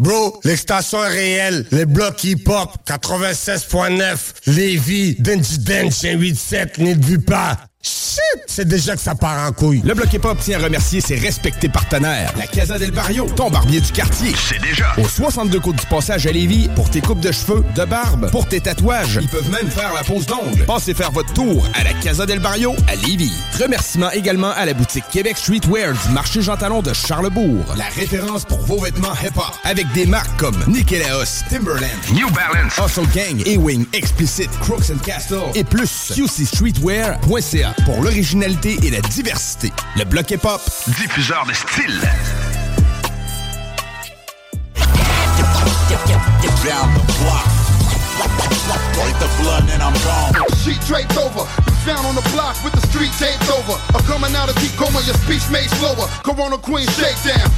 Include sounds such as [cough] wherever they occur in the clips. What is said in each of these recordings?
Bro, l'extension est réelle. Le bloc hip-hop, 96.9, Lévis, Denji Dench, 187, n'y pas. Shit! C'est déjà que ça part en couille. Le Bloc Hip-Hop tient à remercier ses respectés partenaires. La Casa del Barrio, ton barbier du quartier. C'est déjà. Au 62 côtes du passage à Lévis, pour tes coupes de cheveux, de barbe, pour tes tatouages. Ils peuvent même faire la pose d'ongles. Passez faire votre tour à la Casa del Barrio à Lévis. Remerciements également à la boutique Québec Streetwear du marché Jean Talon de Charlebourg. La référence pour vos vêtements hip-hop. Avec des marques comme Nikélaos, Timberland, New Balance, Hustle Gang, A-Wing, Explicit, Crooks and Castle et plus. QCStreetwear.ca pour l'originalité et la diversité. Le bloc hip-hop, diffuseur de style. Sheet draped over. Found on the block with the street taped over. I'm coming out of deep coma, your speech made slower. Corona Queen shakedown.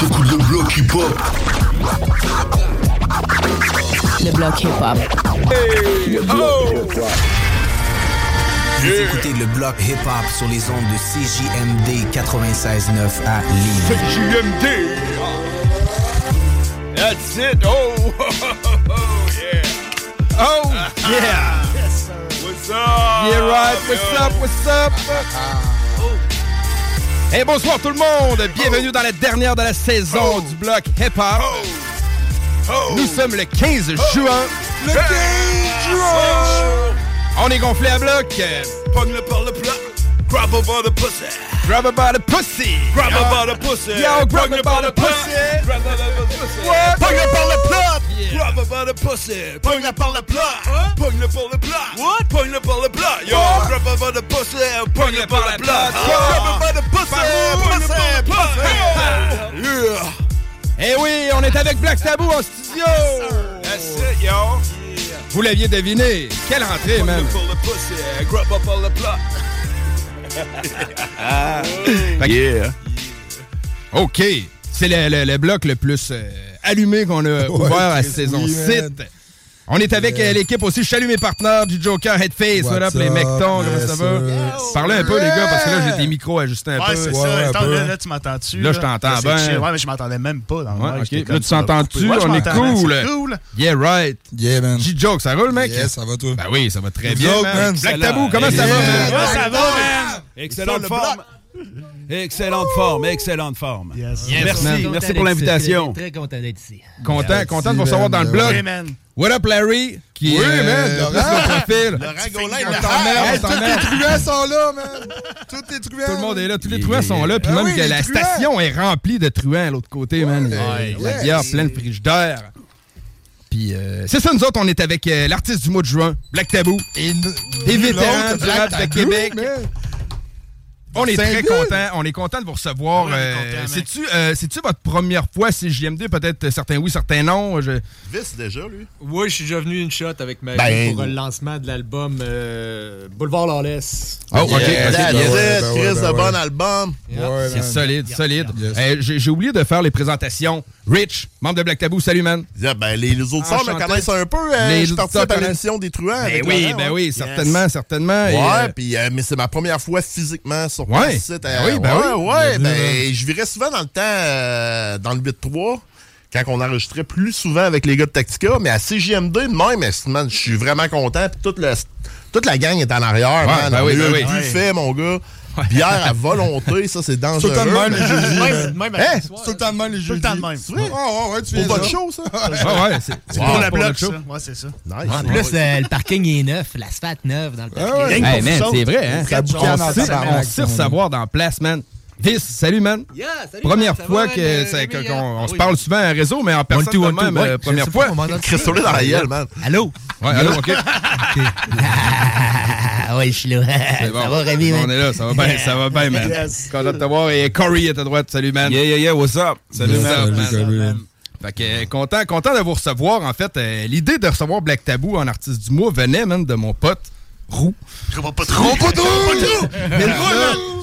T'écoutes le bloc hip-hop. Le bloc hip-hop. Vous écoutez le bloc hip-hop sur les ondes de CJMD 96.9 à Lille. CJMD! That's it! [laughs] Oh! yeah! Oh! Yeah! What's up? Yeah, right. What's up? What's up? Hey, bonsoir tout le monde! Bienvenue dans la dernière de la saison du bloc hip-hop. Nous sommes le 15 juin. Le 15 juin! On est gonflé à bloc. Pogne-le par le plat. Grab her by the pussy. Grab her by the pussy. Grab her by the pussy. Yo, grab her by the pussy. Grab her by the pussy. What? Pogne-le par le plat. Grab her by the pussy. Pogne-le par le plat. Pogne-le par le plat. What? Pogne-le par le plat. Yo, grab her by the pussy. Pogne-le par le plat. Grab her by the pussy. Pussy, pussy. Yeah. Eh oui, on est avec Black Tabou en studio. That's it, yo. Vous l'aviez deviné. Quelle rentrée, man. Pogne-le par le pussy. Grab [laughs] Fait que- OK. C'est le, le- le bloc le plus euh, allumé qu'on a ouvert à saison oui, 7. On est avec euh, l'équipe aussi. Je salue mes partenaires du Joker Headface. Up, les mectons? Comment ça va? Parlez un peu, les gars, parce que là, j'ai des micros ajustés un Ouais, peu. c'est Ouais, ça. Attends, là, là, tu m'entends-tu? Là, je t'entends c'est bien. chill. Ouais, mais je m'entendais même pas dans le Ouais, Là, tu t'entends-tu? On est cool. c'est cool. Yeah, right. Yeah, man. G-Joke, ça roule, mec? Yes, ça va toi? Ben oui, ça va très bien, man. Black. Tabou, comment ça va, Yeah. man? Ça va, man. Excellente le forme. Excellente forme, excellente forme. Yes. Merci, merci pour l'invitation. Très content d'être ici. Content, content de vous recevoir dans le man. What up, Larry? Qui Oui, est, man, euh, Laurent. profil. Laurent Gaulin, On le t'emmerde, Hey, on tous les truands sont là, man! Tous les truands! Tout le monde est là, tous les truands sont là, puis Ah même oui, que la truands. station est remplie de truands à l'autre côté, man. Ouais, la yes. bière pleine de frigidaire. Puis euh, c'est ça, nous autres, on est avec euh, l'artiste du mois de juin, Black Tabou. Et vétérans l'autre, du rap de Québec. man. On est très content, on est content de vous recevoir. Ouais, on est euh. C'est-tu euh, c'est-tu votre première fois chez JMD? Peut-être euh, certains oui, certains non. Je- Vice déjà, lui. Oui, je suis déjà venu une shot avec ma Ben, pour le lancement de l'album euh, Boulevard Lawless. Oh, ok. Ben ben Chris, ben de ouais. bon album. Ouais, C'est solide, solide. Euh, J'ai oublié de faire les présentations. Rich, membre de Black Tabou, salut man. Yeah, ben, les, les auditeurs me Enchanté. connaissent un peu. euh, Les je auditeurs à l'émission des truands. Ben oui, ben oui, certainement, certainement. Ouais, puis, mais c'est ma première fois physiquement sur sur Ouais. Ben oui, ben ouais, oui. ouais, Ben, ben, je virais souvent dans le temps, euh, dans le 8-3, quand on enregistrait plus souvent avec les gars de Tactica, mais à CJMD, de même, je suis vraiment content. Puis toute, le- toute la gang est en arrière, Ouais, man. ben oui, ben oui. buffet, mon gars. Bière à volonté, ça, c'est dangereux. Tout le temps de même, les jeudis. Même- Même Hein? Tout le temps de même, les jeudis. Tout le temps de même. C'est vrai? Oh, ouais, ouais, tu Pour votre show, ça? Ouais, ouais, c'est pour le pour bloc, ça. Ouais, c'est ça. Nice. En plus, euh, le parking est neuf, l'asphalte neuf dans le parking. c'est vrai, hein? Ça on est. recevoir dans la place, man. Vis, salut, man. Yeah, salut, Première man, fois euh, qu'on on se parle souvent à réseau, mais en personne One, two, de one, two. même, Ouais, euh, première fois. Christophe dans la gueule, man. [laughs] Allô? Ouais, allô, OK. Ah [laughs] ouais, je suis là. C'est Ça va, Rémi, On est là, ça va bien, ça va bien, man. Yes. Content de te voir. Et Corey est à droite. Salut, man. Yeah, yeah, yeah, what's up? Salut, man. up, man? Fait que, euh, content, content de vous recevoir. En fait, euh, l'idée de recevoir Black Tabou en artiste du mois venait, man, de mon pote Roux. Je comprends pas trop. Pas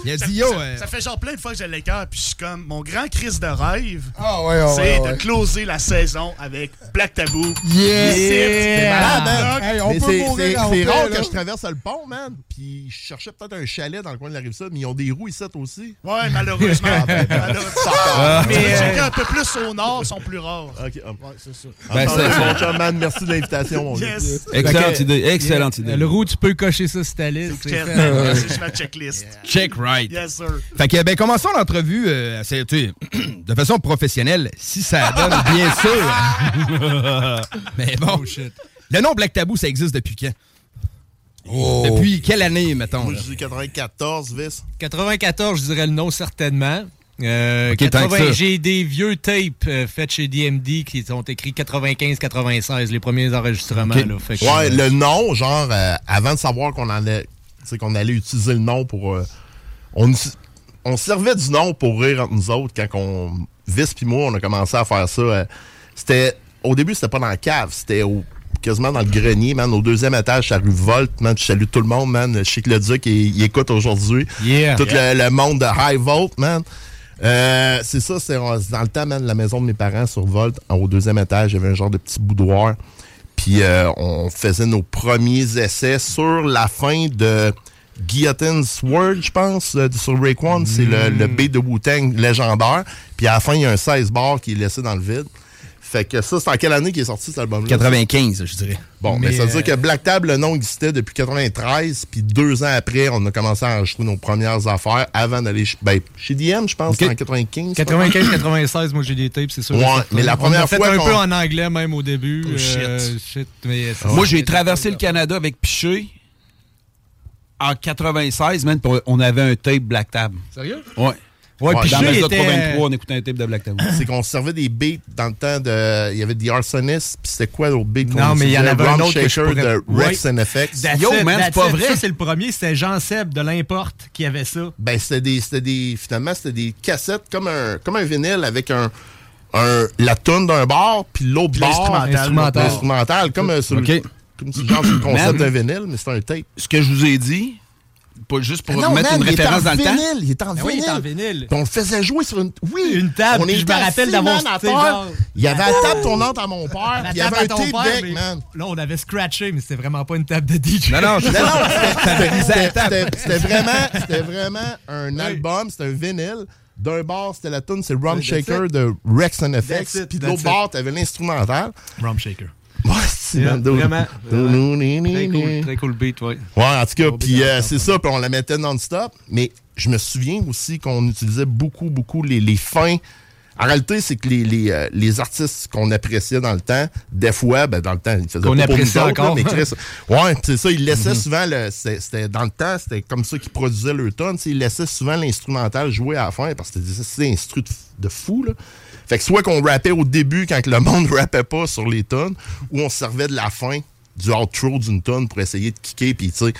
il a dit, yo, euh, Ça fait genre plein de fois que j'ai l'écart, puis je suis comme, mon grand crise de rêve, Ah, ouais, ouais, c'est ouais, de closer la saison avec Black Tabou. Yeah! C'est malade. Hey, on Mais peut c'est- mourir c'est rare là. que je traverse le pont, man. Puis je cherchais peut-être un chalet dans le coin de la rive sud, mais ils ont des roues ici aussi. Ouais, malheureusement. [laughs] Ah, ben, malheureusement. Ah. Mais Mais, checker euh, un peu plus au nord, sont plus rares. Ok. Ouais, c'est ça. Ben, mon chum, man, merci de l'invitation, mon. Yes. Excellente idée, excellente idée. Le roux, tu peux cocher ça sur ta liste. C'est ma checklist. check right. Yes, sir. Fait que, ben, commençons l'entrevue euh, [clears throat] de façon professionnelle, si ça donne, [laughs] bien sûr. [laughs] Mais bon, le nom Black Tabou, ça existe depuis quand? Depuis quelle année, mettons? Moi, là? je dis 94, Vis. 94, je dirais le nom certainement. Euh, Ok, tant que 80 ça. J'ai des vieux tapes euh, faits chez DMD qui sont écrits 95-96, les premiers enregistrements. Là, Fait que, Ouais, euh, le nom, genre, euh, avant de savoir qu'on allait, qu'on allait utiliser le nom pour. On, on servait du nom pour rire entre nous autres quand on. Vis puis moi, on a commencé à faire ça. euh, c'était. Au début, c'était pas dans la cave, c'était au- quasiment dans le grenier, man. Au deuxième étage, à rue Volt, man. Je salue tout le monde, man. Je sais que le Duc, il, il écoute aujourd'hui. Yeah. Tout le- Le, monde de High Volt, man. Euh, c'est ça, c'est dans le temps, man, la maison de mes parents sur Volt, au deuxième étage, il y avait un genre de petit boudoir. Puis euh, on faisait nos premiers essais sur la fin de Guillotine's Word, je pense, euh, sur Raekwon. C'est le, le B de Wu-Tang légendaire. Puis à la fin, il y a un 16 bar qui est laissé dans le vide. Fait que ça, c'est en quelle année qu'il est sorti cet album-là? 95, je dirais. Bon, mais, Mais, ça veut dire euh, que Black Tab, le nom existait depuis 93, puis deux ans après, on a commencé à enregistrer nos premières affaires avant d'aller ch- ben, chez DM, je pense, en 95. 95-96, moi j'ai des tapes, c'est sûr. Ouais, mais la première On a fait fois un peu en anglais même au début. Oh, shit. euh, shit, mais ça- Moi, j'ai traversé le Canada avec Piché en 96, man, on avait un tape Black Tab. Sérieux? Ouais. Ouais, Ouais, puis Dans était- 323, on écoutait un tape de Black Tab. C'est qu'on se servait des beats dans le temps de. Il y avait The Arsonist, puis c'était quoi l'autre beat qu'on Non, mais il y en avait un autre que je Shaker pourrais- de Rex Ouais. and Effects. That's Yo, it, man, c'est pas it. vrai. Ça, c'est le premier. C'était Jean Seb de l'Importe qui avait ça. Ben, c'était des, c'était des. Finalement, c'était des cassettes comme un, comme un vinyle avec un. un la tonne d'un bar, puis l'autre bar. l'instrumental. Instrumental. L'instrumental, comme euh, sur le- OK. Comme si, genre, le concept d'un vinyle, mais c'est un tape. Ce que je vous ai dit, pas juste pour Non, mettre man, une référence en dans le temps. vinyle, Il est en Ben vinyle. oui, il est en vinyle. Puis on le faisait jouer sur une. Oui, Une table, On puis je me rappelle d'avoir Il y avait la table tournante à mon père, il y avait table un tape père, deck, mais man. Là, on avait scratché, mais c'était vraiment pas une table de DJ. Non, non, [laughs] Non, c'était- vraiment, [laughs] c'était vraiment un album, c'était un vinyle. D'un bar, c'était la tune, c'est Rum Shaker de Rex and it, Puis de l'autre bar, t'avais l'instrumental. Rum Shaker. Ouais, Yeah, vraiment, [laughs] Très cool, très cool beat, ouais. Ouais, en tout cas, puis euh, c'est ça, puis on la mettait non-stop. Mais je me souviens aussi qu'on utilisait beaucoup, beaucoup les, les fins. En réalité, c'est que les, les, euh, les artistes qu'on appréciait dans le temps, des fois, ben, dans le temps, ils faisaient Qu'on pas pour nous autres, encore. là, mais Chris, [laughs] ouais, c'est ça, ils laissaient souvent, le, c'était, dans le temps, c'était comme ça qu'ils produisaient tonne, sais, ils laissaient souvent l'instrumental jouer à la fin, parce que c'était des instrus de, de fou, là. Fait que soit qu'on rappait au début quand le monde [laughs] rappait pas sur les tonnes, ou on se servait de la fin du outro d'une tonne pour essayer de kicker, puis tu sais,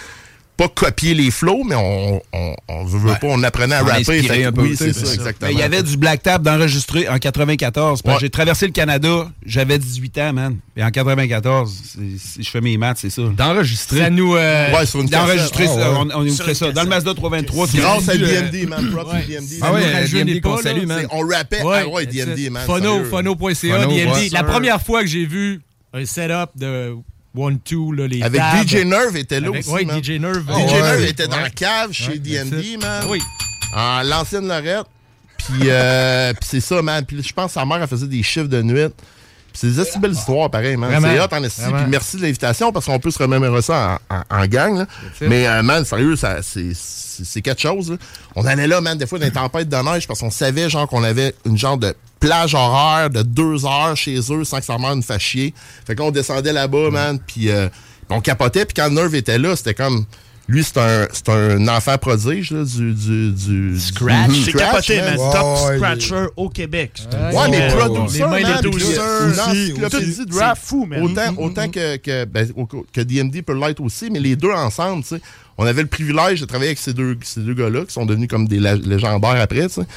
pas copier les flows, mais on, on, on veut, pas, on apprenait à On rapper. inspirait fait que un peu, oui, tu sais, c'est ça, exactement. Mais il y avait du Black Tab d'enregistré en 94. parce que Ouais. J'ai traversé le Canada, j'avais 18 ans, man. Et en 94, c'est- si je fais mes maths, c'est ça. D'enregistrer. Ça nous. euh, Ouais, sur une D'enregistrer, Ah, ouais. on, on ça. Dans le. Mazda 323, tu Grâce à rendu, euh, DMD, man. Props à DMD. Ah ouais, DMD qu'on salue, man. On rappait, Ouais, ah ouais, DMD, it. man. Phono, phono.ca, Phono, DMD. La première fois que j'ai vu un setup de One Two, là, les Avec tabs. DJ Nerve était là Avec- aussi. man. DJ Nerve. DJ Ouais. Nerve était dans Ouais. la cave chez Ouais, it. man. Oui. En l'ancienne Lorette. Puis, euh, [laughs] puis c'est ça, man. Puis je pense que sa mère, elle faisait des chiffres de nuit. Puis c'est des assez belles histoires, pareil, man. C'est hot en esti. Puis merci de l'invitation parce qu'on peut se remémorer ça en, en- en gang. là. Mais, euh, man, sérieux, ça, c'est, quelque chose. là. On allait là, man, des fois, dans les tempêtes de neige parce qu'on savait, genre, qu'on avait une genre de plage horaire de deux heures chez eux sans que sa mère nous fasse chier. Fait qu'on descendait là-bas, man, puis euh, on capotait. Puis quand Nerve était là, c'était comme... Lui, c'est un, c'est un enfant prodige là, du, du, du... Scratch. C'est capoté, man. Top Ouais, scratcher au Québec. Ouais, mais producer, Les mains, man, les puis, producers euh, une aussi. encyclopédie de rap. C'est fou, man. Autant, autant que, que, ben, que DMD peut l'être aussi, mais les deux ensemble, tu sais. On avait le privilège de travailler avec ces deux, ces deux gars-là qui sont devenus comme des légendaires après, tu sais.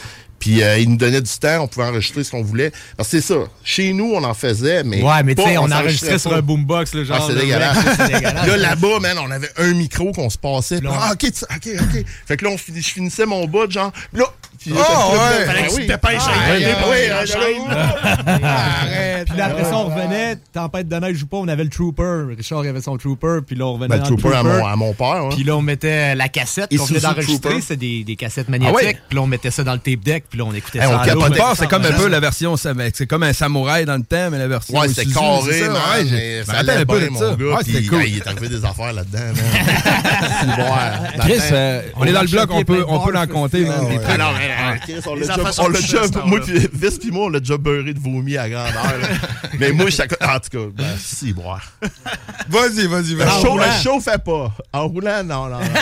Puis euh, ils nous donnaient du temps, on pouvait enregistrer ce qu'on voulait. Parce que c'est ça. Chez nous, on en faisait, mais. Ouais, mais tu sais, on enregistrait sur pas. un boombox, le genre. Ah, c'est dégueulasse. [laughs] là, là-bas, man, on avait un micro qu'on se passait. Puis, ah, ok, ok, ok. Fait que là, on je finissais mon bout, genre. Là, puis là, Oh, le ouais. Fallait ben que tu oui. te dépêches à Ah, y ah, ah. Puis là, après ça, on revenait, tempête de neige ou pas, on avait le Trooper. Richard avait son Trooper, puis là, on revenait Ben, dans le Trooper à mon- à mon père, ouais. Puis là, on mettait la cassette Et qu'on venait d'enregistrer, Trooper. c'est des, des cassettes Ah magnétiques. ouais? Puis là, on mettait ça dans le tape deck, puis là, on écoutait Hey, ça on pas, c'est comme un peu la version, ben, c'est comme un samouraï dans le temps, mais la version. Ouais, carré, c'est j'ai- mais ça allait un peu bien, de mon ça. gars. Il est arrivé des affaires là-dedans, [laughs] Chris, euh, on est dans le bloc, on peut, on peut l'en compter, man. Chris, on l'a sont on ce moi, puis puis moi, on l'a déjà beurré de vomi à grandeur. là. [laughs] mais moi, chaque, en tout cas, ben, si, boire. Vas-y, vas-y, vas-y. le show fait pas. En roulant, non, non. non. [laughs]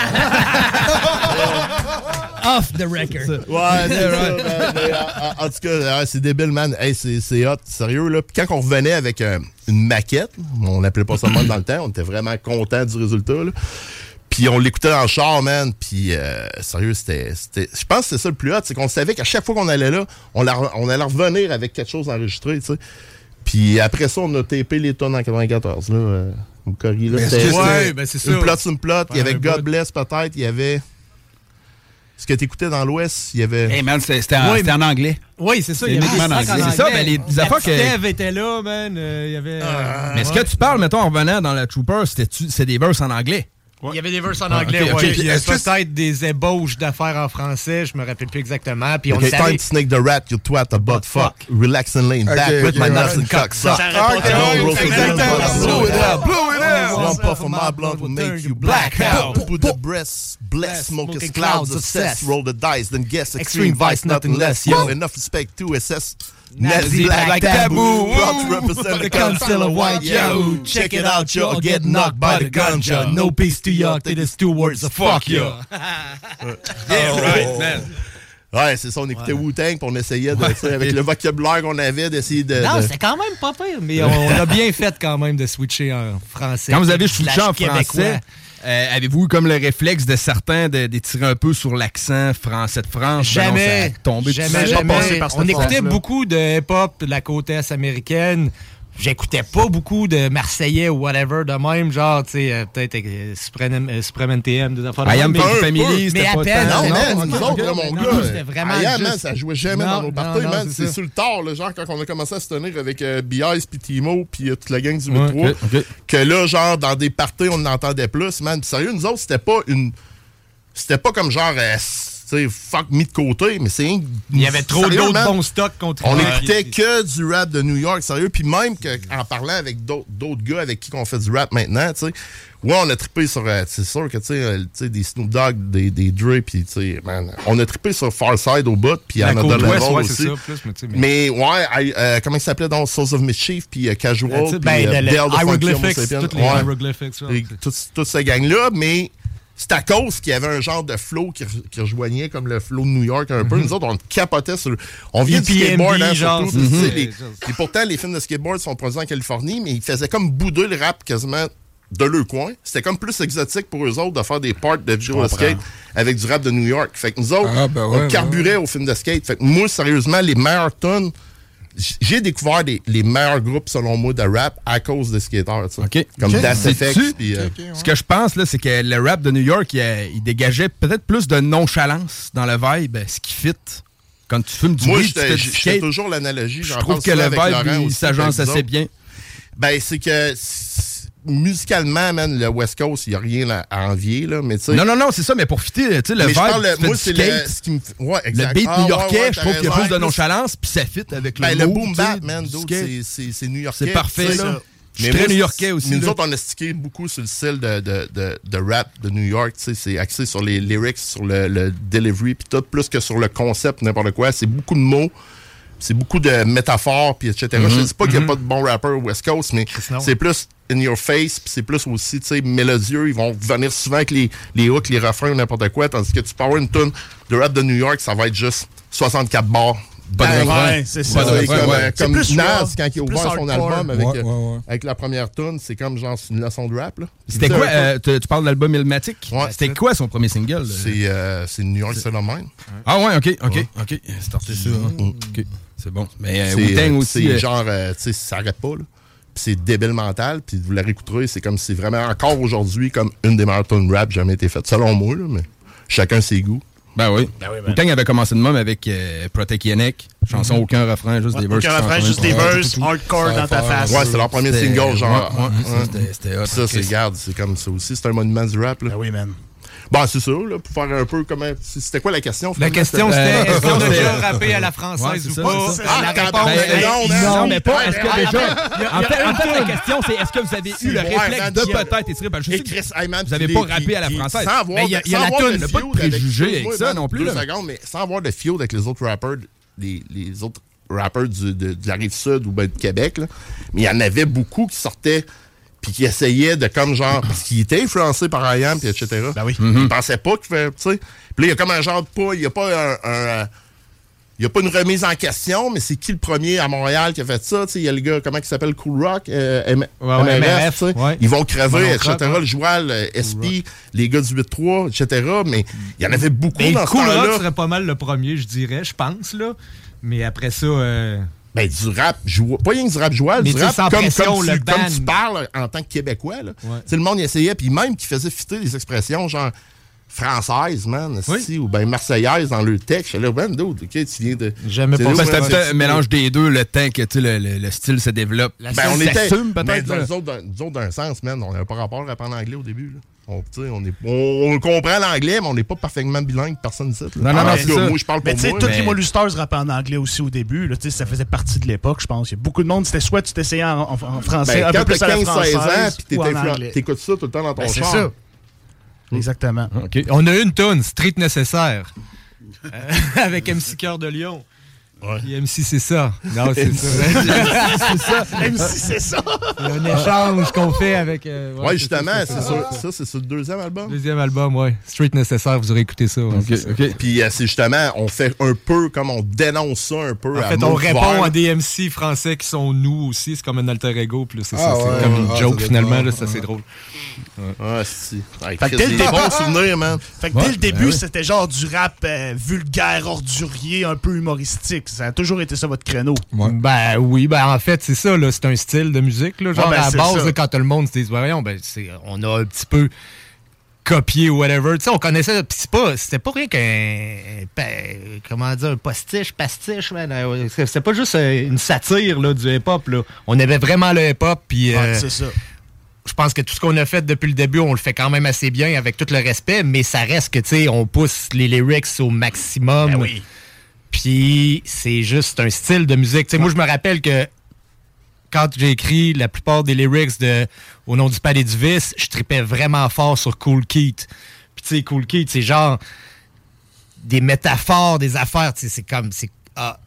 Off the record. Ouais, c'est ça, [laughs] man. Mais, en, tout cas, c'est débile, man. Hey, c'est hot, sérieux, là. Puis quand on revenait avec euh, une maquette, on l'appelait pas ça même dans le temps, on était vraiment content du résultat, là. Puis on l'écoutait le char, man. Puis euh, sérieux, c'était. c'était- Je pense que c'était ça le plus hot, c'est qu'on savait qu'à chaque fois qu'on allait là, on, la- on allait revenir avec quelque chose enregistré, tu sais. Puis après ça, on a tapé les tonnes en 94, là. Euh, au Corrie, là. Mais C'était- c'était c'est- ben, c'est ça. Une plot une plot. Il y Ouais, avait God. Bless, peut-être. Il y avait. Ce que t'écoutais dans l'Ouest, il y avait. Hey man, c'était c'était en, Oui, c'était en anglais. Oui, c'est ça. Il y C'est avait en en anglais. C'est ça, anglais. ben, les- affaires que- Ève était là, man. euh, Il y avait... euh, Mais ce ouais. que tu parles, mettons, en revenant dans la Trooper, c'était-tu- c'est des verses en anglais? Il y avait des verses en Ah, anglais, ouais. Puis, Est-ce que peut-être des ébauches d'affaires en français, je me rappelle plus exactement. Puis on Okay, time to snake the rat, you twat, a butt fuck. Relax and lean back Okay, with my nuts and cock suck. Blow it out, blow it out. One puff of my blunt will make you black out. Put the breast, bless, smoking clouds. Roll the dice, then guess extreme vice, nothing less. Yo, enough respect to SS. Nazi black taboo. Proud to represent the council of white yahoo. Check it out, y'all get knocked by the ganja. No peace to y'all, it is two words of fuck you. [laughs] Yeah, right, man. Ouais, c'est ça, on écoutait Wu-Tang, puis on essayait de, tu sais, avec le vocabulaire qu'on avait, d'essayer de. Non, de- c'était quand même pas pire, mais on, on a bien fait quand même de switcher en français. Quand vous avez switché en québécois. français, euh, avez-vous eu comme le réflexe de certains de- d'étirer un peu sur l'accent français de France? Ben non, ça Jamais. a tombé tout jamais, jamais. par On écoutait beaucoup de hip-hop de la côte est américaine. J'écoutais pas beaucoup de Marseillais ou whatever de même, genre, tu sais, euh, peut-être euh, Supreme, euh, Supreme NTM, des affaires de I am mais- family, mais c'était à pas peine. Non, non, man, ok, nous ok. autres, là, mon Non, gars. non, c'était vraiment I am, juste- man, ça jouait jamais Non, dans nos non, parties, non, man. c'est sur le tard, là, genre, quand on a commencé à se tenir avec euh, B.I.S. puis Timo, puis euh, toute la gang du Ouais, métro, ok, ok. que là, genre, dans des parties, on entendait plus, man. Puis sérieux, nous autres, c'était pas une. C'était pas comme genre, euh, tu sais, fuck mis de côté, mais c'est. Il y avait trop d'autres bons stocks contre On écoutait que du rap de New York, sérieux. Puis même que, en parlant avec d'autres gars avec qui on fait du rap maintenant, tu sais, ouais, on a trippé sur, euh, c'est sûr que, tu sais, euh, tu sais, des Snoop Dogg, des, des Dre, puis, tu sais, man, on a trippé sur Farside au bout, puis ouest, Level ouais, aussi. ça, plus, mais mais- Mais, ouais, I- euh, comment il s'appelait dans Souls of Mischief, puis Casual, puis. Ben, Dale Funky Homo Hieroglyphics, toutes les Ouais. Hieroglyphics, ouais. Toute, toute cette gang-là, mais c'est à cause qu'il y avait un genre de flow qui, re- qui rejoignait comme le flow de New York un peu. Mhm. Nous autres, on capotait sur. On vient du skateboard, hein, genre, surtout. ça. les- et pourtant, les films de skateboard sont produits en Californie, mais ils faisaient comme bouder le rap quasiment de leur coin. C'était comme plus exotique pour eux autres de faire des parts de vidéo skate avec du rap de New York. Fait que nous autres, Ah, ben ouais, on carburait au film de skate. Fait que moi, sérieusement, les meilleurs tunes, j- j'ai découvert des- les meilleurs groupes, selon moi, de rap à cause des skateurs. tu sais. OK. Comme Ok. Das Sais-tu? Effects. puis, euh, Ce que je pense, là, c'est que le rap de New York, il, euh, il dégageait peut-être plus de nonchalance dans le vibe, euh, ce qui fit. Quand tu fumes du Moi, weed, tu j'étais- fais toujours l'analogie. Je trouve que le vibe, il s'agence assez bien. Ben, c'est que. Musicalement, man, le West Coast, il n'y a rien à, à envier, là. Mais tu. Non, non, non, c'est ça, mais pour fitter, tu sais, le vibe, parle, tu moi, c'est le, ce qui me fait- Ouais, exact. le beat Ah, new-yorkais, ouais, je trouve qu'il y a plus de nonchalance, puis ça fit avec le Ben, le move, boom bap, man, c'est- new-yorkais. C'est parfait, là. Je suis très new-yorkais aussi, mais nous là. autres, on a stické beaucoup sur le style de, de, de, de rap de New York. tu sais, C'est axé sur les lyrics, sur le, le delivery, puis tout, plus que sur le concept, n'importe quoi. C'est beaucoup de mots, c'est beaucoup de métaphores, puis etc. Mhm. Je dis pas qu'il n'y a Mhm. pas de bons rappeurs au West Coast, mais c'est plus in your face, puis c'est plus aussi, tu sais, mélodieux. Ils vont venir souvent avec les, les hooks, les refrains ou n'importe quoi, tandis que tu peux avoir une tune de rap de New York, ça va être juste 64 bars. Pas de refrain. Ouais, c'est c'est ça. ça. Ouais, Comme, ouais. euh, C'est comme plus Nas, raw, quand il a ouvert son album avec, euh, avec la première tune, c'est comme genre c'est une leçon de rap. C'était quoi, euh, tu, tu parles de l'album Ilmatic? C'était quoi son premier single? C'est euh, c'est New York Phenomenon. Ah ouais, ok, ok, ok. Starté ça. hein. Ok, c'est bon. Mais euh, C'est, Wu-Tang euh, aussi. C'est euh, genre, euh, tu sais, ça arrête pas, là. Puis c'est débile mental, puis vous la réécouterez, c'est comme c'est vraiment encore aujourd'hui comme une des meilleures tunes rap jamais été faite, selon moi, là, mais chacun ses goûts. Ben oui. Wu-Tang avait commencé de même avec euh, Protect Yannick. Chanson, Mhm. aucun refrain, juste Ouais, des verses. aucun refrain, juste des verses, hardcore dans ta face. Ouais, c'était leur premier single, genre. ouais, ouais, hein. ça, c'était- c'était hot. Ça, c'est, garde, c'est comme ça aussi. C'est un monument du rap, là. oui, man. Bon, c'est ça, là, pour faire un peu comment. C'était quoi la question? La question, c'était est-ce qu'on a déjà rappé à la française ou ça, pas? ça. La Ah, réponse ben, est non, mais pas est-ce que Ah, déjà. En fait, la question, c'est est-ce que vous avez eu le réflexe de peut-être étirer par je sais Et que Vous avez puis pas rappé à la française. Sans avoir Mais il y a- de- il y a sans la a pas de préjugés avec ça non plus, Deux secondes, mais sans avoir de feud avec les autres rappers, les, les autres rappers du, de, la rive sud ou ben de Québec, mais il y en avait beaucoup qui sortaient puis qui essayaient de comme genre parce qu'ils étaient influencés par IAM puis etc. Ben oui. Ils pensaient pas qu'ils faisaient, tu sais. Puis là il y a comme un genre de pas, il y a pas un, un, il y a pas une remise en question, mais c'est qui le premier à Montréal qui a fait ça? Tu sais, Il y a le gars, comment il s'appelle, Cool Rock, euh, M- Ouais, ouais, MRF, MRF, tu sais. ouais. Ils vont crever, etc. Le joual, euh, SP, les gars du 8-3, etc. Mais il y en avait beaucoup Mais dans ce Cool Rock serait pas mal le premier, je dirais, je pense, là. Mais après ça... euh, Ben, du rap joual. Pas rien que du rap joual, Mais du rap comme, pression, comme, le tu, comme ban. tu parles en tant que Québécois. Là. Le monde essayait, puis même qui faisait fitter des expressions genre françaises, man, esti, ou ben marseillaises dans le texte. Là, ben, ok, tu viens de. J'aimais c'est pas Ben, tu- un mélange des deux, le temps que le, le- le style se développe. Ben, on était. peut-être. là. nous autres, dans- nous autres, d'un sens, man, on n'avait pas rapport à apprendre l'anglais au début. Là. On, on, est, on, on comprend l'anglais, mais on n'est pas parfaitement bilingue, personne ne sait. Non, non, non, c'est ça. Moi, je parle Mais pour tu sais, moi. tous mais- les Molusters rappaient en anglais aussi au début. Là, Tu sais, ça faisait partie de l'époque, je pense. Il y a beaucoup de monde, c'était soit tu t'essayais en, en- en français, Ben, un peu quand plus t'as à la 15-16 ans, puis t'écoutes ça tout le temps dans ton Ben, c'est ça. Exactement. On a une tonne, Street Nécessaire. Euh, [laughs] avec MC Cœur de Lion. Puis MC, c'est ça. Non, c'est ça. c'est ça. [laughs] MC, c'est ça. C'est un échange qu'on fait avec. euh, Ouais, c'est justement, ça, c'est sur, ça, c'est sur le deuxième album? Deuxième album, ouais. Street Nécessaire, vous aurez écouté ça. ouais, ça. Puis euh, c'est justement, on fait un peu comme on dénonce ça un peu. En à fait, on répond à des MC français qui sont nous aussi. C'est comme un alter ego. Puis c'est Ah ça. ouais, c'est comme une ah, ça joke finalement. Là, ça, c'est drôle. Ouais, si. Ouais, Fait que dès le des début- bons souvenirs, man. Fait que Ouais, dès le ben début, c'était genre du rap euh, vulgaire, ordurier, un peu humoristique. Ça a toujours été ça votre créneau. Ben oui, ben en fait, c'est ça, c'est un style de musique. Là, genre, Ouais, ben, à la base, là, quand tout le monde se dit, voyons, ben, on a un petit peu copié ou whatever. Tu sais, on connaissait, pis c'est pas, c'était pas rien qu'un, comment dire, un postiche, pastiche, man. Euh, C'était pas juste euh, une satire là, du hip-hop. Là. On avait vraiment le hip-hop, puis... Ouais, euh, c'est ça. je pense que tout ce qu'on a fait depuis le début, on le fait quand même assez bien avec tout le respect, mais ça reste que, tu sais, on pousse les lyrics au maximum. Ben oui. Puis c'est juste un style de musique. Moi, je me rappelle que quand j'ai écrit la plupart des lyrics de Au nom du palais du vice, je tripais vraiment fort sur Cool Keith. Puis tu sais, Cool Keith, c'est genre des métaphores, des affaires. C'est comme... c'est ah,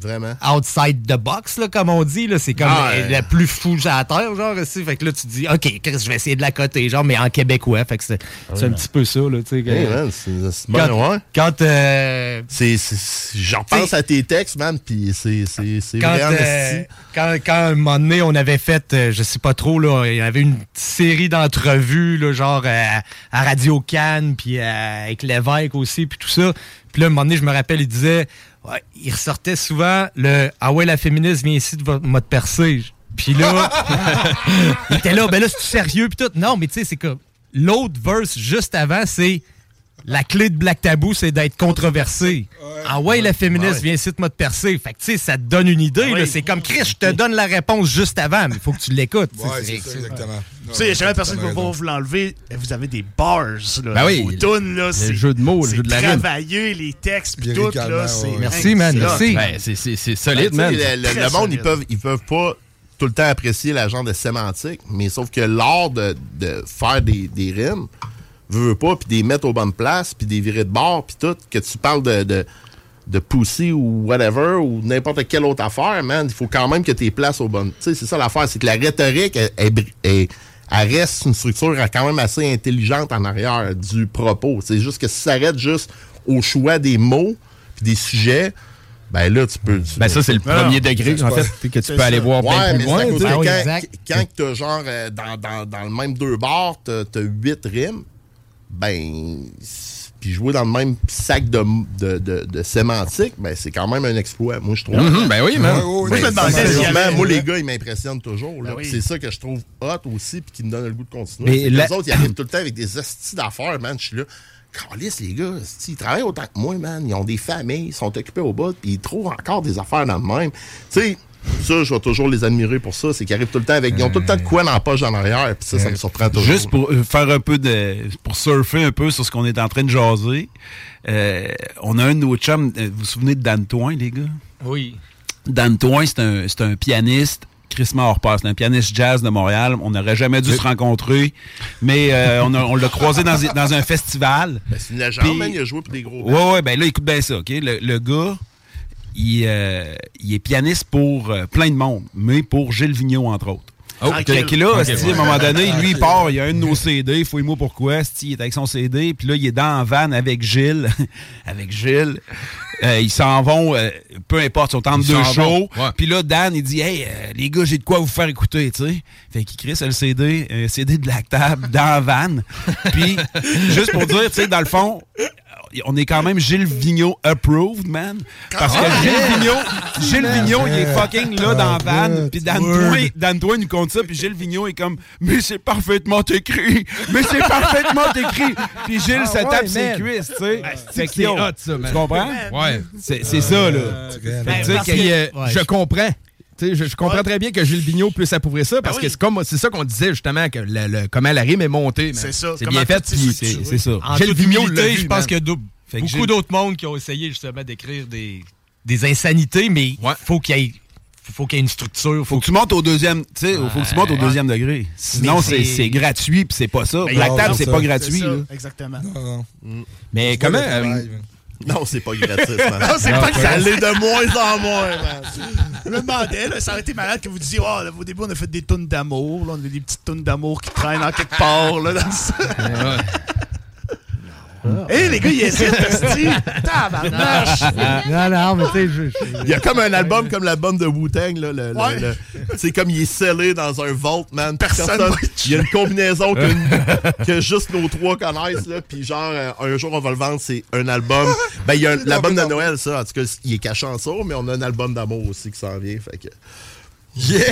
Vraiment. outside the box, là, comme on dit. là. C'est comme Ah, ouais. la plus fou à la terre, genre. aussi. Fait que là, tu te dis, OK, Chris, je vais essayer de la coter, genre, mais en québécois. Fait que c'est c'est un petit peu ça, là, tu sais. que- Hey, man, c'est c'est bon, quand, ouais. quand, euh, C'est, c'est- j'en pense à tes textes, man, puis c'est, c'est, c'est quand, vrai en euh, esti. quand, quand, à un moment donné, on avait fait, euh, je sais pas trop, là, il y avait une série d'entrevues, là, genre euh, à Radio Cannes, puis euh, avec Lévesque aussi, puis tout ça. Puis là, à un moment donné, je me rappelle, il disait, ouais, il ressortait souvent le « Ah ouais, la féministe vient ici de te percer. » Puis là, [laughs] [laughs] il était là, ben là, c'est sérieux, puis tout. Non, mais tu sais, c'est comme, l'autre verse juste avant, c'est la clé de Black Tabou, c'est d'être controversé. Ah ouais, le féministe, viens ici, moi te percer. Fait que, tu sais, ça te donne une idée. là. C'est comme Chris, je te donne la réponse juste avant, mais il faut que tu l'écoutes. tu sais, Ouais, c'est- c'est ça, exactement. Tu sais, jamais personne qui va vous l'enlever. Vous avez des bars, là. Ben oui, Vos le- là. jeu de mots, le jeu de la rime. travaillé, les textes, puis tout, là. c'est- Merci, man. c'est Merci. c'est- solide, man. Le, monde, ils peuvent, ils peuvent pas tout le temps apprécier la genre de sémantique, mais sauf que l'art de, de faire des, des rimes, veux, veux pas, puis des mettre aux bonnes places, puis des virer de bord, puis tout, que tu parles de, de, de pussy ou whatever, ou n'importe quelle autre affaire, man, il faut quand même que tu places aux bonnes. Tu sais, c'est ça l'affaire, c'est que la rhétorique, elle, elle br- elle- elle reste une structure quand même assez intelligente en arrière du propos. C'est juste que si ça s'arrête juste au choix des mots, puis des sujets, ben là, tu peux. tu- Ben, ça, c'est le premier degré, en fait, que tu peux aller voir bien Ouais, plus mais loin, à cause tu Ah oui, quand, quand t'as genre euh, dans, dans, dans le même deux bars, t'as t'as huit rimes, ben. Puis jouer dans le même sac de, de, de, de sémantique, ben c'est quand même un exploit, moi je trouve. Mhm, ben oui, man. Ben, Moi, les gars, ils m'impressionnent toujours. Ben C'est ça que je trouve hot aussi, puis qui me donne le goût de continuer. Mais la- Les autres, ils arrivent tout le temps avec des hosties d'affaires, man. Je suis là. Calisse, les gars, ils travaillent autant que moi, man. Ils ont des familles, ils sont occupés au bout, puis ils trouvent encore des affaires dans le même. Tu sais, ça, je vais toujours les admirer pour ça. C'est qu'ils arrivent tout le temps avec. Ils ont tout le temps de quoi dans la poche en arrière, puis ça, ça me surprend toujours. Juste pour euh, faire un peu de. pour surfer un peu sur ce qu'on est en train de jaser. euh, on a un de nos chums. euh, Vous vous souvenez de Dan Toin, les gars? Oui. Dan Toin, c'est un, c'est un pianiste. Chris hors pair, c'est un pianiste jazz de Montréal. On n'aurait jamais dû se rencontrer, mais euh, on, a- on l'a croisé dans, dans un festival. Ben, c'est une légende, Puis- man. Il a joué pour des gros. Ouais, ouais, ben là, écoute bien ça, OK? Le, le gars, il, euh, il est pianiste pour euh, plein de monde, mais pour Gilles Vigneault, entre autres. Oh, Fait ok. que là, ouais. à un moment donné, lui, il part, il y a un de nos CD, fouille-moi pourquoi, il est avec son CD, puis là, il est dans la van avec Gilles, [laughs] avec Gilles. Euh, ils s'en vont, euh, peu importe, ils sont entre Ils deux shows. Puis là, Dan, il dit, hey, euh, les gars, j'ai de quoi vous faire écouter, tu sais. Fait qu'il crée le CD, un CD de Black Tab dans la van. Puis, juste pour dire, tu sais, dans le fond, on est quand même Gilles Vigneault approved, man. Parce que Ah, Gilles. Vigneault, [laughs] Gilles Vigneault, il est fucking là dans la van. Puis Dan Toin nous compte ça. Puis Gilles Vigneault est comme, mais c'est parfaitement écrit. Mais c'est parfaitement écrit. Puis Gilles Ah se ouais, tape ses man. cuisses, tu sais. C'est hot, ça, man. Tu comprends? Ouais. C'est c'est ça, là. Que, ouais, je je- comprends. Je, je comprends très bien que Gilles Vigneault puisse approuver ça parce que c'est comme c'est ça qu'on disait justement que le, le- comment la rime est montée. C'est ça, C'est bien fait c'est c'est ça. En Gilles Vigneault l'a je pense qu'il y a beaucoup d'autres mondes qui ont essayé justement d'écrire des, des insanités, mais il faut qu'il y ait faut qu'il y ait une structure. Faut que tu montes au deuxième, tu sais, faut que tu montes au deuxième degré. Sinon, c'est c'est- c'est gratuit puis c'est pas ça. Ben, Black non, Tab, non, c'est ça. pas C'est gratuit. Exactement. Mais comment euh, Non, c'est pas gratis, man. Non, c'est pas Ça gratuit. l'est de moins en moins, man. Je me demandais, là, ça aurait été malade que vous disiez, oh, là, au début, on a fait des tunes d'amour, là, on a des petites tunes d'amour qui traînent en quelque part, là, dans ça. Hé, les gars, ils tester. [laughs] Tabarnache! non, non, mais tu sais, Il y a comme un album comme l'album de Wu-Tang, là. Le, Ouais. le- sais, comme il est scellé dans un vault, man. Personne Il y a une combinaison que, [laughs] que juste nos trois connaissent, là. Puis genre, euh, un jour, on va le vendre, c'est un album. Ben, il y a l'album de Noël, ça. En tout cas, il est caché en sourd, mais on a un album d'amour aussi qui s'en vient. Fait que. Yeah!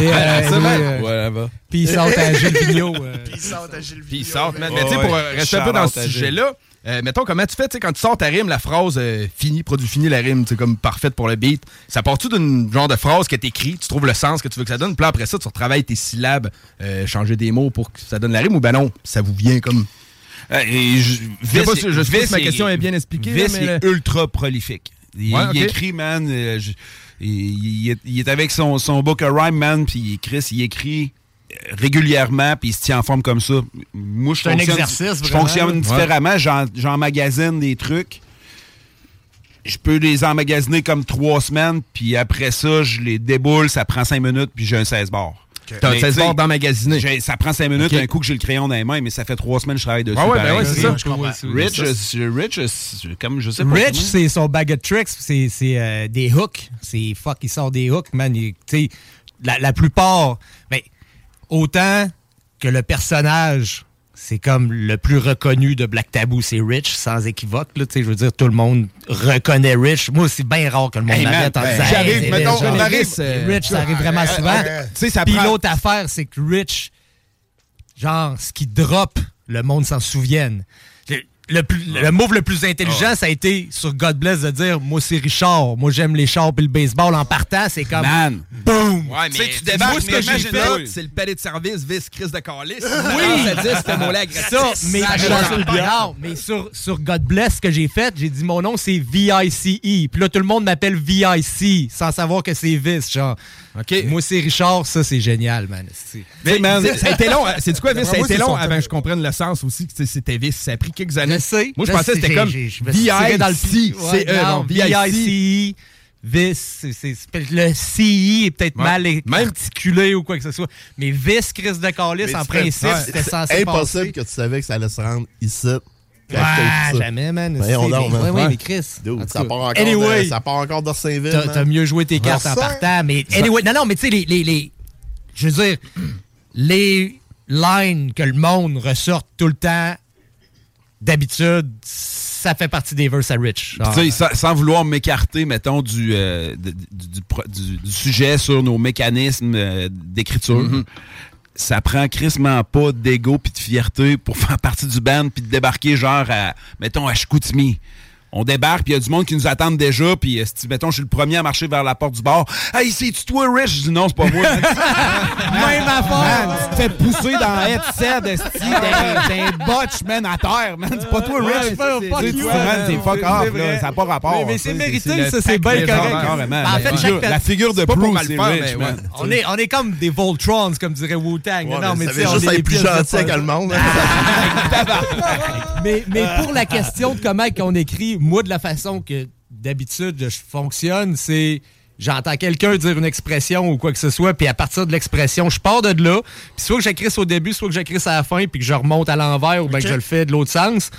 Mais, euh, euh. Puis il sort à Gilles Vigneault. euh, [laughs] Puis ils sortent à Gilles Puis il Vigneault, sort, mais- man. Mais tu sais, pour rester un peu dans ce sujet-là, euh, mettons, comment tu fais, tu sais, quand tu sors ta rime, la phrase euh, fini, produit fini, la rime, c'est comme parfaite pour le beat. Ça part-tu d'une genre de phrase que t'écris, tu trouves le sens que tu veux que ça donne, puis après ça, tu retravailles tes syllabes, euh, changer des mots pour que ça donne la rime, ou ben non, ça vous vient comme. Et je, Je sais pas si- je sais pas si Vice ma est- question est bien expliquée, Vice mais est ultra prolifique. Il, Ouais, il ok. écrit, man. euh, je- il, il est, il est avec son, son book of rhyme, man. Puis Chris, il écrit régulièrement, puis il se tient en forme comme ça. Moi, je C'est un fonctionne, exercice, je fonctionne Ouais. différemment. J'en- J'emmagasine des trucs. Je peux les emmagasiner comme trois semaines, puis après ça, je les déboule, ça prend cinq minutes, puis j'ai un 16 bars. T'as un Mais, 16 tu sais, bars d'emmagasiner. Ça prend cinq minutes, Ok. un coup que j'ai le crayon dans les mains, mais ça fait trois semaines que je travaille dessus. Ah ouais, ben ouais, c'est ça. je comprends. Rich, comme je sais pas. Rich, c'est son bag of tricks, c'est c'est, euh, des hooks. C'est fuck, il sort des hooks, man. Il- Tu sais, la, la plupart, ben, autant que le personnage, c'est comme le plus reconnu de Black Taboo, c'est Rich, sans équivoque. Là, je veux dire, tout le monde reconnaît Rich. Moi, c'est bien rare que le monde Hey, m'arrête en ben, disant j'arrive, mettons, on arrive, Rich, euh, Rich, ça arrive vraiment euh, souvent. euh, Puis l'autre affaire, c'est que Rich, genre, ce qui drop, le monde s'en souvienne. Le, le, plus- le move le plus intelligent, ça a été sur God Bless de dire Moi, c'est Richard. Moi, j'aime les chars puis le baseball. En partant, c'est comme. Man. Boom! Ouais, mais Tu sais, tu tu débarques, moi, ce que j'ai fait- c'est le palais de service vice Chris de Carlis. Oui, [laughs] ça dit ce mot-là gratis. Ça, mais, Ça mais- sur, sur God Bless, ce que j'ai fait, j'ai dit mon nom, c'est VICE. Puis là, tout le monde m'appelle VIC sans savoir que c'est Vice, genre. OK. Moi, c'est Richard, ça, c'est génial, man. C'est- Mais, man, ça a été long. hein. C'est du quoi, Vice? Ça a été long avant que je comprenne le sens aussi que c'était Vice. Ça a pris quelques années. Sais. Moi, je Je pensais que c'était comme C'est. VICE. Vice, c'est- c'est- c'est- le CI est peut-être Ouais. mal articulé ou quoi que ce soit. Mais Vice, Chris de Carlis, Mais en principe, Ouais. c'était C'est censé impossible passer. que tu savais que ça allait se rendre ici. Ouais, jamais, man. C'est- donc, mais- man. ouais, ouais, mais Chris, Dude, ça, part encore Anyway. de, ça part encore d'Orsainville. T'as man. t'as mieux joué tes cartes en partant, mais anyway, non, non, mais tu sais, les, les, les- je veux dire, les lines que le monde ressorte tout le temps, d'habitude, ça fait partie des verses à Rich. Sais, sans, sans vouloir m'écarter, mettons, du, euh, du- du sujet sur nos mécanismes euh, d'écriture, Mm-hmm. ça prend crissement pas d'ego puis de fierté pour [laughs] faire partie du band puis de débarquer genre à, mettons, à Chicoutimi. On débarque, puis il y a du monde qui nous attend déjà, puis euh, si, mettons, je suis le premier à marcher vers la porte du bar. Hey, c'est-tu toi, Rich? Je dis non, c'est pas moi. [laughs] Même affaire! Man, tu te fais pousser dans la headset, esti, d'un d'un botch, man, à terre, man. C'est pas toi, Rich. c'est fuck c'est C'est off, là. Ça n'a pas rapport. Mais- mais c'est mérité, ça, c'est bien correct. carrément. En fait, La figure de C'est Bruce, mal c'est faire, Rich, mais man. ouais. On est, on est comme des Voltrons, comme dirait Wu-Tang. Ouais, non, mais tu sais, on est les plus pieds de gentil avec pas- le monde. [laughs] mais, mais pour la question de comment qu'on écrit, moi, de la façon que d'habitude je fonctionne, c'est j'entends quelqu'un dire une expression ou quoi que ce soit, puis à partir de l'expression, je pars de là, puis soit que j'écris au début, soit que j'écris à la fin, puis que je remonte à l'envers, ou bien que je le fais de l'autre sens.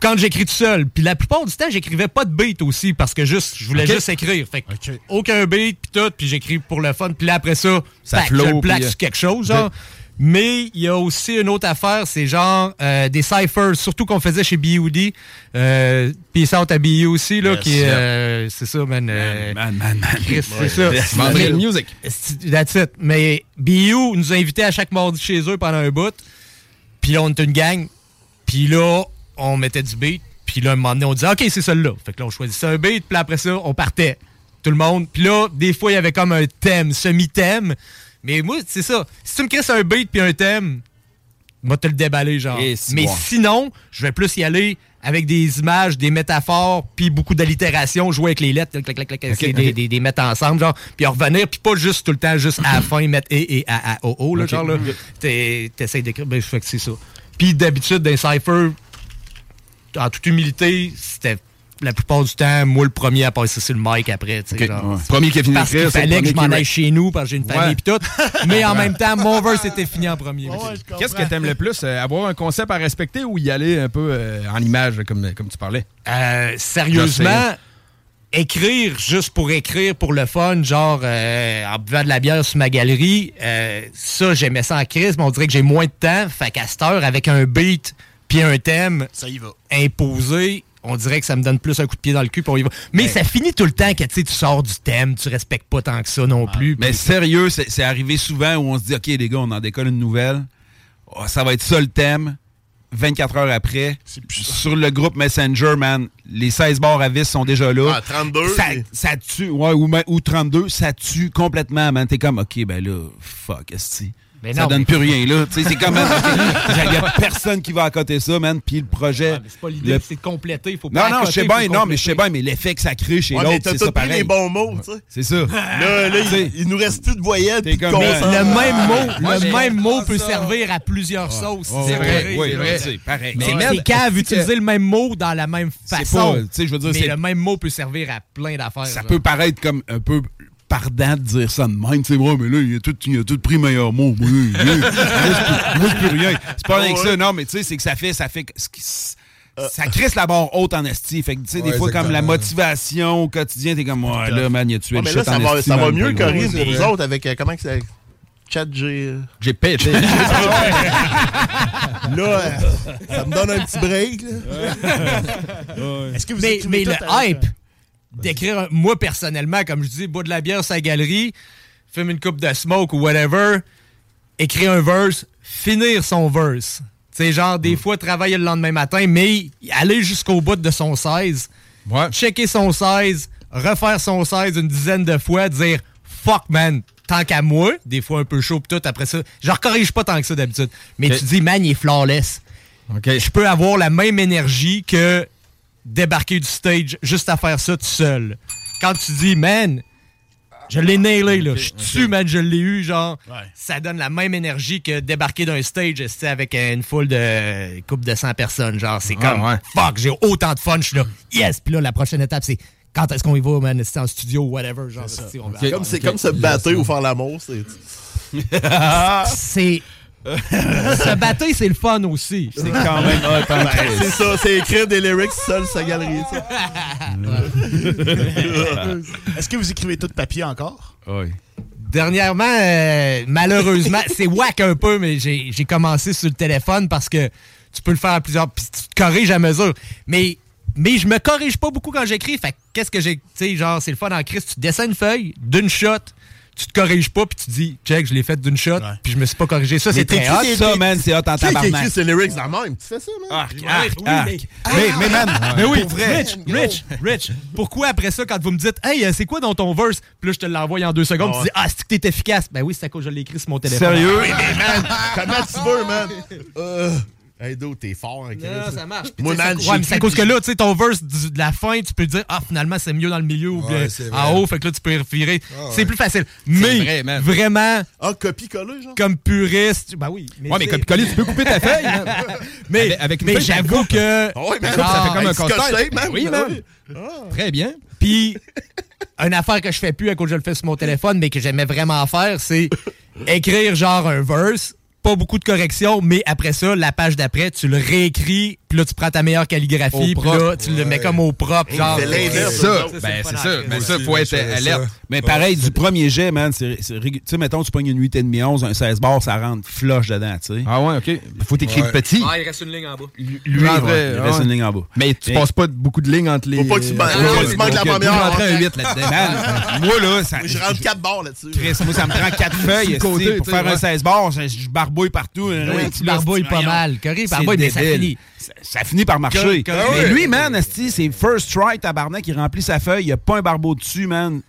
Quand j'écris tout seul, puis la plupart du temps, j'écrivais pas de beat aussi, parce que juste, je voulais juste écrire. Fait que aucun beat, puis tout, puis j'écris pour le fun, puis là, après ça, Ça tac, flow, je le plaque puis, euh, sur quelque chose, genre. Mais il y a aussi une autre affaire, c'est genre euh, des ciphers, surtout qu'on faisait chez B.U.D. Euh, Peace out à B.U. aussi, là, Yes, qui yep. euh, c'est ça, man. euh, Man, man, man. Chris, c'est ça. Yes, Vendredi man. music. C'est- That's it. Mais B.U. nous a invités à chaque mardi chez eux pendant un bout. Puis là, on était une gang. Puis là, on mettait du beat. Puis là, un moment donné, on disait, OK, c'est celui-là. Fait que là, on choisissait un beat. Puis après ça, on partait. Tout le monde. Puis là, des fois, il y avait comme un thème, semi-thème. Mais moi, c'est ça. Si tu me crisses un beat puis un thème, moi, te le déballer, genre. Mais bon. sinon, je vais plus y aller avec des images, des métaphores, puis beaucoup d'allitération, jouer avec les lettres, clac, clac, clac, des, des- des mettre ensemble, genre, puis en revenir, puis pas juste tout le temps, juste à la fin, mettre et, et, a, a, o, o, là, genre, là. T'es- T'essayes d'écrire, ben, fait que c'est ça. Puis d'habitude, dans les cypher, en toute humilité, c'était la plupart du temps, moi le premier à passer sur le mic après, tu sais, Ok, genre. ouais. Premier qui a fini Parce qu'il fallait que je premier m'en qui aille chez nous, parce que j'ai une famille Ouais. pis tout. [laughs] Mais en même temps, mon verse était fini en premier. Qu'est-ce que t'aimes le plus? euh, avoir un concept à respecter ou y aller un peu euh, en image, comme, comme tu parlais? Euh, sérieusement, écrire juste pour écrire, pour le fun, genre euh, en buvant de la bière sur ma galerie, euh, ça, j'aimais ça en crise, mais on dirait que j'ai moins de temps. Fait qu'à cette heure, avec un beat puis un thème Ça y va. imposé, on dirait que ça me donne plus un coup de pied dans le cul pour y va. Mais ça finit tout le temps que tu sais, tu sors du thème, tu respectes pas tant que ça non plus. Mais sérieux, c'est arrivé souvent où on se dit, OK, les gars, on en décolle une nouvelle. Oh, ça va être ça le thème. 24 heures après, sur le groupe Messenger, man, les 16 barres à vis sont déjà là. Ah, 32, Ça, tue, ouais, ou, ma- ou 32, ça tue complètement, man. T'es comme, OK, ben là, fuck, esti. Mais ça non, donne mais- plus rien, là. Tu sais, c'est comme, [laughs] il n'y a personne qui va accoter ça, man. Puis le projet. C'est pas l'idée, le- c'est de compléter. Faut Non, pas non, je accoter, sais bien, non, mais je sais bien, mais l'effet que ça crée chez Ouais, l'autre, c'est ça pareil. les bons mots, tu sais. C'est ça. Là, là, il, il nous reste plus de voyelles puis de comme- Mais consonnes. le même mot, le même mot Ah, peut ça. servir à plusieurs sauces. Ouais, c'est ouais, vrai. ouais, c'est c'est pareil. Mais Mais c'est man, cave est-ce utiliser le même mot dans la même C'est façon. pas, tu sais, je veux dire, mais c'est- le même mot peut servir à plein d'affaires. Ça peut paraître comme un peu pardant de dire ça de même. Tu sais, moi, mais là, il a tout, il a tout pris meilleur mot. [laughs] Moi, reste plus- il reste plus rien. C'est pas rien que ça. Non, mais tu sais, c'est que ça fait, ça fait, qui- ça crisse la barre haute en esti. Fait que, tu sais, des Ouais, fois, comme la motivation au quotidien, t'es comme, ouais, là, man, il a tué Ouais, le mais là, ça en va, esti, ça va mieux, Corinne, ouais, pour c'est autres, avec, euh, comment que c'est... Chat G... J'ai pitch. [laughs] Là, euh, ça me donne un petit break, là. Est-ce que vous mais, mais le avec, hype d'écrire, moi personnellement, comme je dis, bois de la bière la galerie, fume une coupe de smoke ou whatever, écrire un verse, finir son verse. sais, genre, des fois, travailler le lendemain matin, mais aller jusqu'au bout de son 16, checker son 16, refaire son 16 une dizaine de fois, dire fuck man, tant qu'à moi, des fois un peu chaud pis tout, après ça, je corrige pas tant que ça d'habitude. Mais tu dis, man, il est flawless. Je peux avoir la même énergie que débarquer du stage juste à faire ça tout seul. Quand tu dis, man, je l'ai nailé, là. Je suis dessus, man, je l'ai eu, genre. Ça donne la même énergie que débarquer d'un stage, avec une foule de une couple de 100 personnes. Genre, c'est Ouais, comme, ouais. fuck, j'ai autant de fun, je suis là. Yes! Puis là, la prochaine étape, c'est quand est-ce qu'on y va, man? C'est en studio, whatever. Genre, c'est on va- Comme, c'est comme se battre ou faire l'amour. C'est [laughs] c'est. Se battre, c'est le fun aussi. C'est quand même hot, c'est ça, c'est écrire des lyrics seul sa galerie. ça. Est-ce que vous écrivez tout de papier encore? Oui. Dernièrement, euh, malheureusement, c'est whack un peu, mais j'ai commencé sur le téléphone parce que tu peux le faire à plusieurs. Puis tu te corriges à mesure. Mais, mais je me corrige pas beaucoup quand j'écris. Fait que qu'est-ce que j'ai. Tu sais, genre, c'est le fun en crise. Tu dessines une feuille d'une shot. Tu te corriges pas, puis tu dis, check, je l'ai fait d'une shot, puis je me suis pas corrigé. Ça, c'est très hot. Ça, man, c'est hot en Qui qui tabarnak. écrit ses lyrics dans le même? Tu fais ça, man? Arc, Oui, arc, oui, arc. mais- Mais, mais, man, Mais oui, pour vrai. Rich, Rich, Rich, pourquoi après ça, quand vous me dites, hey, euh, c'est quoi dans ton verse? Puis là, je te l'envoie en deux secondes, Ah tu dis, ah, c'est que t'es efficace. Ben oui, c'est à cause que je l'ai écrit sur mon téléphone. Sérieux? Oui, mais man, comment tu veux, man? Hey, dude, t'es fort. hein. Non, ça marche. Moi, man, c'est- ouais, mais c'est à cause que là, tu sais, ton verse du- de la fin, tu peux dire, ah, finalement, c'est mieux dans le milieu ou Ouais, bien en haut, fait que là, tu peux y revirer. Ah, C'est ouais. plus facile. Mais, vrai, man. vraiment, Ah, copie-coller, genre? comme puriste, ben oui. Ouais, mais copier-coller, tu peux couper ta feuille. [laughs] Mais, Avec- mais j'avoue que. Ah ouais, man. Ça fait comme un man. Oui, Ah man. oui. Très bien. Puis, une affaire que je fais plus à cause que je le fais sur mon téléphone, mais que j'aimais vraiment faire, c'est écrire genre un verse, pas beaucoup de corrections, mais après ça, la page d'après, tu le réécris, puis là, tu prends ta meilleure calligraphie, Au puis propre. là, tu le mets comme au propre, genre. l'inverse. Ça, Ça, ben le c'est ça. Mais ça, faut être alerte. Mais pareil, du premier jet, man, c'est, c'est tu sais, mettons, tu pognes une 8,5, 11, un 16 bars, ça rentre flush dedans, tu sais. Ah ouais, OK. Faut t'écrire Ouais. petit. Ah, il reste une ligne en bas. Lui, ouais, vrai, il reste ouais. une ligne en bas. Mais tu Et- passes pas beaucoup de lignes entre les... Faut pas que tu Ouais, ouais, tu manques la donc, première, Je rentrais hein. un 8 là-dedans. [laughs] Moi, là, ça, je rentre 4 barres là-dessus. Chris, moi, ça me prend 4 [laughs] feuilles côté, pour tu faire un ouais. 16 bars. Je, barbouille partout. Oui, hein, tu là, barbouilles pas mal. C'est barbouille, mais ça finit. Ça, ça finit par marcher. Corrige. Mais lui, man, c'est first try, tabarnak, il remplit sa feuille, il n'y a pas un barbeau dessus, man.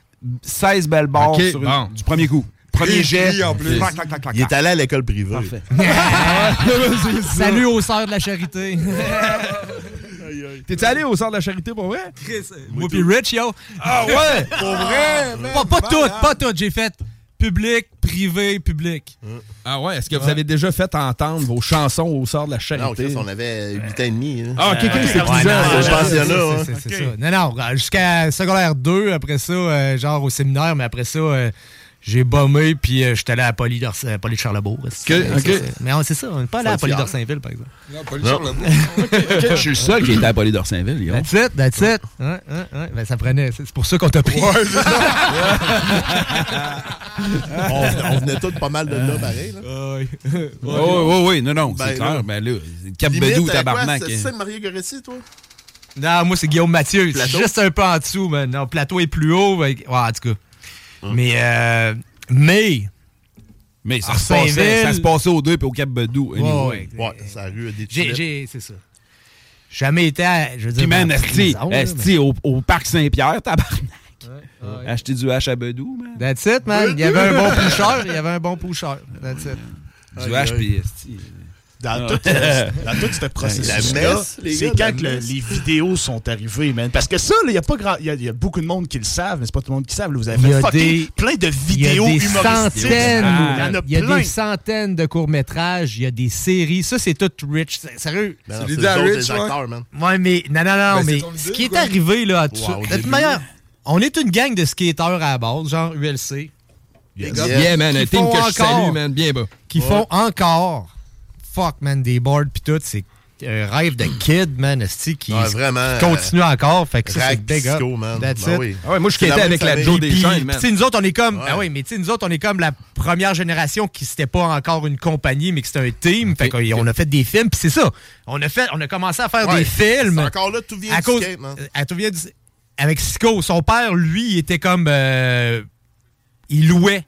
16 belles barres sur une- bon. du premier coup. Premier jet. en plus. Clac, clac, clac, clac, Il est allé à l'école privée. Parfait. [laughs] Salut aux sœurs de la charité. [laughs] T'es allé au centre de la charité pour vrai? Moi puis Rich, yo. Ah ouais? Pour vrai? Pas, pas tout, pas tout. J'ai fait public, privé, public. Ah ouais, est-ce que vous avez déjà fait entendre vos chansons au sort de la Non, charité? Chris, on avait 8 ans et demi. hein. Ah, ok, ok, c'est Ouais, plus non, jeune. je pense qu'il y en a, c'est- hein. c'est- c'est ça. Non, non, jusqu'à secondaire 2, après ça, euh, genre au séminaire, mais après ça, euh, j'ai bombé, puis euh, j'étais allé à Poly, d'Ors- euh, Poly de Charlebourg. C'est- Ok, c'est- ok. c'est- Mais on- c'est ça, on n'est pas allé à Poly d'Orsainville, par exemple. Non, pas le Charles Je suis le seul qui était à Poly d'Orsainville. That's it, that's it. Ouais, ouais, ouais. Ben, ça prenait, c'est pour ça qu'on t'a pris. [laughs] on, on venait tous pas mal de là, pareil. Là. Oui. Oui, oui, oui, non, non, Ben, c'est là. clair. Ben là, Cap Bedou, tabarnak. C'est ça, Marie Goretti, toi? Non, moi, c'est Guillaume Mathieu. Juste un peu en dessous, man. Non, plateau est plus haut. ben, ouais, en tout cas. Mais, euh, mais, Mais ça se, passait, ça se passait aux deux puis au Cap Bedou. anyway. Ouais, Ouais, ça a eu des j'ai, c'est ça. Jamais été à, je veux dire, Puis, man, esti, au, au Parc Saint-Pierre, tabarnak. Acheter du hache à Bedou, man. That's it, man. Il y avait un bon poucheur. Il y avait un bon poucheur. That's it. Du hache, aïe. puis esti. Dans tout, euh, [laughs] dans tout ce processus-là, c'est gars, quand le- les vidéos sont arrivées, man. Parce que ça, il y a pas grand, il y, a- y a beaucoup de monde qui le savent, mais c'est pas tout le monde qui le savent. là. Vous avez Il y fait a fucking des- plein de Il y a vidéos des humoristiques. centaines, Il y en a plein. des centaines de courts-métrages, il y a des séries. Ça, c'est tout rich. C'est- Sérieux. Ben C'est à ouais. acteurs, man. Ouais, mais non, non, non, Ben, mais ce qui est arrivé là, tout ça, début. manière, on est une gang de skateurs à la base, genre ULC, Yes. Yeah, man, un Qui team font que je encore. salue, man, bien bas. qui font encore, fuck, man, des boards pis tout. C'est un rêve de kid, man, esti, qui Ouais, vraiment, qui continue encore. Fait que ça, c'est big up. Man. That's Ben it. oui. Ah ouais, moi, je même avec la. Joe Deschênes, puis, man. nous autres, on est comme. Ouais. Ah oui, mais tu sais, nous autres, on est comme la première génération qui c'était pas encore une compagnie, mais que c'était un team. Fait qu'on on a fait des films, puis c'est ça. On a fait, on a commencé à faire Ouais, des films. c'est encore là, tout vient à du cause, skate, man. à tout vient du- avec Sico. Son père, lui, il était comme. euh, il louait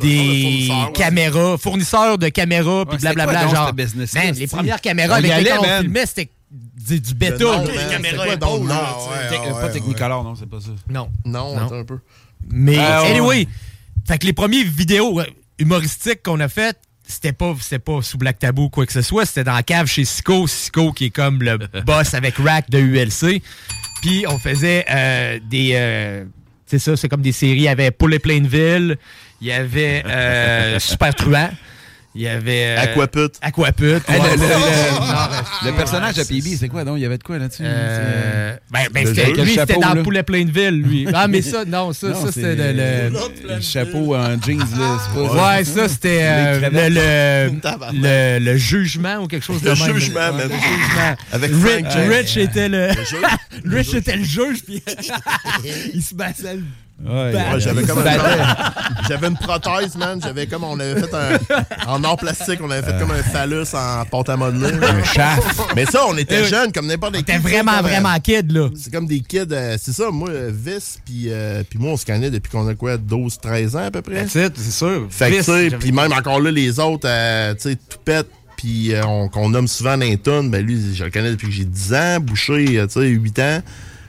des caméras, fournisseurs de caméras, puis blablabla. genre, man, les premières caméras avec lesquelles on filmait, c'était du, man, Les caméras épaules, Pas Technicolor, non, c'est pas ça. Non. Non, un peu. Mais ouais, anyway, ouais. fait que les premières vidéos euh, humoristiques qu'on a faites, c'était pas, c'était pas sous Black Tabou ou quoi que ce soit, c'était dans la cave chez Sico. Sico qui est comme le [laughs] boss avec Rack de ULC. Puis on faisait euh, des... euh, c'est ça, c'est comme des séries. Il y avait Poulet Plainville, il y avait euh, [laughs] Super Truand, il y avait... euh, Aquaput. Aquaput. Le, le- le- le personnage de PB, c'est quoi donc? Il y avait de quoi là-dessus? Euh, ben, ben, Le c'était- le lui, c'était dans là. Poulet Plainville, lui. [laughs] Ah, mais ça, non, ça, Non, ça c'est c'était le... le- Le chapeau en jeans, là. c'est pas- Ouais, ça, c'était euh, le, le, [laughs] le, le jugement ou quelque chose de Le même. jugement, Ouais, man. le jugement. Avec Rich. Rich était le... Le Rich était le juge, puis il se battait le... Ouais, bat. Ouais, j'avais comme. J'avais une prothèse, man. J'avais comme on avait fait un. En or plastique, on avait fait comme un phallus en pâte à modeler. Un shaft. Mais ça, on était oui. jeunes comme n'importe qui. T'es vraiment, Comme, euh, vraiment kid, là. C'est comme des kids. euh, c'est ça, moi, euh, Vis, puis euh, puis moi, on se connaît depuis qu'on a quoi, 12-13 ans à peu près. C'est sûr. Fait que, puis même encore là, les autres, euh, tu sais, Toupette, puis euh, on- qu'on nomme souvent tunes, ben lui, je le connais depuis que j'ai 10 ans, Boucher, euh, tu sais, 8 ans.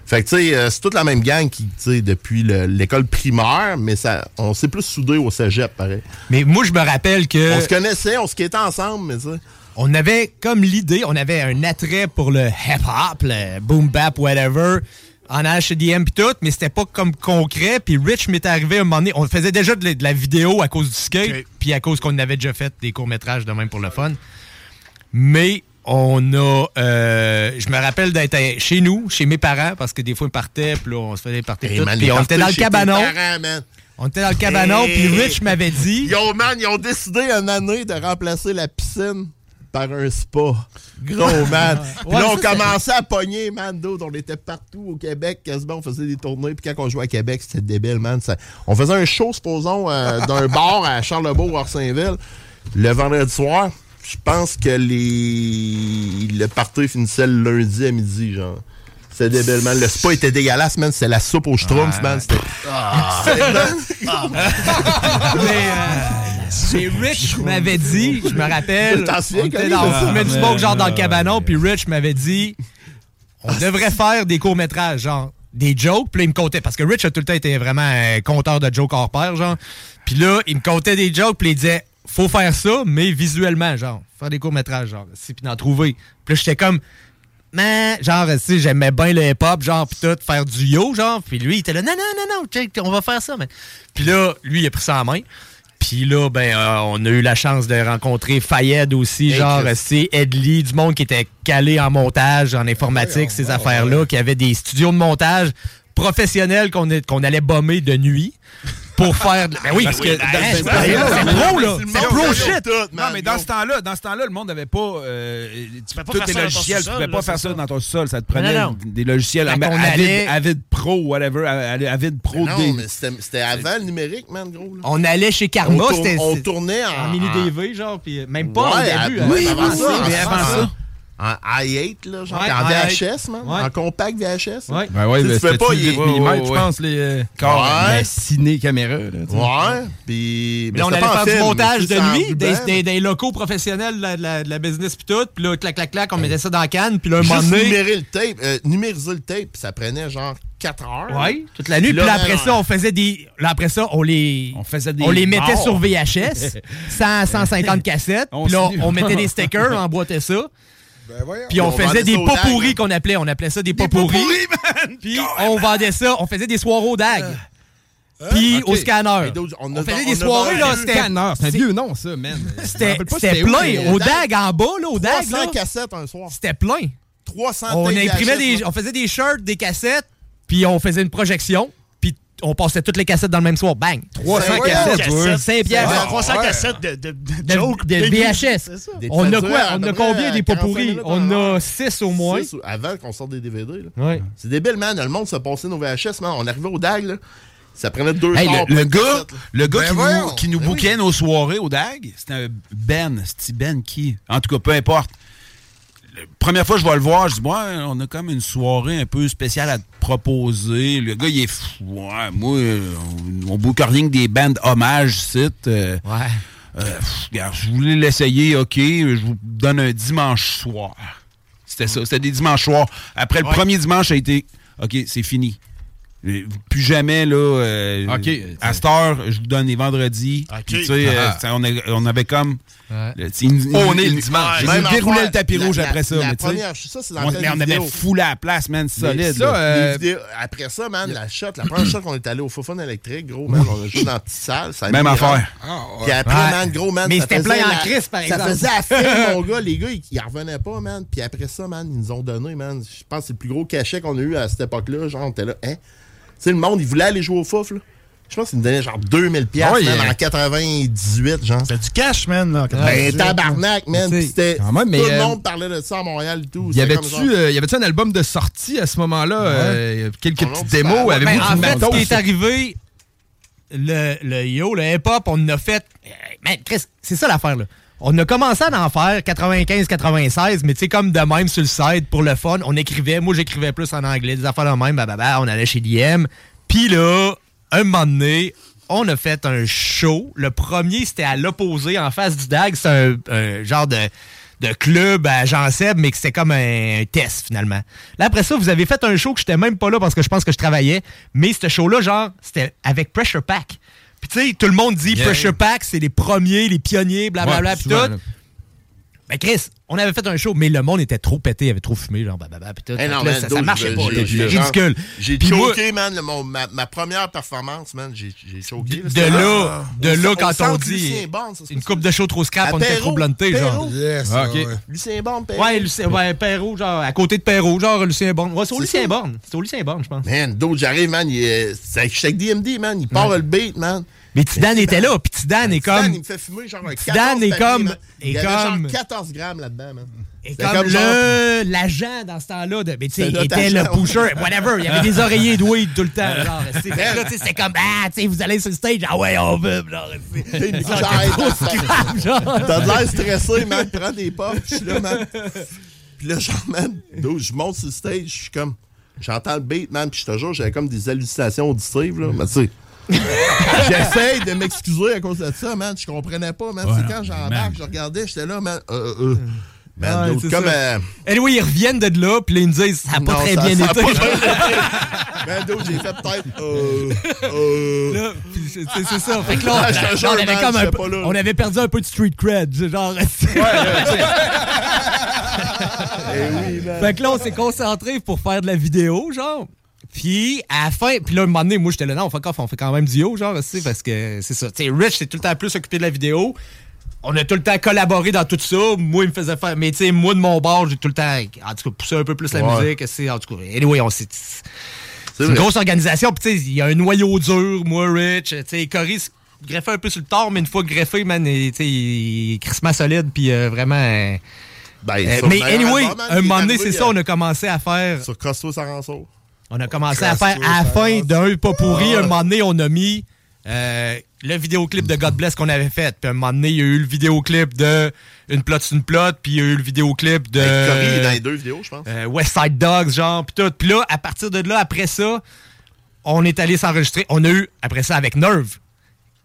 Fait que, tu sais, euh, c'est toute la même gang qui, tu sais, depuis le- l'école primaire, mais ça, on s'est plus soudés au cégep, pareil. Mais moi, je me rappelle que... On se connaissait, on se quittait ensemble, mais tu sais. on avait comme l'idée, on avait un attrait pour le hip-hop, le boom bap, whatever, en HDM pis tout, mais c'était pas comme concret. Puis Rich m'est arrivé un moment donné, on faisait déjà de la, de la vidéo à cause du skate, puis à cause qu'on avait déjà fait des courts-métrages de même pour le fun. Mais on a, euh, je me rappelle d'être chez nous, chez mes parents, parce que des fois, ils partaient, puis là, on se faisait partir Hey, tout. man, Puis on était dans le cabanon. parents, man. On était dans le cabanon, Hey. puis Rich m'avait dit... Yo, man, ils ont décidé une année de remplacer la piscine par un spa. Gros, man. Puis Ouais, là, on commençait à pogner, man, d'autres. On était partout au Québec, quasiment. On faisait des tournées. Puis quand on jouait à Québec, c'était débile, man. Ça- On faisait un show, supposons, euh, d'un [laughs] bar à Charlebourg, Orsainville, le vendredi soir. Je pense que les... le party finissait le lundi à midi, genre. C'était débile, man. Le spa était dégueulasse, man. C'était la soupe aux schtroumpfs, man. C'était... [laughs] Mais euh, c'est Rich m'avait dit, je me rappelle, T'en souviens, Connie, dans- on du smoke genre dans le cabanon, puis Rich m'avait dit, on devrait faire des courts-métrages, genre des jokes, puis là, il me comptait, parce que Rich a tout le temps été vraiment un conteur de jokes hors pair, genre. Puis là, il me comptait des jokes, puis il disait, faut faire ça, mais visuellement, genre, faire des courts-métrages, genre, si, puis d'en trouver. Puis là, j'étais comme, mais genre, sais, j'aimais bien le hip-hop, genre, pis tout, faire du yo, genre. Puis lui, il était là, non, non, non, non, check, on va faire ça, man. Puis là, lui, il a pris ça en main. Puis là, ben, euh, on a eu la chance de rencontrer Fayed aussi, Hey, genre, c'est Ed Lee, du monde qui était calé en montage, en informatique, ces affaires-là, qui avait des studios de montage professionnels qu'on allait bomber de nuit pour faire... de- Ben oui, Parce que c'est pro, là. C'est pro shit. tout, Non, mais dans ce temps-là, dans ce temps-là, le monde n'avait pas euh, peux pas tous faire ça logiciels. Tu pouvais pas faire ça dans ton sol. Ça te prenait des logiciels. Avid, Pro, whatever. Avid Avid Pro Non, D. mais c'était avant le numérique, man, gros. là. On allait chez Karma, On tournait en- en mini DV, genre, puis même pas au début. hein. oui, avant ça, en- avant ça. En i8, là, genre, Ouais, en VHS, man. Ouais. En compact VHS. Ouais. Ben ouais, Tu sais, tu peux pas, il- 8 ouais, mm, ouais, je ouais. pense, les euh, corps, Ouais. ciné-caméra. Ouais. Puis. Puis là, on allait faire du montage de nuit, des, des- des locaux professionnels de la, de business pis tout. Puis là, clac, clac, clac, on mettait ça dans la canne. Puis là, un moment donné... numérer le tape, euh, numériser le tape, ça prenait genre 4 heures. Ouais, toute la nuit. Puis là, après ça, on faisait des... Là, après ça, on les... On faisait des On les mettait morts. sur VHS, 100, 150 cassettes. On Puis là, on [laughs] mettait des stickers, on emboîtait ça. Ben. Puis on, On faisait des pas pourris hein. qu'on appelait. On appelait ça des pas pourris. [laughs] Puis on vendait ça. On faisait des soirées au DAG. Puis Ok. au scanner. On faisait des soirées, là. C'était Scanner, c'est un vieux nom, ça, man. C'était plein. Au DAG en bas, là, au DAG, 300 là, cassettes un soir. c'était plein. 300 On imprimait des, on faisait des shirts, des cassettes, puis on faisait une projection, puis on passait toutes les cassettes dans le même soir. Bang! 300 C'est- cassettes, cassettes. ouais. 5 piastres. Ah, 300 ouais. cassettes de, de. VHS. On a quoi? On a combien des pas 45 pourris? On a heure. 6 au moins. Avant qu'on sorte des DVD. C'est débile, man. Le monde se passait nos VHS, man. On arrivait au DAG, là. Ça prenait deux Hey, le, gars, le gars Ben qui voyons. nous, qui nous Ben oui. bouquait nos soirées au DAG, c'était un Ben. C'était Ben qui? En tout cas, peu importe. Première fois que je vais le voir, je dis, ouais, on a comme une soirée un peu spéciale à te proposer. Le gars, il est fou. Ouais, moi, euh, on, on rien que des bandes hommages, site. ouais. regarde, je voulais l'essayer, ok, je vous donne un dimanche soir. C'était ça, c'était des dimanches soirs. Après le Ouais. premier dimanche, ça a été, ok, c'est fini. Euh, Plus jamais, là, euh, Ok. à cette heure, je vous donne les vendredis. Puis, tu sais, euh, Ah. ça, on, a- on avait comme... Ouais. On est le dimanche. J'ai Même déroulé affaire, le tapis la- rouge la- après ça. la mais tu sais, première- ça, c'est dans on, mais on avait foulé à la place, man, solide. ça, euh, vidéos- après ça, man, la shot, la première shot qu'on est allé au Fofun électrique, gros, man, on a joué dans la petite salle. Ça a Même affaire. Ah, Puis après, Ouais. man, gros, man. Mais ça c'était faisait plein en crise, par Ça exemple. faisait à file, [laughs] mon gars. Les gars, ils, ils en revenaient pas, man. Puis après ça, man, ils nous ont donné, man. Je pense que c'est le plus gros cachet qu'on a eu à cette époque-là. Genre, on était là, hein? Tu sais, le monde, il voulait aller jouer au Fouf, là. Je pense qu'ils nous donnaient genre 2000 piastres, Ouais, man, euh, en 98, genre. C'était du cash, man. Là, en Ben, 98. tabarnak, man. C'était. même, mais, tout le euh, monde parlait de ça à Montréal et tout. Y avait-tu euh, y avait-tu un album de sortie à ce moment-là? Euh, quelques petites démos? Avez-vous Ben, en fait, ce qui est arrivé, le, le yo, le hip-hop, on a fait. Man, Chris, c'est ça l'affaire, là. On a commencé à en faire 95-96, mais tu sais, comme de même sur le site, pour le fun, on écrivait. Moi, j'écrivais plus en anglais, des affaires de même, bah, bah, bah, on allait chez DM. Puis là, un moment donné, on a fait un show. Le premier, c'était à l'opposé, en face du DAG. C'est un, un genre de, de club à Jean Seb, mais que c'était comme un, test, finalement. Là, après ça, vous avez fait un show que j'étais même pas là parce que je pense que je travaillais. Mais ce show-là, genre, c'était avec Pressure Pack. Puis tu sais, tout le monde dit Yeah. Pressure Pack, c'est les premiers, les pionniers, blablabla, Ouais, puis tout. Ben Chris, on avait fait un show, mais le monde était trop pété, il avait trop fumé, genre, tout. Eh Fait non, que là, man, ça, marchait pas, c'était ridicule. J'ai moi- choqué, man. le- mon- ma, ma première performance, man, j'ai j'ai choqué. De là, de là au quand on dit Bond, ça, c'est une coupe de show trop scrap, on était trop bluntés, genre. Yes, Ah, ah, ouais. Lucien Bond, Perrault. Ouais, Lucien, ouais, Perrault, genre, à côté de Perrault, genre Lucien Borne. Ouais, c'est au C'est Lucien. Borne. C'est au Lucien Borne, je pense. Man, d'autres, j'arrive, man. il est- C'est avec DMD, man. Il part le beat, man. Mais Tidan était là, puis Tidan est Tidan, comme. il me fait fumer genre un Tidan 14 est comme- est Il y avait comme- genre 14 grammes là-dedans, man. Et comme, le l'agent dans ce temps-là, de, mais tu sais, était le pusher, whatever. Il y avait des oreillers de weed tout le temps. Genre, là, tu sais, c'était comme, ah, tu sais, vous allez sur le stage, ah ouais, on veut. Genre. T'as de l'air stressé, man. Prends des puffs, je suis là, man. Puis là, genre, man, je monte sur le stage, je suis comme. J'entends le beat, man, puis je te jure, j'avais comme des hallucinations auditives, là. Mais tu sais. [laughs] J'essaye de m'excuser à cause de ça, man. Je comprenais pas, man. Ouais, quand j'embarque, je regardais, j'étais là, man. Euh, euh. Man, Ouais, c'est comme. euh, Anyway, ils reviennent de là, puis là, ils me disent, ça n'a pas non, très ça- bien été. [laughs] Man, j'ai fait peut-être. Euh, euh. C'est ça. Fait que là, [laughs] on, avait man, comme un on avait perdu un peu de street cred, genre. Eh oui, man. Fait que là, on s'est concentré pour faire de la vidéo, genre. Puis, à la fin, puis là, un moment donné, moi, j'étais là, non, fuck off, on fait quand même du yo, genre, tu sais, parce que c'est ça. Tu sais, Rich, c'est tout le temps plus occupé de la vidéo. On a tout le temps collaboré dans tout ça. Moi, il me faisait faire. Mais, tu sais, moi, de mon bord, j'ai tout le temps, en tout cas, poussé un peu plus la Ouais. musique. c'est En tout cas, anyway, on s'est. C'est une grosse organisation. Puis, tu sais, il y a un noyau dur, moi, Rich. Tu sais, Cory se greffait un peu sur le tard, mais une fois greffé, man, tu sais, il est crissement solide, puis euh, vraiment. euh, Ben, euh, mais anyway, un moment donné, c'est ça, euh, on a commencé à faire. Sur Costo Saranso. On a commencé à faire à la fin d'un pas pourri. Un moment donné, on a mis euh, le vidéoclip de God Bless qu'on avait fait. Puis un moment donné, il y a eu le vidéoclip de Une plot, c'est une plot. Puis il y a eu le vidéoclip de dans les deux vidéos, je pense. euh, West Side Dogs, genre. Puis tout. Puis là, à partir de là, après ça, on est allé s'enregistrer. On a eu, après ça, avec Nerve.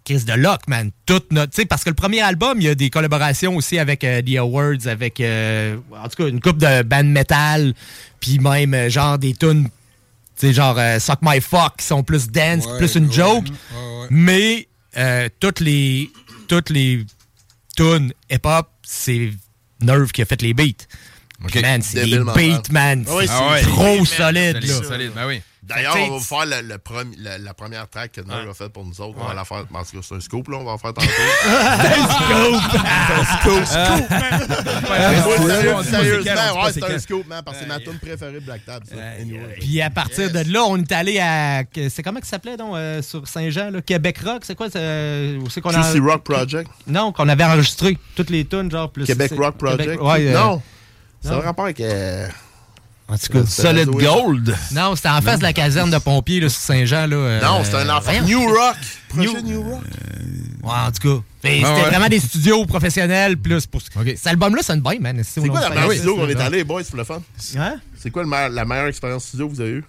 Chris de Lock, man. Toute notre. Tu sais, parce que le premier album, il y a des collaborations aussi avec euh, The Awards, avec. euh, en tout cas, une coupe de band metal. Puis même, genre, des tunes. Sais, genre euh, Suck My Fuck, qui sont plus dance, Ouais, plus une ouais, joke. ouais, ouais. Mais euh, toutes les. Toutes les tunes hip-hop, c'est Nerve qui a fait les beats. Man, c'est des beats, man. Ah ouais, c'est trop solide, Solide, là. solide, ben oui. D'ailleurs, on va faire le, le premi- la, la première track que Nerve a faite pour nous autres. On va la faire. Parce que c'est un scoop, là. On va en faire tantôt. scoop! C'est un scoop! Scoop, c'est quel, on Sérieusement, dit pas ouais, c'est un scoop, man. Parce que c'est ma tune préférée de Black Tab. Puis à partir de là, on est allé à. C'est comment que ça s'appelait, donc, euh, sur Saint-Jean, là? Québec Rock? C'est quoi? c'est, euh, qu'on a. Rock Project. Non, qu'on avait enregistré toutes les tunes, genre. Plus Québec Rock Project. Ouais, euh, non. Ça a un rapport avec. Euh, En tout cas, Solid. Gold. Non, c'était en face de la caserne de pompiers, là, sur Saint-Jean, là. euh, Non, c'était un enfant. New Rock. Projet New Rock? Ouais, en tout cas. Ah C'était ouais. vraiment des studios professionnels plus pour. Cet album-là sonne bien, man. C'est quoi la meilleure studio qu'on est allé, boys, pour le fun? Hein? C'est quoi le meilleur- la meilleure expérience studio que vous avez eue?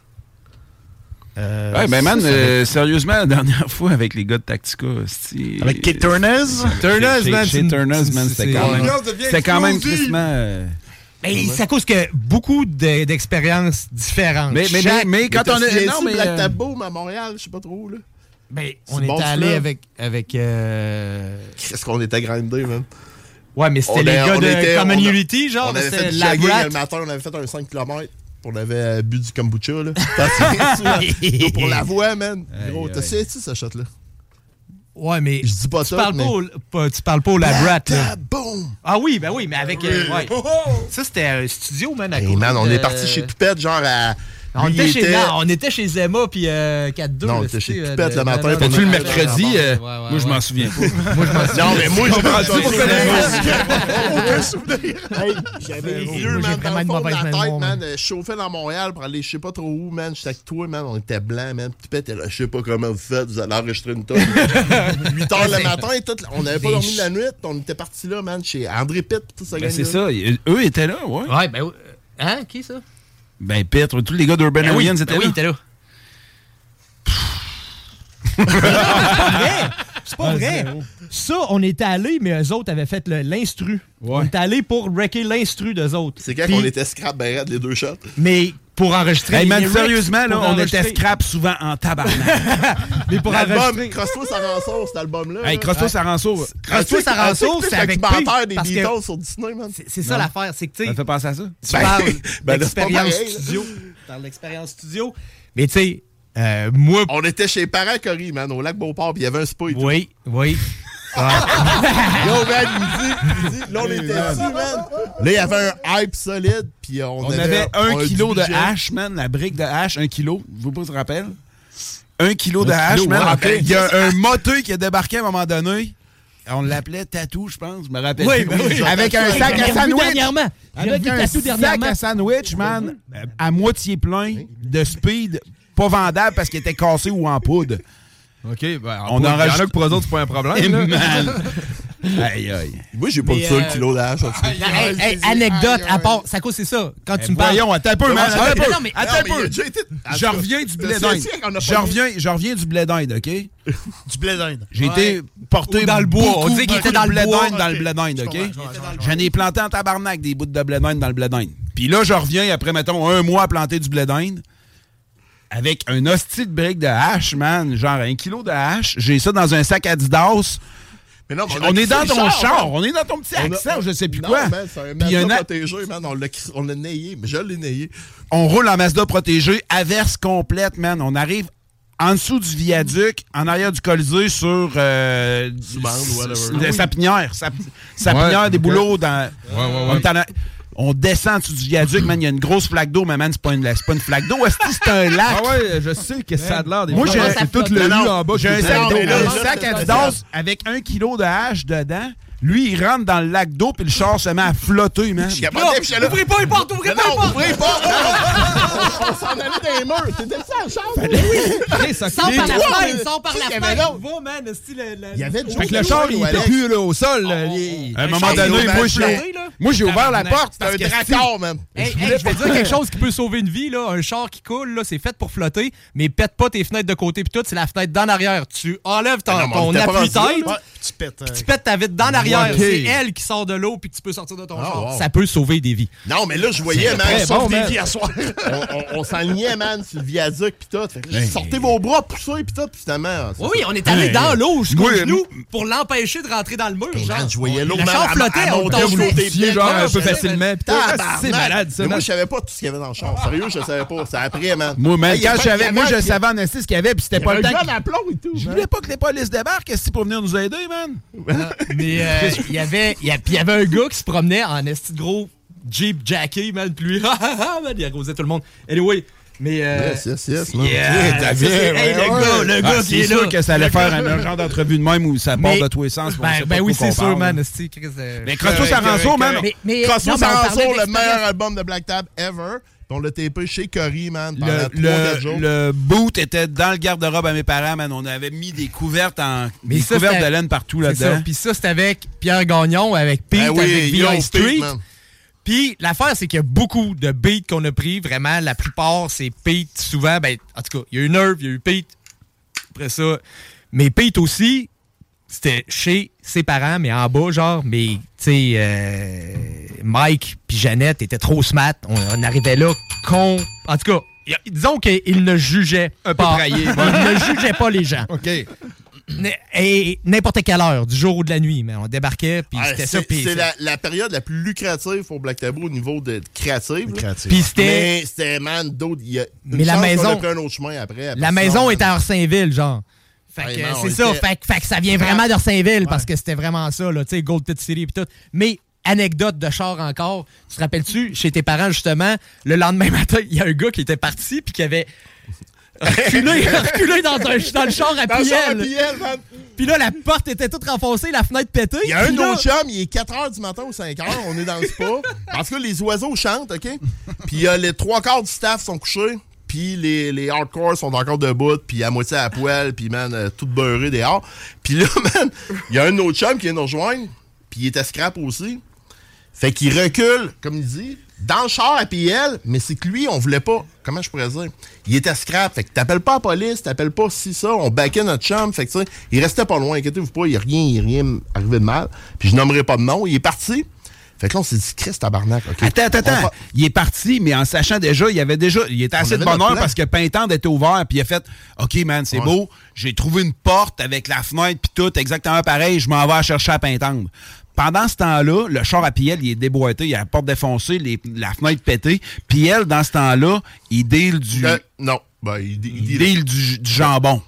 Ouais, ben man, euh, sérieusement, la dernière [laughs] fois avec les gars de Tactica, c'était... Avec Kate Turners? Turners, man. chez Chez Turners, man, c'était quand même... C'était quand même tristement... Mais c'est à cause que beaucoup de- d'expériences différentes. Mais- mais- Chaque- mais- mais quand on est- non, mais, Black euh, Tab Boom à Montréal, je sais pas trop, là. Ben, on bon, était allé avec. avec euh, Qu'est-ce qu'on était grindés, man? Ouais, mais c'était les gars on de était- Common on a- Unity, genre. On avait c'était fait du la le matin, on avait fait un 5 km. On avait euh, bu du kombucha, là. [laughs] T'as Pour la voix, man. Gros, t'as essayé ce shot-là? Ouais, mais. Je dis pas tu ça, parles mais- pas, au, pas- tu parles pas au Labrat, là. Boom! Ah oui, ben oui, mais avec. euh, Oui. ouais. Ça, c'était un studio, man. à côté man, on est parti chez Toupette, genre à. On était, chez, était- non, on était chez Zemma puis euh, 4-2. Non, on était chez Toupette de- le matin, était le mercredi? euh, ouais, moi, je m'en souviens pas. Moi, je m'en souviens. Non, mais moi, je m'en pas souviens. Aucun souvenir. Hey, J'avais les j'ai yeux, man, dans le fond de la tête, man. euh, Je chauffais dans Montréal pour aller je sais pas trop où, man. J'étais avec toi, man. On était blancs, man. Là, je sais pas comment vous faites, vous allez enregistrer une tonne. [laughs] 8 heures le matin, et tout, on n'avait pas dormi de la nuit. On était partis là, man, chez André Pitt, tout ça. Ben, c'est ça. Eux étaient là, ouais. Ouais, ben. oui. Hein, qui ça? Ben, Petre, tous les gars d'Urban Ben oui, étaient ben oui, là. ils étaient là. [laughs] C'est pas vrai. C'est pas Ah. Ça, on était allés, mais eux autres avaient fait l'instru. On était allés pour wrecker l'instru d'eux autres. C'est quand qu'on était scrap ben raide, les deux shots? Mais pour enregistrer. Hey les man, sérieusement, là, on était scrap souvent en tabarnak. [laughs] Mais pour L'album, enregistrer. Rend ça, cet album-là. hey. Crosse-toi, ça rend sourd, c'est avec documentaire des Beatles sur Disney, man. C'est- ça l'affaire, c'est que tu sais. Ça fait penser à ça? Tu Ben, parles ben d'expérience là. studio. Dans l'expérience studio. Mais tu sais, euh, moi. On était chez Parents Cory, man, au lac Beauport, puis il y avait un spa et tout. Oui, oui. Yo, man, il dit, il me dit, là, on était dessus, man. Là, il y avait un hype solide, puis on, On avait un on kilo de hache, man. La brique de hache, un kilo. Vous vous rappelez? Un kilo de Un hache, kilo, man. ouais. Il y a un moteux qui a débarqué à un moment donné. On l'appelait Tatou, je pense. Je me rappelle. Oui, plus. ben oui. Avec un sac à sandwich. dernièrement. Avec un sac à sandwich, man. À moitié plein de speed. Pas vendable parce qu'il était cassé ou en poudre. OK, ben, On on en en rajoute- que pour eux autres, c'est pas un problème. [laughs] Eh, man. [laughs] Aïe, aïe. Moi, j'ai pas de ça, le euh, kilo de hache. Hey, hey, anecdote, à part, ça cause c'est ça. Quand tu me parles. Voyons, attends un peu, man. Attends un peu. Non, mais- Attends Non, un peu. Je reviens du blé d'Inde. Je reviens, je reviens du blé d'Inde, OK? Du blé d'Inde. J'ai été porté dans le bois. On disait qu'il était dans le blé bois. d'Inde dans le Ok. blé d'Inde, OK? J'en ai planté en tabarnak des bouts de blé d'Inde dans le blé d'Inde. Puis là, je reviens après, mettons, un mois à planter du blé d'Inde avec un hostie de brique de hache, man. Genre un kilo de hache. J'ai ça dans un sac Adidas. Mais non, On, a est dans ton char, on est dans ton petit On a- accent, ou je sais plus non, quoi. man, c'est un Puis un Mazda a- protégé, man. On l'a On l'a nayé, mais je l'ai nayé. on roule en Mazda protégé, averse complète, man. On arrive en dessous du viaduc, en arrière du Colisée, sur euh, Subande, whatever. s- Ah de oui. Sapinière. Sap- Sapinière, Ouais, des ok. boulots dans. ouais, ouais. On, est en- on descend en dessous du viaduc, man. Il y a une grosse flaque d'eau, mais man, c'est pas une, c'est pas une flaque d'eau. C'est un lac. Ah ouais, je sais que ça a de l'air des Moi, fois. j'ai- tout le en bas. J'ai un sac, d'eau, un sac Adidas avec un kilo de hache dedans. Lui, il rentre dans le lac d'eau, puis le char se met à flotter, man. Je puis là. Ouvrez pas les portes, ouvrez pas les Non, portes! ouvrez pas! On s'en allait dans les murs. T'étais ça en chambre? [laughs] Hey, ça- Sors Les par la sors par la. Va, man, le- Il y avait Fait que le char, il était plus là, au sol. là. Il- À un Un moment donné, moi, j'ai à flotter, là. moi, j'ai ouvert la porte C'était un dracard, man. Je vais dire [laughs] quelque chose qui peut sauver une vie, là. Un char qui coule, là, c'est fait pour flotter, mais pète pas tes fenêtres de côté pis tout, c'est la fenêtre d'en arrière. Tu enlèves ton, Ah appui-tête, euh, tu pètes ta vitre d'en arrière. C'est elle qui sort de l'eau puis que tu peux sortir de ton Ah, char. wow. Ça peut sauver des vies. Non, mais là, je voyais, man. bon, des man. vies à soir. [laughs] on on, on s'enlignait, man, sur le viaduc, pis tout. Fait que là, sortez vos bras, poussez, pis tout, pis finalement. Oui, oui, on est allé dans l'eau jusqu'au genou pour l'empêcher de rentrer dans le mur. Genre. je voyais l'eau, Le man, char à- flottait, genre, un peu facilement. Puis toi, c'est malade, ça. Mais moi, je savais pas tout ce qu'il y avait dans le char. Sérieux, je savais pas. C'est après, man. Moi, man, quand moi, je savais en ce qu'il y avait, puis c'était pas le temps. Je voulais pas que les polices débarquent, esti, pour venir nous aider, man? Mais euh, il y avait, il y a- puis il y avait un gars qui se promenait en esti de gros Jeep Jackie, man, puis lui, [laughs] ah, ah, ah, man, il arrosait tout le monde. Anyway, mais... Euh, Yes, yes, yes, man. Yeah, hey, le gars, le gars Ah, qui est c'est là. sûr que ça allait Le faire un, un genre d'entrevue de même où ça part Mais- de tous les sens. Ben, ben oui, c'est sûr, man. Chris, euh, Mais Crosso Saranso, man. Crosso Saranso, le meilleur album de Black Tab ever. On l'a tapé chez Curry, man, pendant Le, 3-4 le, jours. le boot était dans le garde-robe à mes parents, man. On avait mis des couvertes en des ça, couvertes de c'était- laine partout là-dedans. Puis ça, c'est avec Pierre Gagnon, avec Pete, Ben oui, avec Pete, Street. man. Puis l'affaire, c'est qu'il y a beaucoup de beats qu'on a pris. Vraiment, la plupart, c'est Pete. Souvent, ben, en tout cas, il y a eu Nerve, il y a eu Pete. Après ça. Mais Pete aussi, c'était chez ses parents, mais en bas, genre. Mais, tu sais, euh, Mike puis Jeannette étaient trop smart. On, on arrivait là con. En tout cas, y a- disons qu'ils ne Un peu pas. Ils ouais. ne jugeaient pas les gens. OK. Et n'importe quelle heure, du jour ou de la nuit, mais on débarquait, puis Ouais, c'était c'est ça. c'est la, la période la plus lucrative pour Black Tabou au niveau de créative. Puis c'était- Mais c'était, man, d'autres. il Mais la maison- a pris un autre chemin après. La maison est à Orsainville, genre. Fait que, c'est ça. Fait, que- fait que ça vient vraiment d'Orsainville parce que c'était vraiment ça, là. Tu sais, Gold Pit City et tout. Mais, anecdote de char encore. Tu te rappelles-tu, chez tes parents, justement, le lendemain [laughs] matin, il y a un gars qui était parti puis qui avait reculé, [laughs] reculé dans, un, dans le char à Piel. Puis là, la porte était toute renfoncée, la fenêtre pétée. Il y a un de là- nos chums, il est 4 h du matin ou 5 h, on est dans le spa. [laughs] Parce que les oiseaux chantent, OK? Puis euh, les trois quarts du staff sont couchés. Puis les, hardcore sont encore debout, puis à moitié à poêle, puis man, euh, tout beurré dehors. Puis là, [laughs] man, il y a un autre chum qui vient nous rejoindre, puis il était scrap aussi. Fait qu'il recule, comme il dit, dans le char à PL, mais c'est que lui, on voulait pas. Comment je pourrais dire? Il était scrap. Fait que t'appelles pas la police, t'appelles pas si ça. On backait notre chum. Fait que, tu sais, il restait pas loin. Inquiétez-vous pas, il y a rien, il rien arrivé de mal. Puis je nommerai pas de nom. Il est parti. Fait que là, on s'est dit, Christ, tabarnak. OK. Attends, attends, attends. va- Il est parti, mais en sachant déjà, il y avait déjà, il était assez de bonheur parce que Pintendre était ouvert, puis il a fait, OK, man, c'est Ouais. beau. J'ai trouvé une porte avec la fenêtre, puis tout, exactement pareil. Je m'en vais à chercher à Pintendre. Pendant ce temps-là, le char à Piel, il est déboîté, il a la porte défoncée, les- la fenêtre pétée. Piel, dans ce temps-là, il deal du, Euh, non. Ben, il, il, il deal du, du jambon.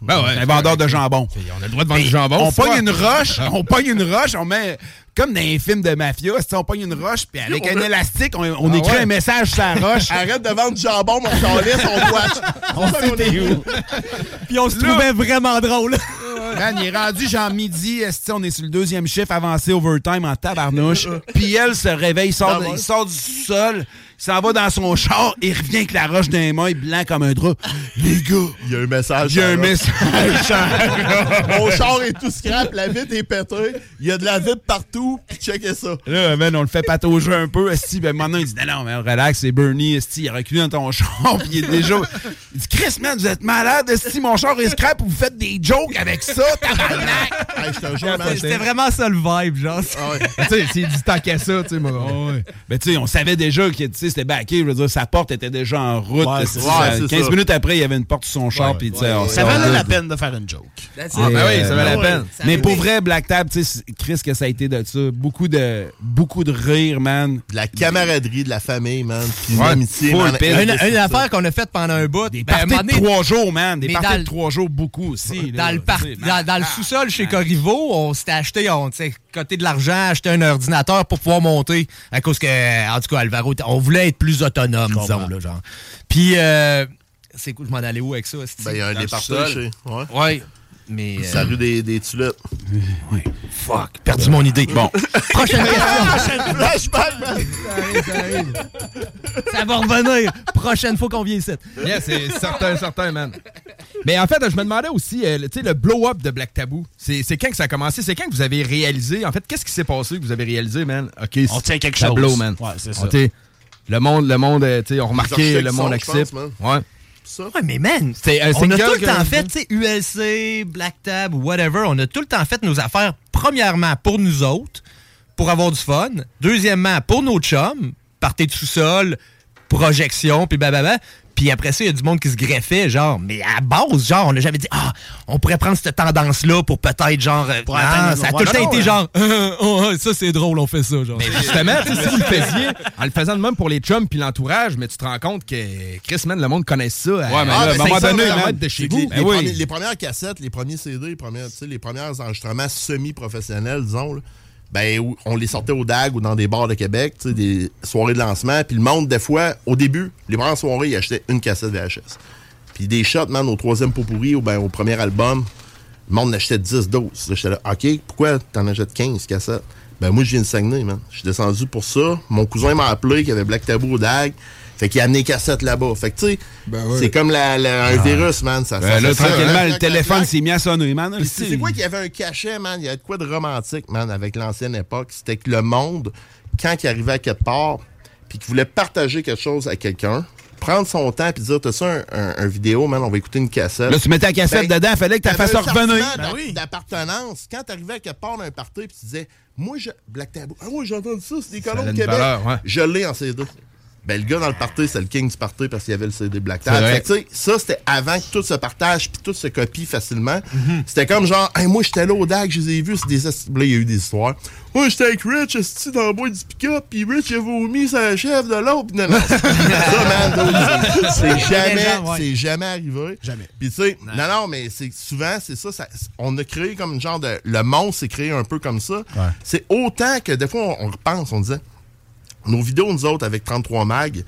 Ben ouais, un vendeur de jambon. On a le droit de vendre du jambon. On pogne une roche, [laughs] on pogne une roche, on met comme dans les films de mafia, c'est-à-dire, on pogne une roche, puis avec On un élastique, on, on Ah écrit ouais? un message sur la roche. [laughs] Arrête de vendre du jambon, mon calice, on watch. [laughs] On sait où. Puis on se trouvait vraiment drôle. Man, il est rendu genre midi, on est sur le deuxième chiffre avancé overtime en tabarnouche. [laughs] Puis elle se réveille, il sort, il sort du sol, s'en va dans son char, il revient avec la roche dans les mains, blanc comme un drap. Les gars, Il y a un message. il y a un message. [laughs] Mon char est tout scrap, la vitre est pétée, il y a de la vitre partout, puis checkez ça. Là, man, on le fait patauger un peu. Esti, ben maintenant, il dit Non, non, mais relax, c'est Bernie. Esti, il a reculé dans ton [laughs] char. Puis il est déjà. Il dit Chris, man, vous êtes malade. Esti, mon char est scrap. Vous faites des jokes avec ça, tabarnak. Hey, man. C'était vraiment ça le vibe, genre. Ah ouais. [laughs] Tu sais, s'il dit tant qu'à ça, tu sais, moi. Ben, tu sais, on savait déjà que tu sais, c'était backé. Je veux dire, sa porte était déjà en route. Ouais, Esti, c'est ça- ça. Ouais, c'est 15 ça. minutes après, il y avait une porte sur son char. Puis, Ça valait la peine de faire une joke. Ah, ben oui, ça valait la peine. Mais pour vrai, Black Tab, tu sais, Chris, que ça a été de ça. Beaucoup de, beaucoup de rire, man. De la camaraderie, de la famille, man. Puis Ouais, l'amitié, full man. pile. Une, affaire qu'on a faite pendant un bout. Des ben, parties de trois jours, man. Des parties de trois jours, beaucoup aussi. dans le, le sous-sol chez Corriveau, on s'était acheté, on s'était coté de l'argent, acheté un ordinateur pour pouvoir monter. À cause que, en tout cas, Alvaro, on voulait être plus autonome, disons, là, genre. Puis, euh, c'est cool, je m'en allais où avec ça? Ben, il y a un chez. Ouais. Ouais. Mais. C'est la rue des, des Tulips. fuck, perdu mon idée. Bon. [laughs] Prochaine question. Flashback, man. Ça va revenir. Prochaine fois qu'on vient ici. Yeah, c'est certain, certain, man. Mais en fait, je me demandais aussi, euh, le- tu sais, le blow-up de Black Tabou, c'est quand que ça a commencé? C'est quand que vous avez réalisé? En fait, qu'est-ce qui s'est passé que vous avez réalisé, man? OK, On tient quelque ça chose. blow, man. Ouais, c'est On ça. Le monde, le monde, euh, tu sais, on remarqué, architectes le monde accepte. Ouais. Ça. Ouais, mais man, un on a tout le que- temps fait, tu sais, ULC, Black Tab, whatever, on a tout le temps fait nos affaires, premièrement, pour nous autres, pour avoir du fun. Deuxièmement, pour nos chums, partir de sous-sol, projection, puis blablabla. Puis après ça, il y a du monde qui se greffait, genre, mais à base, genre, on n'a jamais dit, ah, on pourrait prendre cette tendance-là pour peut-être, genre, euh, Pour non, atteindre ça a tout le temps Ouais, été genre, Euh, [laughs] oh, ça c'est drôle, on fait ça, genre. Mais justement, tu sais, si vous le [laughs] faisiez, en le faisant de même pour les chums puis l'entourage, mais tu te rends compte que Chris, man, le monde connaît ça. Ouais, mais Ah, là, à un moment donné, de chez vous. Les, Ben les oui. premiers- les premières cassettes, les premiers CD, les les premiers enregistrements semi-professionnels, disons, là, ben, on les sortait au DAG ou dans des bars de Québec, des soirées de lancement. Puis le monde, des fois, au début, les premières soirées, ils achetaient une cassette VHS. Puis des shots, man, au troisième pot pourri ou ben, au premier album, le monde achetait 10 doses. J'étais là, OK, pourquoi t'en achètes 15 cassettes? Ben moi, je viens de Saguenay, man. Je suis descendu pour ça. Mon cousin m'a appelé, qui avait Black Tabou au DAG. Fait qu'il a amené les cassettes là-bas. Fait que, tu sais, c'est comme la- la- un Ah. virus, man. Ça, Ben ça là, ça, tranquillement, hein. le téléphone s'est mis à sonner, man. C'est quoi qu'il y avait un cachet, man? Il y a de quoi de romantique, man, avec l'ancienne époque? C'était que le monde, quand il arrivait à quelque part, puis qu'il voulait partager quelque chose à quelqu'un, prendre son temps puis dire, t'as ça un, un- un vidéo, man, on va écouter une cassette. Là, tu mettais la cassette dedans, fallait que tu fasses un revenir. Ben d'a- d'appartenance. Quand t'arrivais à quelque part d'un party puis tu disais, moi, je... Black Tabou, ah, moi, j'ai entendu ça, c'est des colons de Québec. valeur, ouais. Je l'ai en CD. Ben, le gars dans le party, c'est le king du party parce qu'il y avait le CD Black Tab. Fait que, tu sais, ça, c'était avant que tout se partage puis tout se copie facilement. Mhm. C'était comme genre, Hey, moi, j'étais là au DAG, je les ai vus, c'est des Là, il y a eu des histoires. Moi, j'étais avec Rich, esti, dans le bois du pick-up, puis Rich, il a vomi sa chef de l'autre. Non, non. [laughs] ça, [laughs] c'est jamais, ouais. c'est jamais arrivé. Jamais. Puis, tu sais, non, non, mais c'est souvent, c'est ça, ça- On a créé comme une genre de. Le monde s'est créé un peu comme ça. C'est autant que des fois, on, on repense, on disait, nos vidéos, nous autres, avec 33 mag,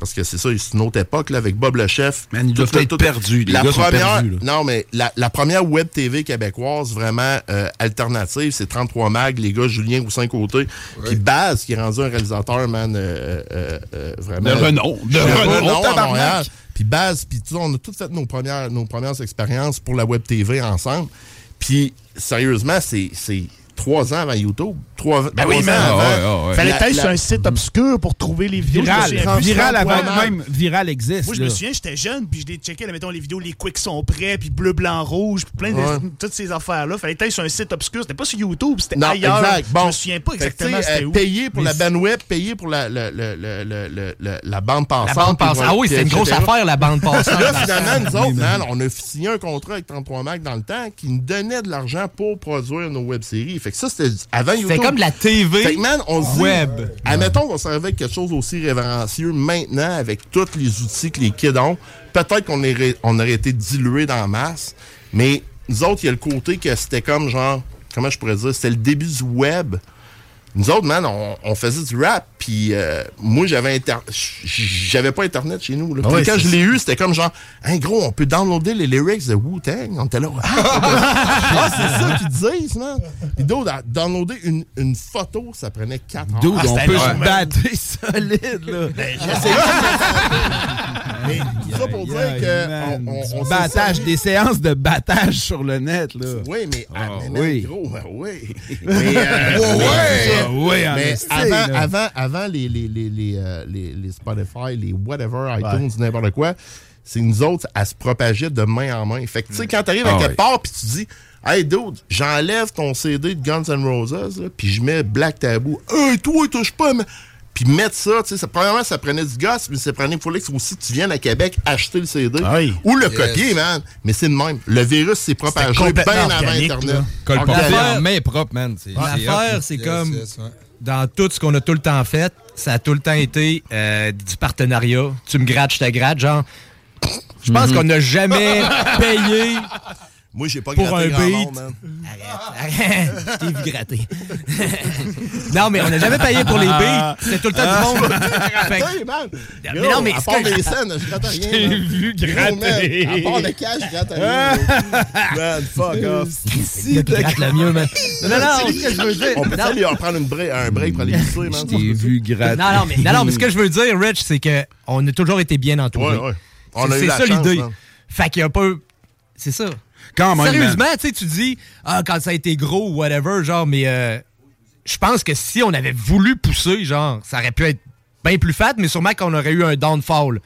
parce que c'est ça, c'est une autre époque, là, avec Bob le chef. Man, ils doivent Tout- être tout- perdus. Les La gars sont première, perdus, non, mais la, la première web TV québécoise vraiment euh, alternative, c'est 33 mag, les gars, Julien Roussin Côté. Puis Baz, qui est rendu un réalisateur, man, euh, euh, euh, vraiment. De renom. De De renom, à. Montréal. Puis Baz, puis tu sais, on a toutes fait nos premières, nos premières expériences pour la web TV ensemble. Puis, sérieusement, c'est trois ans avant YouTube. Trois, Ben trois oui, avant. Fallait La- être sur un site obscur pour trouver les vidéos. Viral. Viral avant même Viral existe. Moi, je me souviens, j'étais jeune, puis je les checkais, là, mettons, les vidéos, les quicks sont prêts, puis bleu, blanc, rouge, puis plein de. Ouais. [laughs] Toutes ces affaires-là. Fallait être sur un site obscur. C'était pas sur YouTube, c'était Non, ailleurs. exact. Bon. Je me souviens pas exactement c'était euh, où. Payer pour Mais la bandwidth, payer pour la, la, la, la, la, bande passante. bande passante. Ah oui, c'est puis une grosse affaire, la bande passante. Là, finalement, nous [laughs] autres, mais- on a signé un contrat avec 33 Mac dans le temps qui nous donnait de l'argent pour produire nos web-séries. Fait que ça, c'était avant YouTube. C'était comme de la TV Fait que, man, on dit, web. Admettons qu'on avec quelque chose aussi révérencieux maintenant, avec tous les outils que les kids ont. Peut-être qu'on aurait, on aurait été dilué dans la masse, mais nous autres, il y a le côté que c'était comme genre, comment je pourrais dire, c'était le début du web. Nous autres, man, on, on faisait du rap, puis euh, moi, j'avais inter... j'avais pas Internet chez nous. là. Ah Puis ouais, quand je l'ai eu, c'était comme genre, hein, gros, on peut downloader les lyrics de Wu-Tang. On était là, ah, ah, c'est ça qu'ils disent, man. Puis d'autres, downloader une, une photo, ça prenait 4 heures. Dude, Ah, on c'était peut se battre [laughs] solide, là. Ben, Mais tout ça pour dire que on, on, on s'est battage, des séances de battage sur le net, là. Oui, mais, ah, mais man, oui. gros, ben oui. [laughs] Mais, euh, mais. Ouais, en Mais avant, avant, avant les, les, les, les, euh, les, Spotify, les whatever, iTunes, n'importe quoi, c'est nous autres à se propager de main en main. Fait que, tu sais, quand t'arrives Ah à quelque part, puis tu dis, Hey, dude, j'enlève ton CD de Guns N' Roses, puis je mets Black Taboo. Hey, toi, touche pas, mais. Puis mettre ça, tu sais, ça- premièrement, ça prenait du gosse, mais ça prenait, il fallait que aussi que tu viennes à Québec acheter le CD. Ou le Yes. copier, man. Mais c'est le même. Le virus s'est propagé bien complètement avant Internet. L'affaire- main propre, man. L'affaire, c'est comme Yes, yes, ouais. dans tout ce qu'on a tout le temps fait, ça a tout le temps été euh, du partenariat. Tu me grattes, je te gratte. Genre, je pense Mhm. qu'on n'a jamais [laughs] payé Moi, j'ai pas pour gratté un grand beat. monde, man. Arrête, [laughs] je t'ai vu gratter. [laughs] non, mais on n'a jamais payé pour les beats. C'était tout le temps du monde. [laughs] Fait que- Hey, man. Mais Gros, non, mais à c'est part des scènes, je gratte rien. Je t'ai man. vu Gros, gratter. man, À part le cash, je gratte rien. man, fuck off. Le gars qui gratte le mieux, man. Non, non, non, ce que je veux dire. On peut non. lui en prendre une break, un break pour aller pisser, man. Je t'ai vu gratter. Non, non, mais, non, non, mais ce que je veux dire, Rich, c'est qu'on a toujours été bien entouré. Ouais, ouais. On C'est- a eu c'est la ça chance, l'idée. man. Fait qu'il y a pas. C'est ça. Quand même, Sérieusement, tu sais, tu dis, ah, quand ça a été gros ou whatever, genre, mais euh, je pense que si on avait voulu pousser, genre, ça aurait pu être bien plus fat, mais sûrement qu'on aurait eu un downfall.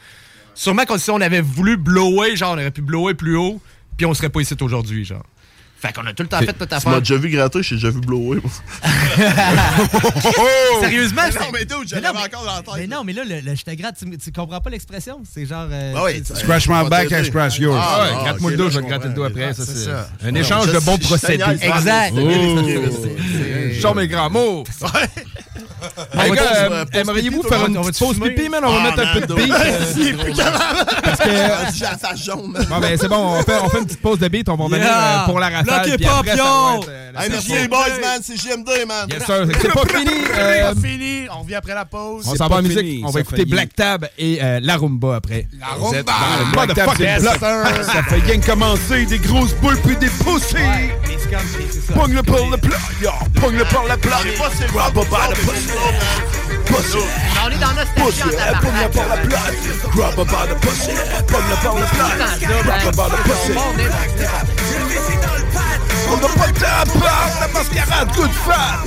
Sûrement que si on avait voulu blower, genre, on aurait pu blower plus haut, puis on serait pas ici aujourd'hui, genre. Fait qu'on a tout le temps fait notre Tu m'as affaire. déjà vu gratter, j'ai déjà vu blower. [laughs] Sérieusement, Mais non, mais dude, encore dans la tête. Mais non, mais là, le, le je te gratte, tu, tu comprends pas l'expression? C'est genre. euh, Ah oui, Scratch my back, I scratch yours. Ah, Ouais, ah, gratte-moi le dos, je vais te gratter le dos après. Ça, C'est c'est ça. un échange je- de bons procédés. Exact. Oh. Je sors mes grands mots. Va gars, euh, euh, aimeriez-vous pipi, faire une petite pause pipi, man? On va mettre un peu de beat. [laughs] euh. Parce que. Jaune. Bon, ben, c'est bon, on fait, on fait une petite pause de beat, on va revenir euh, pour la rafale. Pas, pion. euh, la Hey, merci session. les boys, man. C'est JMD, man. Yes, sir. C'est pas fini. [laughs] C'est pas fini. On revient après la pause. on s'en va en musique. On va écouter Black Tab et euh, La Rumba après. La Rumba. Motherfucking Yes, bloc. sir. Ça fait rien que commencer. Des grosses boules puis des poussées. Pogne le pour le plat. Yo, pogne le pour le plat. Pas pas pas le pussy. On est dans notre Pussy, par la plate. Grab by the pussy. Pogne-la par la plate. Grab her by the pussy. On n'a pas de la mascarade good fat.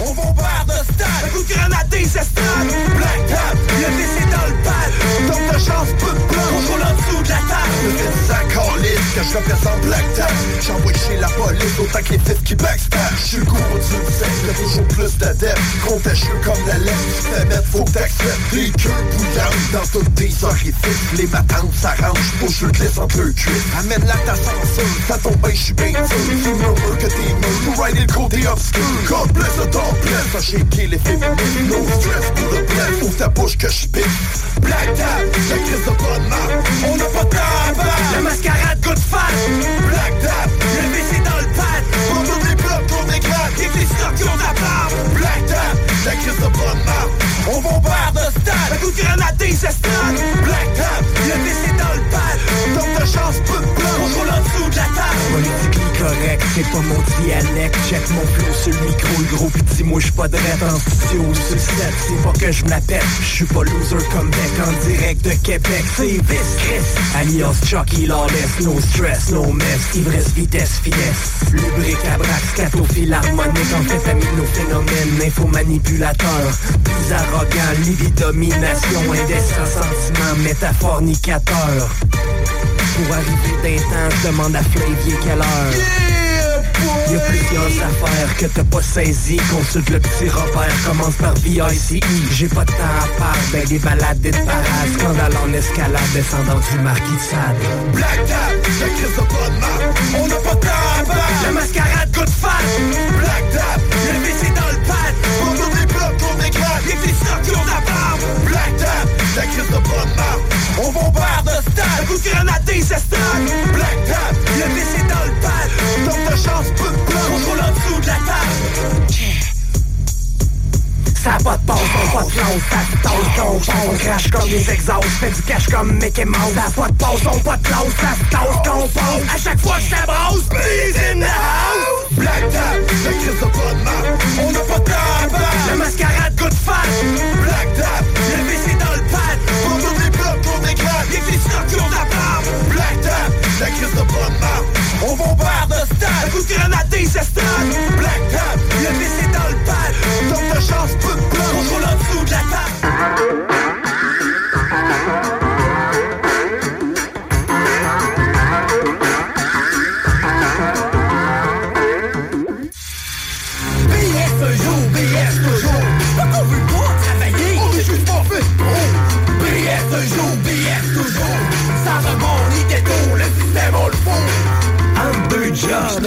On bombarde de stade, un coup de grenade des estrades Black Tap, le PC dans le pad Donc de chance, peu de plan, on roule en dessous de la table. Le fait de sac calice, que je représente Black Tap. J'envoie chez la police autant que les fils qui backstab. Je suis le gourou du sexe, y'a toujours plus d'adeptes Contagieux comme la lèvre, tu te fais mettre, faut que Des queues bouillantes dans toutes tes orifices. Les matantes s'arrangent, pour je le glisse entre deux cuisses Amène la ta censure, ça tombe bien, j'suis bien sûr. Tu murmures que t'es mûr, pour rider le côté obscur. God bless the dog bless, va shaker les féminines No stress pour le bless, ouvre ta bouche que j'pique Black correct, c'est pas mon dialecte. Check mon flow sur le micro, le gros petit moi j'suis pas rêve en studio. Sur le set C'est pas que je m'appelle, j'suis pas loser comme Beck en direct de Québec. C'est Vice Chris, alias Chucky Lawless No stress, no mess, ivresse, vitesse, finesse. Lubricabrax, scatophile harmonique Amphétamino-phénomène, info-manipulateur Plus arrogant, libidomination Indécent sentiment, métaphornicateur pour arriver d'un temps, je demande à Flavier quelle heure. Y'a plusieurs affaires que t'as pas saisi Consulte le petit repère, commence par VICI J'ai pas de temps à part, ben des balades, des parades. Scandale en escalade, descendant du marquis de Sade. Black Tap, la crise de bonne marque On n'a pas de temps à battre, la mascarade good fat. Black Tap, le PC dans le stocks qui ont de la Black Tap, la crise de bonne marque On bombarde de stade, un coup de grenade des estrades Black Tap, le PC dans le pad. Donc de chance, peu de plan, on roule en dessous de la table. Ça a pas de pause, on pas de plonge, ça se tasse fond, on crache comme des exhausts, fait du cash comme Mickey Mouse. Ça a pas de pause, on pas de plonge, ça se tasse fond. À chaque fois que ça brosse, please in the house. Black Tap, la crise de marque On n'a pas de battre, la mascarade good fat Black Tap, le PC dans le pad. On tourne des blocs, claques, et des stocks qui ont la barbe. Black Tap, la crise de marque On bombarde de stade, un coup de grenade des estrades Black Tap, le PC dans le pad. Donc de chance, peu de plan, on roule en dessous de la BS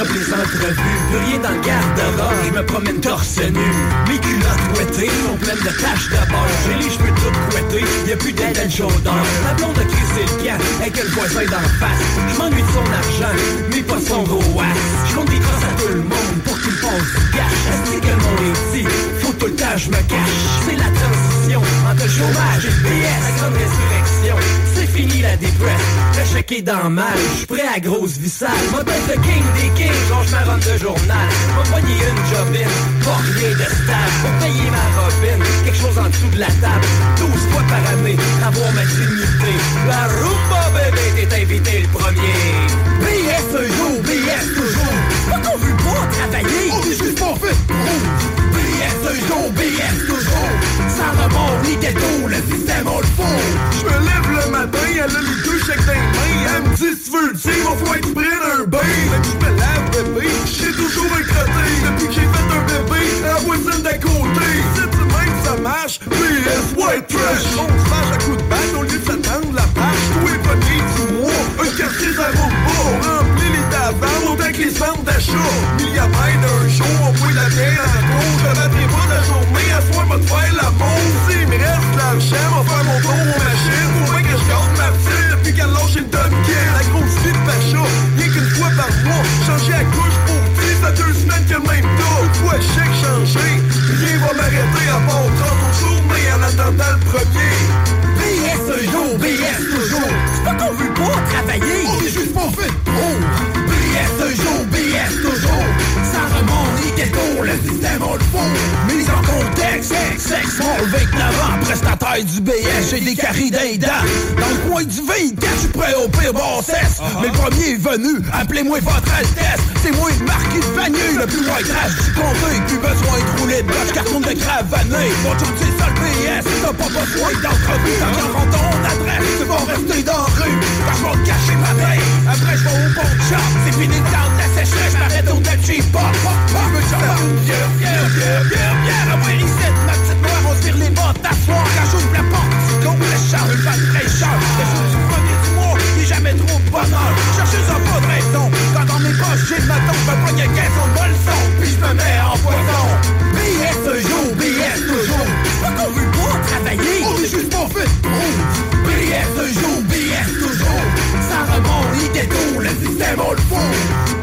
noble les entrevues, plus rien dans le garde-robe, je me promène torse nu. Mes culottes ouettées sont pleines de taches de beurre, j'ai les cheveux tout couettés, y'a plus d'aide à le chaudeur. La blonde a crissé le camp, avec le voisin d'en face. Je m'ennuie de son argent, mais pas son gros. Je compte des grâces à tout le monde pour qu'il passe du cash. Est-ce que monde est tout le temps je me cache. C'est la transition entre le chômage et le PS, la grande résurrection. C'est fini la dépresse, le chèque est dans mal, j'suis prêt à grosse vissale. M'a tête le king des kings, longe ma ronde de journal. Poigné une jobine, pas rien de stable. Pour payer ma robine, quelque chose en dessous de la table. 12 fois par année, avoir ma dignité. La rumba bébé, t'es invité le premier. BS un jour, BS toujours. Pas qu'on veut pas travailler, on est juste pas fait pour. BS un jour, BS toujours. Ça remonte, les ghettos, le système, on le fout. Je me lève le matin, elle a les deux chèques dans les mains. Elle me dit, si veux dire, va falloir que tu prennes un bain. Même je me lave, bébé, j'ai toujours un crotté. Depuis que j'ai fait un bébé, la voisine d'à côté. C'est de même ça marche, PS White Trash. On se marche à coups de batte au lieu de s'attendre la page. Tous les premiers du mois, un quartier ça vaut pas. Remplis les tabacs, autant que les centres d'achat. Milliamètre d'un jour, on peut la bière va te faire la montre. S'il me reste de l'argent, va faire mon tour aux machines. Faut bien que je garde ma petite depuis qu'elle lâche une tonne La grosse vie de Pacha, rien qu'une fois par mois. Changer la couche pour petit, ça deux semaines que le même tas. Une fois chèque changé, rien va m'arrêter à part 30 au journée en attendant le premier. BS un jour, BS toujours. C'est pas qu'on veut pas travailler, on est juste pas fait pour. BS un jour, BS toujours. Ça remonte, les détourne le système on le fout Mise en contexte, sexe, small 29 ans Prestataire du BS, j'ai des caries d'un Dans le coin du V4, je suis prêt au pire bassesse Mais le premier est venu, appelez-moi votre Altesse. C'est moi le marquis de Vanier, le plus loin trash du comté. Plus besoin de rouler de bloc, carton de cravané Mon c'est ça le BS, t'as pas besoin d'entrevue. Qu'en rend ton adresse, tu vas rester dans la rue. Quand je vais te cacher ma veille, après je vais au bon shop. C'est fini le temps de la sécheresse, j'm'arrête au Dutchy Pop, je me chante une bière, bière, bière, bière, bière Ma petite noire, on tire les bottes t'asseoir Quand j'ouvre la porte, go, le char, pas de fraîcheur Le jour du premier du mois, il est jamais trop de bonheur. Cherchez un pas de raison, quand dans mes poches j'ai le maton Je me pogne 15 ans de leçon, puis je me mets en poisson. BS ce jour, BS toujours Pas qu'on veut pas travailler, on est juste pas fait pour BS ce jour, BS toujours Ça remonte, il détourne, le système on le fout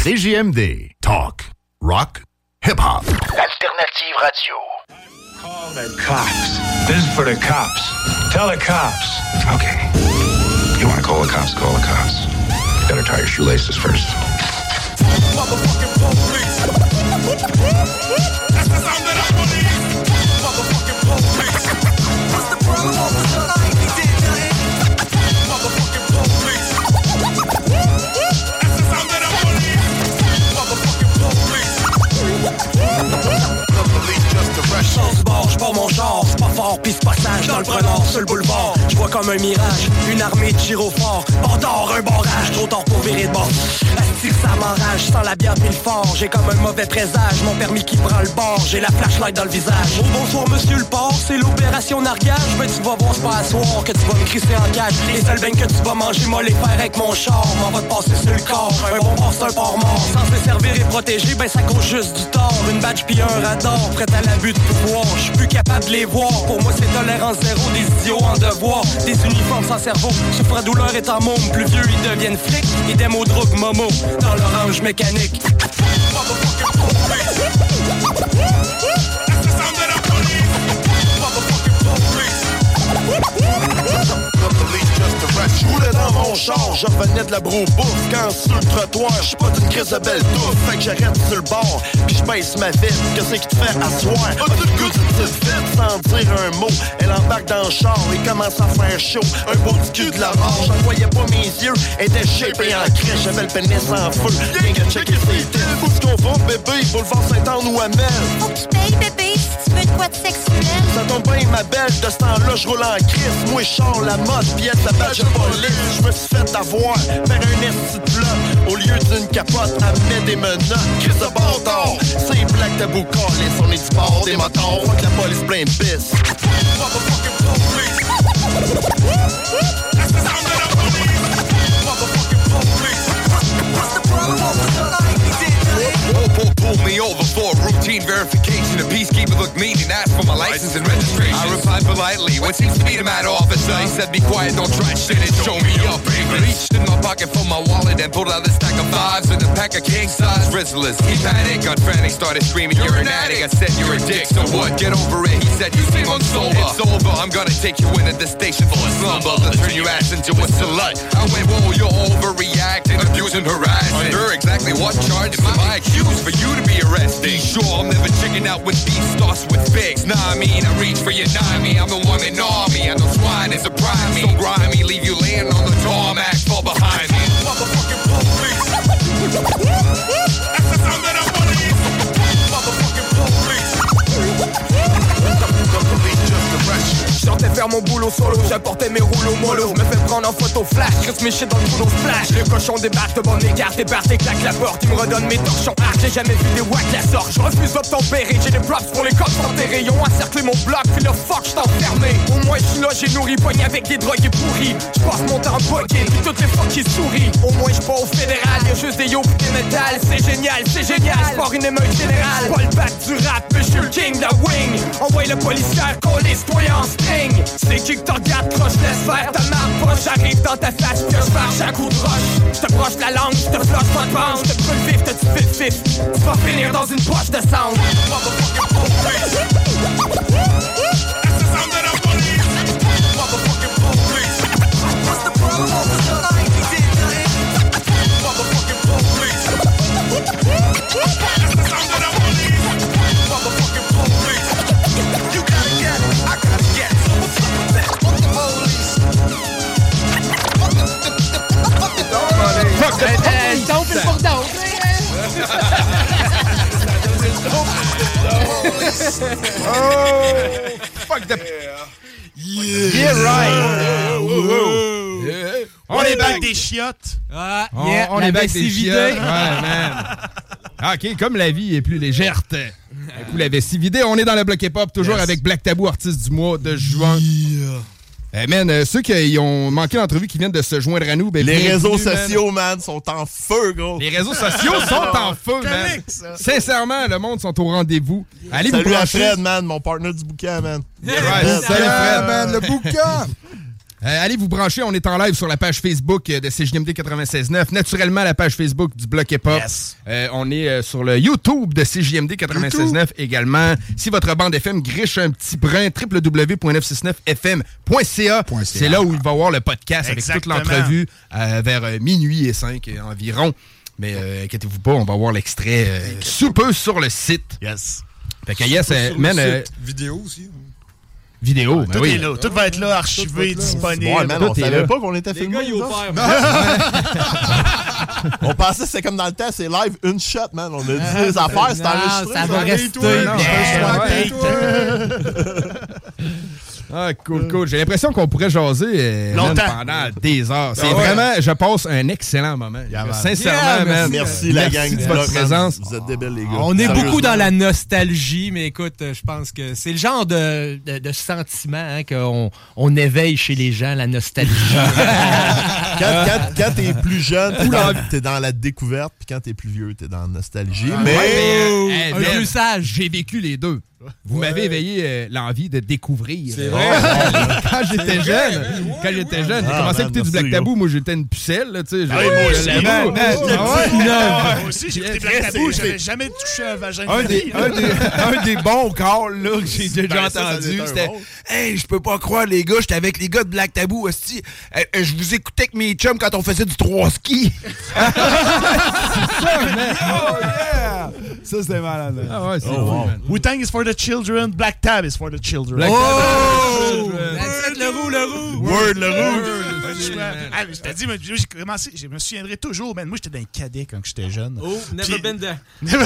CJMD. Talk. Rock. Hip-hop. Alternative radio. Call the cops. This is for the cops. Tell the cops. Okay. You want to call the cops? Call the cops. You better tie your shoelaces first. Motherfucking police. [laughs] fort pis c'est pas sage dans le prenant sur le boulevard. J'vois comme un mirage, une armée de gyrophares. Bâtard, un barrage, trop tard pour virer de bord. Asti que ça m'enrage, sans la bière pis le fort. J'ai comme un mauvais présage, mon permis qui prend le bord. J'ai la flashlight dans le visage. Oh bonsoir monsieur le port, c'est l'opération nargage. Ben tu vas voir, c'est pas à soir que tu vas me crisser en cage. Les seuls bains que tu vas manger, moi les faire avec mon char. M'en va te passer sur le corps, un bon port c'est un port mort. Sans se servir et protéger, ben ça cause juste du tort. Une badge pis un radar, prêt à l'abus de pouvoir. J'suis plus capable de les voir. Pour moi c'est tolérance zéro, des idiots en devoir. Des uniformes sans cerveau, souffre douleur est en môme. Plus vieux ils deviennent flics, et des mots drogue momo. Dans l'orange mécanique. Je roulais dans mon char, je revenais de la bouffe. Quand sur le trottoir, je pas d'une crise de belle touffe. Fait que j'arrête sur le bord, puis je baisse ma vite Qu'est-ce qui te fait asseoir? Pas tout le goût d'une petite vite sans dire un mot. Elle embarque dans le char et commence à faire chaud. Un beau petit cul de la mort, j'en voyais pas mes yeux Elle était shapée en crèche, j'avais le pénis en feu. Rien qu'à checker ses têtes est-ce qu'on va bébé? Boulevard Saint-Anne ou Amel? Faut que tu payes, bébé, si tu veux de quoi de sexuel. Ça tombe bien, ma belle, de ce temps-là, je roule en crise. Moi, je la mode, pièce la badge de police. Je me suis fait avoir par un esti de bloc. Au lieu d'une capote, met des menottes. Crise de bâtard, c'est Black Tabou Callis. On est du bord des motards, fuck la police plein de bis. Motherfucking police. That's the sound. Motherfucking police. What's the problem, pull me over for routine verification. Peacekeeper looked mean and asked for my license and registration. I replied politely, what seems to be the matter, officer? He said, be quiet, don't try shit and show me up. Reached in my pocket for my wallet and pulled out a stack of fives and a pack of king-size Rizzlers. He panicked, got frantic, started screaming, you're an addict. I said, you're a dick, so what? Get over it. He said, you seem unsober. It's over, I'm gonna take you in at the station for a slumber. Then turn your ass into a slut. I went, whoa, you're overreacting, abusing, harassing. Under exactly what charge am I accused for you to be arrested? Sure I'm never checking out with these starts with figs. Nah, I mean, I reach for your nine I'm the one in army. I know swine is a prime me. So grimy, leave you laying on the tarmac, fall behind faire mon boulot solo, j'apportais mes rouleaux mollo. Me fais prendre en photo flash, Chris mes shit dans le boulot flash. Les cochons débarquent devant mes gardes, débarquent et claquent la porte. Ils me redonnent mes torchons hard, j'ai jamais vu des wacks la sorte. Je refuse d'obtempérer, j'ai des props pour les cops enterrés. Ils ont encerclé mon bloc, puis le fuck, j'suis enfermé. Au moins j'suis j'ai nourri, pogné avec des drogués pourris. J'passe mon temps buggé, puis toutes les fuck qui sourient. Au moins j'suis pas au fédéral, y'a juste des yo des métal. C'est génial, c'est génial, j'pars une émeute générale. Pas le du rap, mais j'suis le king de wing. Envoie le policier, coller toi en string. C'est qui que t'en regardes, croche, laisse faire ta marque, poche, J'arrive dans ta face, pioche marche à coup de roche. J'te broche la langue, j'te floche pas de bande, j'te brûle vif, te tue vif vif. Tu vas finir dans une poche de sang. Don't be for don't. Oh, fuck the... Yeah, right. Yeah. On est back des chiottes. Ah, On, yeah, on la est back des chiottes. Ouais, man. [laughs] Ah, OK, comme la vie est plus légère, [laughs] un coup la vessie vidée, on est dans le bloc hip-hop, toujours Yes. avec Black Tabou, artiste du mois de juin. Eh, man, euh, ceux qui ont manqué l'entrevue qui viennent de se joindre à nous, ben, Les réseaux sociaux, man, sont en feu, gros. Les réseaux sociaux [laughs] sont en feu, man. Ça. Sincèrement, le monde sont au rendez-vous. Allez vous Salut à brancher. Fred, man, mon partner du bouquin, man. Salut Fred. man, le bouquin. [laughs] Euh, allez vous brancher, on est en live sur la page Facebook euh, de CJMD 96.9. Naturellement, la page Facebook du Bloc Hip Hop. Euh, on est euh, sur le YouTube de CJMD 96.9 également. Si votre bande FM griche un petit brin, www.969fm.ca. C'est là où il va y avoir le podcast avec toute l'entrevue euh, vers minuit et 5 euh, environ. Mais euh, inquiétez-vous pas, on va voir l'extrait euh, sous peu sur le site. Yes. Fait que yes, euh, man, euh, Vidéo aussi. Vidéo, ben Tout oui. est là. Tout va être là, archivé, disponible. Ouais, man, on savait là. pas qu'on était filmé. [laughs] On pensait que c'était comme dans le temps, c'est live, une shot, man. On a dit les affaires, c'est enregistré. ça va rester. [laughs] Ah, cool, cool. J'ai l'impression qu'on pourrait jaser euh, man, pendant des heures. C'est Ah ouais. vraiment, je passe un excellent moment. man. Sincèrement, Yeah, man. Merci, la gang de du votre bloc, man. présence. Vous êtes des belles, les gars. On est beaucoup dans la nostalgie, mais écoute, euh, je pense que c'est le genre de, de, de sentiment hein, qu'on on éveille chez les gens, la nostalgie. [laughs] Quand, quand, quand t'es plus jeune, t'es dans, t'es dans la découverte, puis quand t'es plus vieux, t'es dans la nostalgie. mais Ouais, mais, euh, hey, un man, vieux sage. J'ai vécu les deux. Vous m'avez éveillé euh, l'envie de découvrir. C'est vrai. [laughs] quand j'étais jeune, quand j'étais jeune, j'ai Ah, commencé à man, écouter du Black Tabou. Moi, j'étais une pucelle, là, tu sais. Ah moi aussi. aussi, j'ai écouté Black Tabou, j'avais jamais touché un vagin de Un des, vie. un, des, un des bons calls là, que j'ai déjà Ben, entendu, c'était. Hey, je peux pas croire, les gars, j'étais avec les gars de Black Tabou. Euh, euh, je vous écoutais avec mes chums quand on faisait du trois ski. Oh yeah! Ça, c'était malade. hein. Ah ouais, c'est Oh, cool, wow. man. Wu-Tang is for the children, Black Tab is for the children. Black Oh! le roux, le roux! Word, le Ouais, rouge. Je- Ah, je t'ai dit, mais j'ai commencé, je me souviendrai toujours, man. Moi, j'étais dans un cadet quand j'étais jeune. Oh, never Puis- been there. [laughs] Je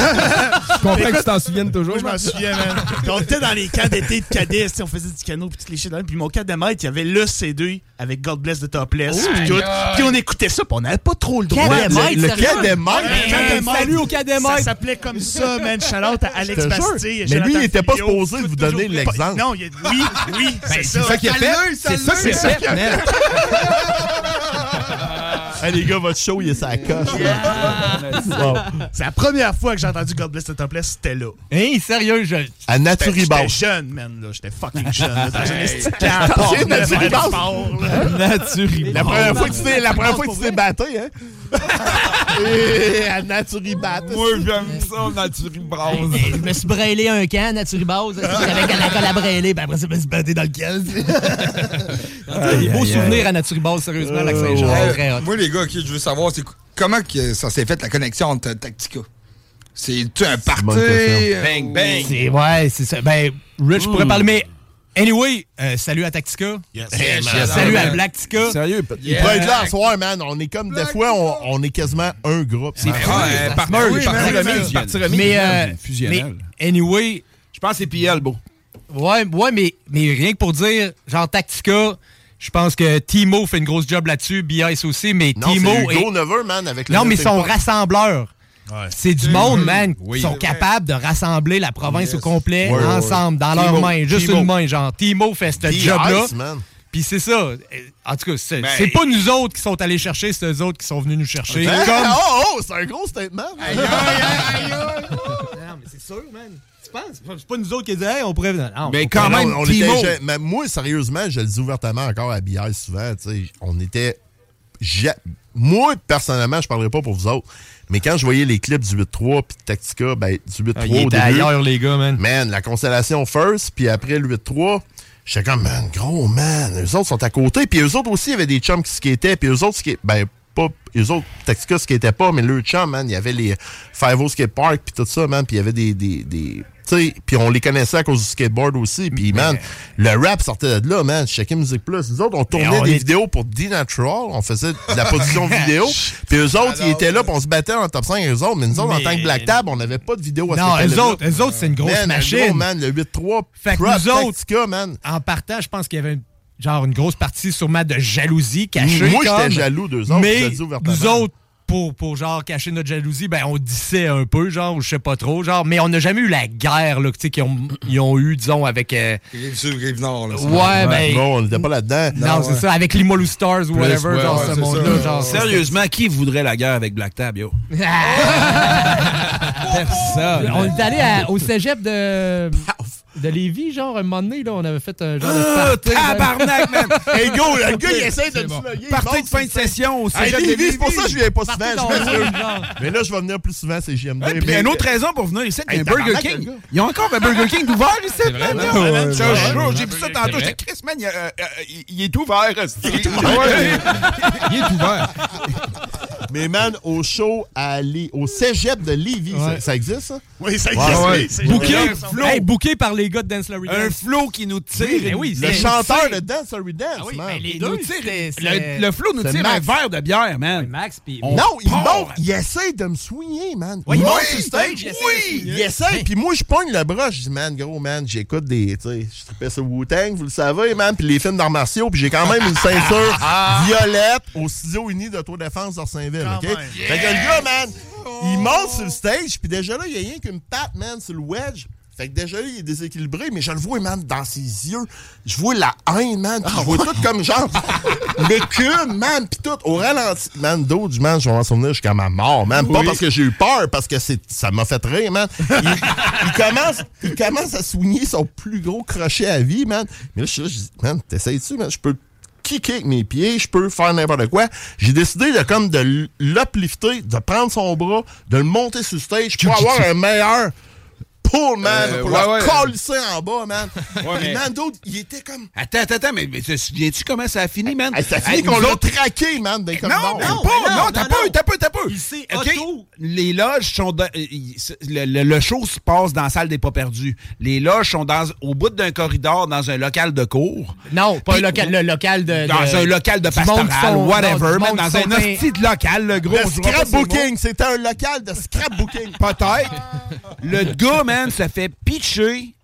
comprends que tu t'en souviennes toujours. Moi, je m'en souviens, man. Puis [laughs] on était dans les camps d'été de cadets, on faisait du canot, puis toutes les shit. Puis mon cadre de maître, il y avait le CD avec God Bless the Topless, puis tout. Puis on écoutait ça, puis on n'avait pas trop le droit. Cadet Le- maître, Le sérieux? cadet maître. cadet salut au cadet Ça maître. s'appelait comme ça, man. Shout out à Alex. Bastille. Mais lui, il était pas supposé de vous donner l'exemple. Non, il a- oui, oui, c'est Ben, ça. c'est ça qu'il a fait. C'est ça qu'il a fait. [laughs] Hey, les gars, votre show, il est sa coche. C'est la première fois que j'ai entendu God Bless the Topless, c'était là. Hey, sérieux, je... À J'étais Naturibas. jeune, man, là. J'étais fucking [laughs] jeune. Dans un esti de T'as camp, acheté là, Naturibas? faire du sport, là. Naturibas. La première fois que tu t'es, la première fois que tu t'es battu, hein? Et [laughs] à Naturibat. Moi, j'aime ça, Naturibas. Hey, je me suis braillé un camp, Naturibase, avec un alcool à brailler, puis après ça, je me suis battu dans le camp. Des beaux souvenirs à Naturibase, sérieusement, Lac Saint-Jean. Euh, Très hot. Moi, les gars, ok, je veux savoir, c'est comment que ça s'est fait la connexion entre Tactica? C'est-tu un question. euh, Bang, bang. C'est, ouais, c'est ça. Ben, Rich pourrait parler, mais anyway, euh, salut à Tactica. Yes. Salut à Blacktica. Sérieux? Il peut être là à soir, man. On est comme, des fois, on, on est quasiment un groupe. C'est fou. euh, remise. Mais, euh, Fusionnel. mais anyway, Je pense que c'est PL, beau. ouais, ouais mais, mais rien que pour dire, genre Tactica, je pense que Timo fait une grosse job là-dessus, BIS aussi, mais Non, Timo c'est Hugo est- Never, man, avec le Non, mais son Pot. C'est du monde, man, Oui. qui sont capables de rassembler la province au complet ensemble, dans leurs mains, juste Timo. une main, genre. Timo fait ce job-là. man. Puis c'est ça. Euh, En tout cas, c'est Ben, pas nous autres qui sont allés chercher, c'est eux autres qui sont venus nous chercher. Hein? Comme... Oh, oh, c'est un gros statement. Non, mais c'est sûr, man. Tu penses? C'est pas nous autres qui disons, hey, on pourrait. Non, Mais on quand même, on, on Timo. était, mais moi, sérieusement, je le dis ouvertement encore à BI souvent, tu sais, on était. Moi, personnellement, je parlerai pas pour vous autres, mais quand je voyais les clips du 8-3 puis de Tactica, ben, du 8-3 Ah, au étaient début, ailleurs, les gars, man. Man, la constellation first, puis après le 8-3, j'étais comme, man, gros, man, eux autres sont à côté. Puis eux autres aussi, il y avait des chums qui skataient, puis eux autres, ben, pas, eux autres, Tactica skataient pas, mais le chum, man, il y avait les Five O Skate Park, puis tout ça, man, puis il y avait des. des, des tu sais, puis on les connaissait à cause du skateboard aussi. Puis, man, le rap sortait de là, man. Je checkais Music Plus. Nous autres, on tournait on des est- vidéos pour D-Natural. On faisait de la position [laughs] vidéo. Puis eux autres, ils étaient là, puis on se battait en top 5 eux autres. Mais nous autres, en tant que Black Tab, on n'avait pas de vidéo à Non, ce eux autres, eux autres, c'est une grosse Man, machine. gros, man, le 8-3. Fait que prop nous autres, Tactica, man. en partant, je pense qu'il y avait une- genre une grosse partie sûrement de jalousie cachée. Moi, j'étais jaloux d'eux autres, Mais nous autres, pour, pour genre cacher notre jalousie, ben on dissait un peu, genre, ou je sais pas trop, genre, mais on n'a jamais eu la guerre, là, tu sais, qu'ils ont, ils ont eu, disons, avec. euh, Rive Sud, Rive Nord, là. Ouais, ben. Non, on n'était pas là-dedans. Non, c'est ça, avec les Molou Stars ou whatever, ouais, genre, ouais, ce monde-là, genre. Sérieusement, qui voudrait la guerre avec Black Tab, yo? [laughs] Personne. On est allé à- au cégep de. De Lévis, genre, un moment donné, là, on avait fait un genre de Ah, party, tabarnak, man! [laughs] Hey, go, le gars, il essaie de C'est bon. slugger. Partie de fin de session au Hey, cégep de Lévis, c'est pour ça que je viens pas souvent. Mais là, je vais venir plus souvent, c'est JMD. Il y a une autre raison pour venir ici, il y a Hey, un Burger King. gars. Ils ont encore un Burger King ouvert ici, C'est man, vrai, là. non? Ouais, Ouais, je te ouais, jure, ouais. J'ai vu ça C'est tantôt. J'ai dit, Chris, man, il, euh, euh, il- il est ouvert. [laughs] Il est ouvert. Mais man, au show à Lé- au cégep de Lévis, Ouais. ça, ça existe, ça? Oui, ça existe. ouais. oui, Un hey, par les gars de Dance Larry Un Dance. flow qui nous tire. Oui, mais oui, Le chanteur de Dance or Dance, Ah oui, man. les nous deux, tire- Le, le flow nous tire un Max. verre de bière, man. Max, puis. On Non, il monte, il essaie de me soigner, man. Il il monte sur stage, stage, il essaie, puis moi, je pogne le bras, je dis, man, gros, man, j'écoute des, tu sais, je tripais sur Wu-Tang, vous le savez, man, puis les films d'arts martiaux, puis j'ai quand même une ceinture [laughs] violette au studio uni d'autodéfense d'Orsainville, OK? Fait que le gars, man, il monte sur le stage, puis déjà là, il y a rien qu'une patte, man, sur le wedge. Fait que déjà là, il est déséquilibré, mais je le vois, man, dans ses yeux. Je vois la haine, man, puis je vois tout comme genre [laughs] l'écume, man, puis tout au ralenti. Man, d'autres, man, je vais m'en souvenir jusqu'à ma mort, man. Pas parce que j'ai eu peur, parce que c'est, ça m'a fait rire, man. Il, il commence, il commence à soigner son plus gros crochet à vie, man. Mais là, je suis là, je dis, man, t'essayes-tu, man? Je peux kicker avec mes pieds, je peux faire n'importe quoi. J'ai décidé de comme de l'uplifter, de prendre son bras, de le monter sur le stage pour avoir un meilleur man, Euh, pour ouais, le ouais. colisser en bas, man. [laughs] Ouais, Et mais- man, d'autres, il était comme... Attends, attends, attends, mais, mais te souviens-tu comment ça a fini, man? Ça finit Hey, qu'on l'a traqué, man, des Non, non, non, non, t'as non, pas non. eu, t'as pas eu, t'as pas eu. Il s'est OK? auto- Les loges sont dans, euh, le, le- le show se passe dans la salle des pas perdus. Les loges sont dans, au bout d'un corridor dans un local de cours. Non, pas Puis- le local, le local de. Dans de- un local de pastoral, sont- whatever, man, dans un de local, le gros. Le scrapbooking, c'était un local de scrapbooking. Peut-être. [laughs] Le gars, man, se fait pitcher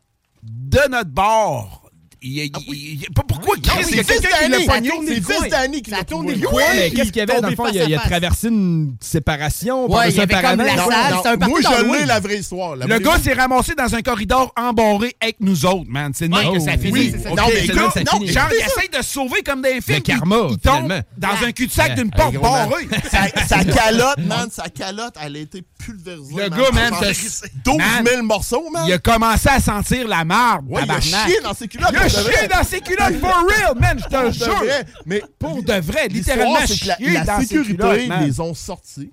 de notre bord. Il, il- il- il- pas pourquoi Chris, il y a c'est quelqu'un qui l'a pogné. c'est le fils d'Annie qui l'a trouvé. Ouais, mais qu'est-ce qu'il y avait dans le fond? Il a, il traversé une séparation. Ouais, il y un avait comme la Non, salle, non, c'était un Moi, je l'ai, la vraie histoire. Le gars s'est ramassé dans un corridor embarré avec nous autres, man. C'est Ouais, que ça finit. oui, c'est Non, mais le gars, non, genre, il essaie de se sauver comme des films. karma, il, il tombe dans un cul-de-sac d'une porte barrée. [laughs] Sa, [laughs] calotte, man, sa calotte, elle a été pulvérisée. Le gars, man, Genre se- 12 man, 000 morceaux, man. Il a commencé à sentir la marde, Ouais, il a chié dans ses culottes. Chié dans ses culottes, for real, man, je te jure. Mais Pour de vrai, littéralement c'est que la, chier la dans ses sécurité culottes, les ont sortis.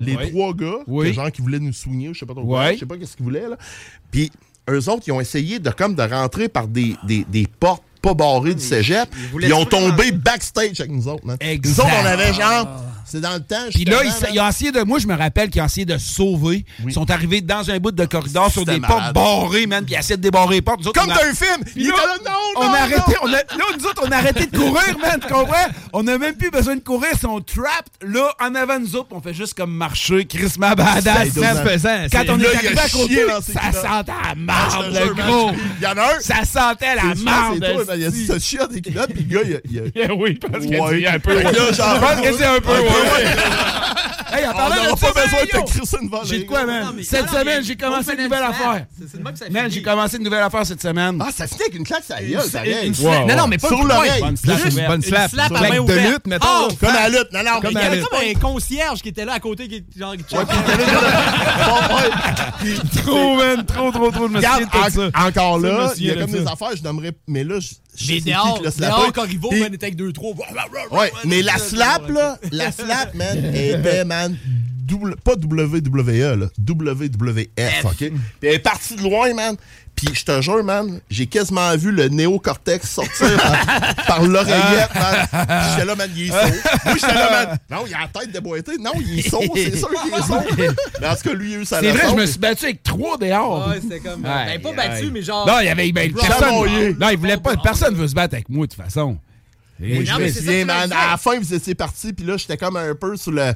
Les Oui. trois gars, Oui. que genre qui voulaient nous soigner, je sais pas trop quoi, je sais pas qu'est-ce qu'ils voulaient, là. Puis eux autres, ils ont essayé de comme de rentrer par des, des, des portes pas barrées du cégep. voulaient Ils ont tombé backstage avec nous autres, man. Exact. Nous autres, on avait genre... C'est dans le temps, Puis là, il, justement, s- il a essayé de. Moi, je me rappelle qu'il a essayé de sauver. Ils sont arrivés dans un bout de corridor sur des malade. portes barrées, man. Puis ils essayaient de débarrer les portes. Autres, Comme a- dans un film! Puis Il là, là, non, on non, a arrêté, non. on a, là, nous autres, on a arrêté de courir, man, tu comprends? On n'a même plus besoin de courir, ils sont trapped, là, en avant nous autres, on fait juste comme marcher, Chris badass, C'est man. Quand on Là, est il a arrivé à côté, ça sentait la Ah, marde, le gros. Il y en a un. Ça sentait la marde. Il y a ce chien des culottes, puis le gars, il a... a- [laughs] oui, parce Ouais. un peu. Fait que là, genre- Je pense que c'est un peu, Hey, en On parlant n'aura de ça, pas besoin de te yo, crisser une volée. J'ai de quoi, man? Cette semaine, j'ai commencé une nouvelle affaire. ça Man, j'ai commencé une nouvelle affaire cette semaine. Ah, ça finit avec une claque, ça gueule, Une- pareil. une slap. Non, non, mais pas Sur l'oreille. Bonne slap, Juste une bonne slap. Une slap à Claque main de ouverte. Ah, Comme à la lutte. Non, non, Comme mais il y avait comme un concierge qui était là à côté qui genre [laughs] Trop, man, trop, trop, trop. Me de ça. en- encore Ça, là, il y a comme de des ça. affaires, je nommerais, mais là, Mais dehors, dehors. Corriveau, man, était avec deux, trois. Ouais, mais la slap, là, la slap, man, [laughs] était, man, double, pas WWE, là, WWF, OK? Puis elle est partie de loin, man. Puis je te jure, man, j'ai quasiment vu le néocortex sortir par, [laughs] par l'oreillette, man. Puis J'étais là, man, il est sourd. Moi, j'étais là, man. Non, il a la tête déboîtée. Non, il est sourd, c'est sûr qu'il est sourd. Mais en tout cas, lui, il a eu sa C'est vrai, je me suis battu avec trois dehors. Ouais, c'était comme. Aïe, ben, pas battu, mais genre. Non, il y avait ben, personne. Non, il voulait pas. Personne veut se battre avec moi, de toute façon. Et je je- me souviens, man, à la fin, vous étiez partis, puis là, j'étais comme un peu sur le...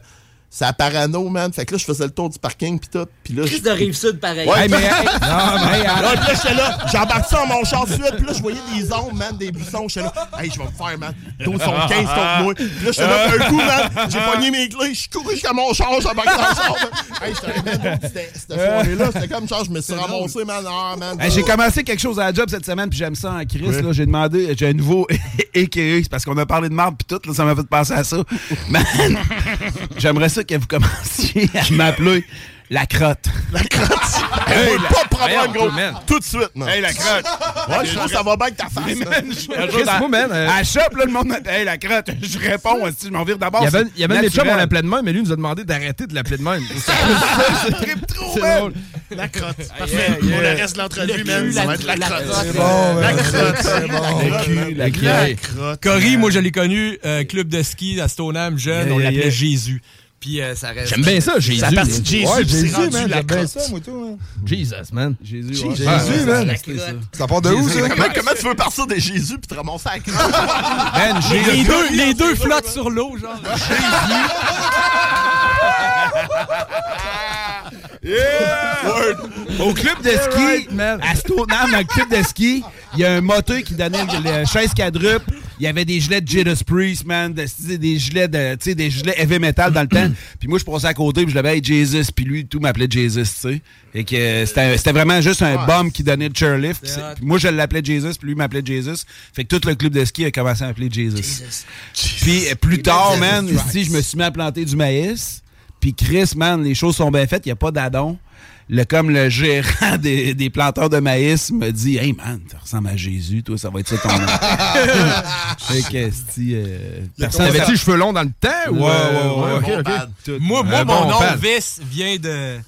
Sa parano, man. Fait que là, je faisais le tour du parking, puis tout. Puis là, Chris de Rive-Sud, pareil. Ouais, mais- [laughs] non, mais hey, Là, là, j'étais là, j'embarque ça dans mon char suite, puis là, je voyais des ombres, man, des buissons. J'étais là, hey, je vais me faire, man. D'autres sont 15 contre moi. Puis là, j'étais là, d'un coup, man, j'ai [laughs] pogné mes clés, je suis couru jusqu'à mon char, j'embarque dans le char. Hey, j'étais c'était- cette soirée-là, c'était comme genre, je me suis ramassé, man. Ah, man. Hey, j'ai commencé quelque chose à la job cette semaine, puis j'aime ça en Chris. Là. J'ai demandé, j'ai un nouveau [laughs] c'est parce qu'on a parlé de marde, puis tout, là, ça m'a fait penser à ça. Man, j'aimerais ça que vous commenciez à [laughs] m'appeler la crotte. La crotte. [laughs] Hey, Hey, la- pas de problème, gros. man. Tout de suite, man. Hey, la crotte. [laughs] Ouais, je trouve que ça va bien avec ta face. Chris, moi, man, à la shop, là, le monde m'a dit, hey, la crotte. Je réponds, si je m'en vire d'abord. Il y avait, c'est il y avait un de mes chums, on l'appelait de même, mais lui, nous a demandé d'arrêter de l'appeler de même. trop, C'est man. drôle. La crotte. Parfait. Pour le reste de l'entrevue, Le man, ça la- va être la la crotte. C'est bon, La crotte. La la crotte. Cory, moi, je l'ai connu, euh, club de ski à Stoneham, jeune, on l'appelait. Jésus. Puis euh, ça reste. J'aime bien ça, Jésus. Ça a parti de Jésus, Ouais, Jésus, man, j'aime bien ça, moi, tout. hein. Jesus, man. Jésus, Jésus, ouais. Jésus, man. la ça. Ça part de où, ça? Comment, comment tu veux partir de Jésus puis te ramasser à la? [laughs] Man, Les, Jésus. deux, les deux flottent sur l'eau, genre. [laughs] Au club de ski, à Stoneham, au club de ski, il y a un moteur qui donnait le, chaise quadruple. Il y avait des gilets de Judas Priest, man, de- des gilets de, tu sais, des gilets heavy metal dans le temps. Puis moi, je passais à côté, puis je l'avais, hey, Jesus, puis lui, tout m'appelait Jesus, tu sais. Et que euh, c'était c'était vraiment juste un bum qui donnait le chairlift. Puis moi, je l'appelais Jesus, puis lui m'appelait Jesus. Fait que tout le club de ski a commencé à m'appeler Jesus. Puis euh, plus tard, man, je me suis mis à planter du maïs. Puis Chris, man, les choses sont bien faites, il n'y a pas d'adon. Le, comme le gérant [laughs] des, des planteurs de maïs me dit Hey man, tu ressembles à Jésus, toi, ça va être ça ton nom. [laughs] fait que, si, euh, personne T'avais-tu les cheveux longs dans le temps? Ouais, ou, euh, ouais, ouais, bon. Moi, moi Un mon bon nom. Vis, vient de.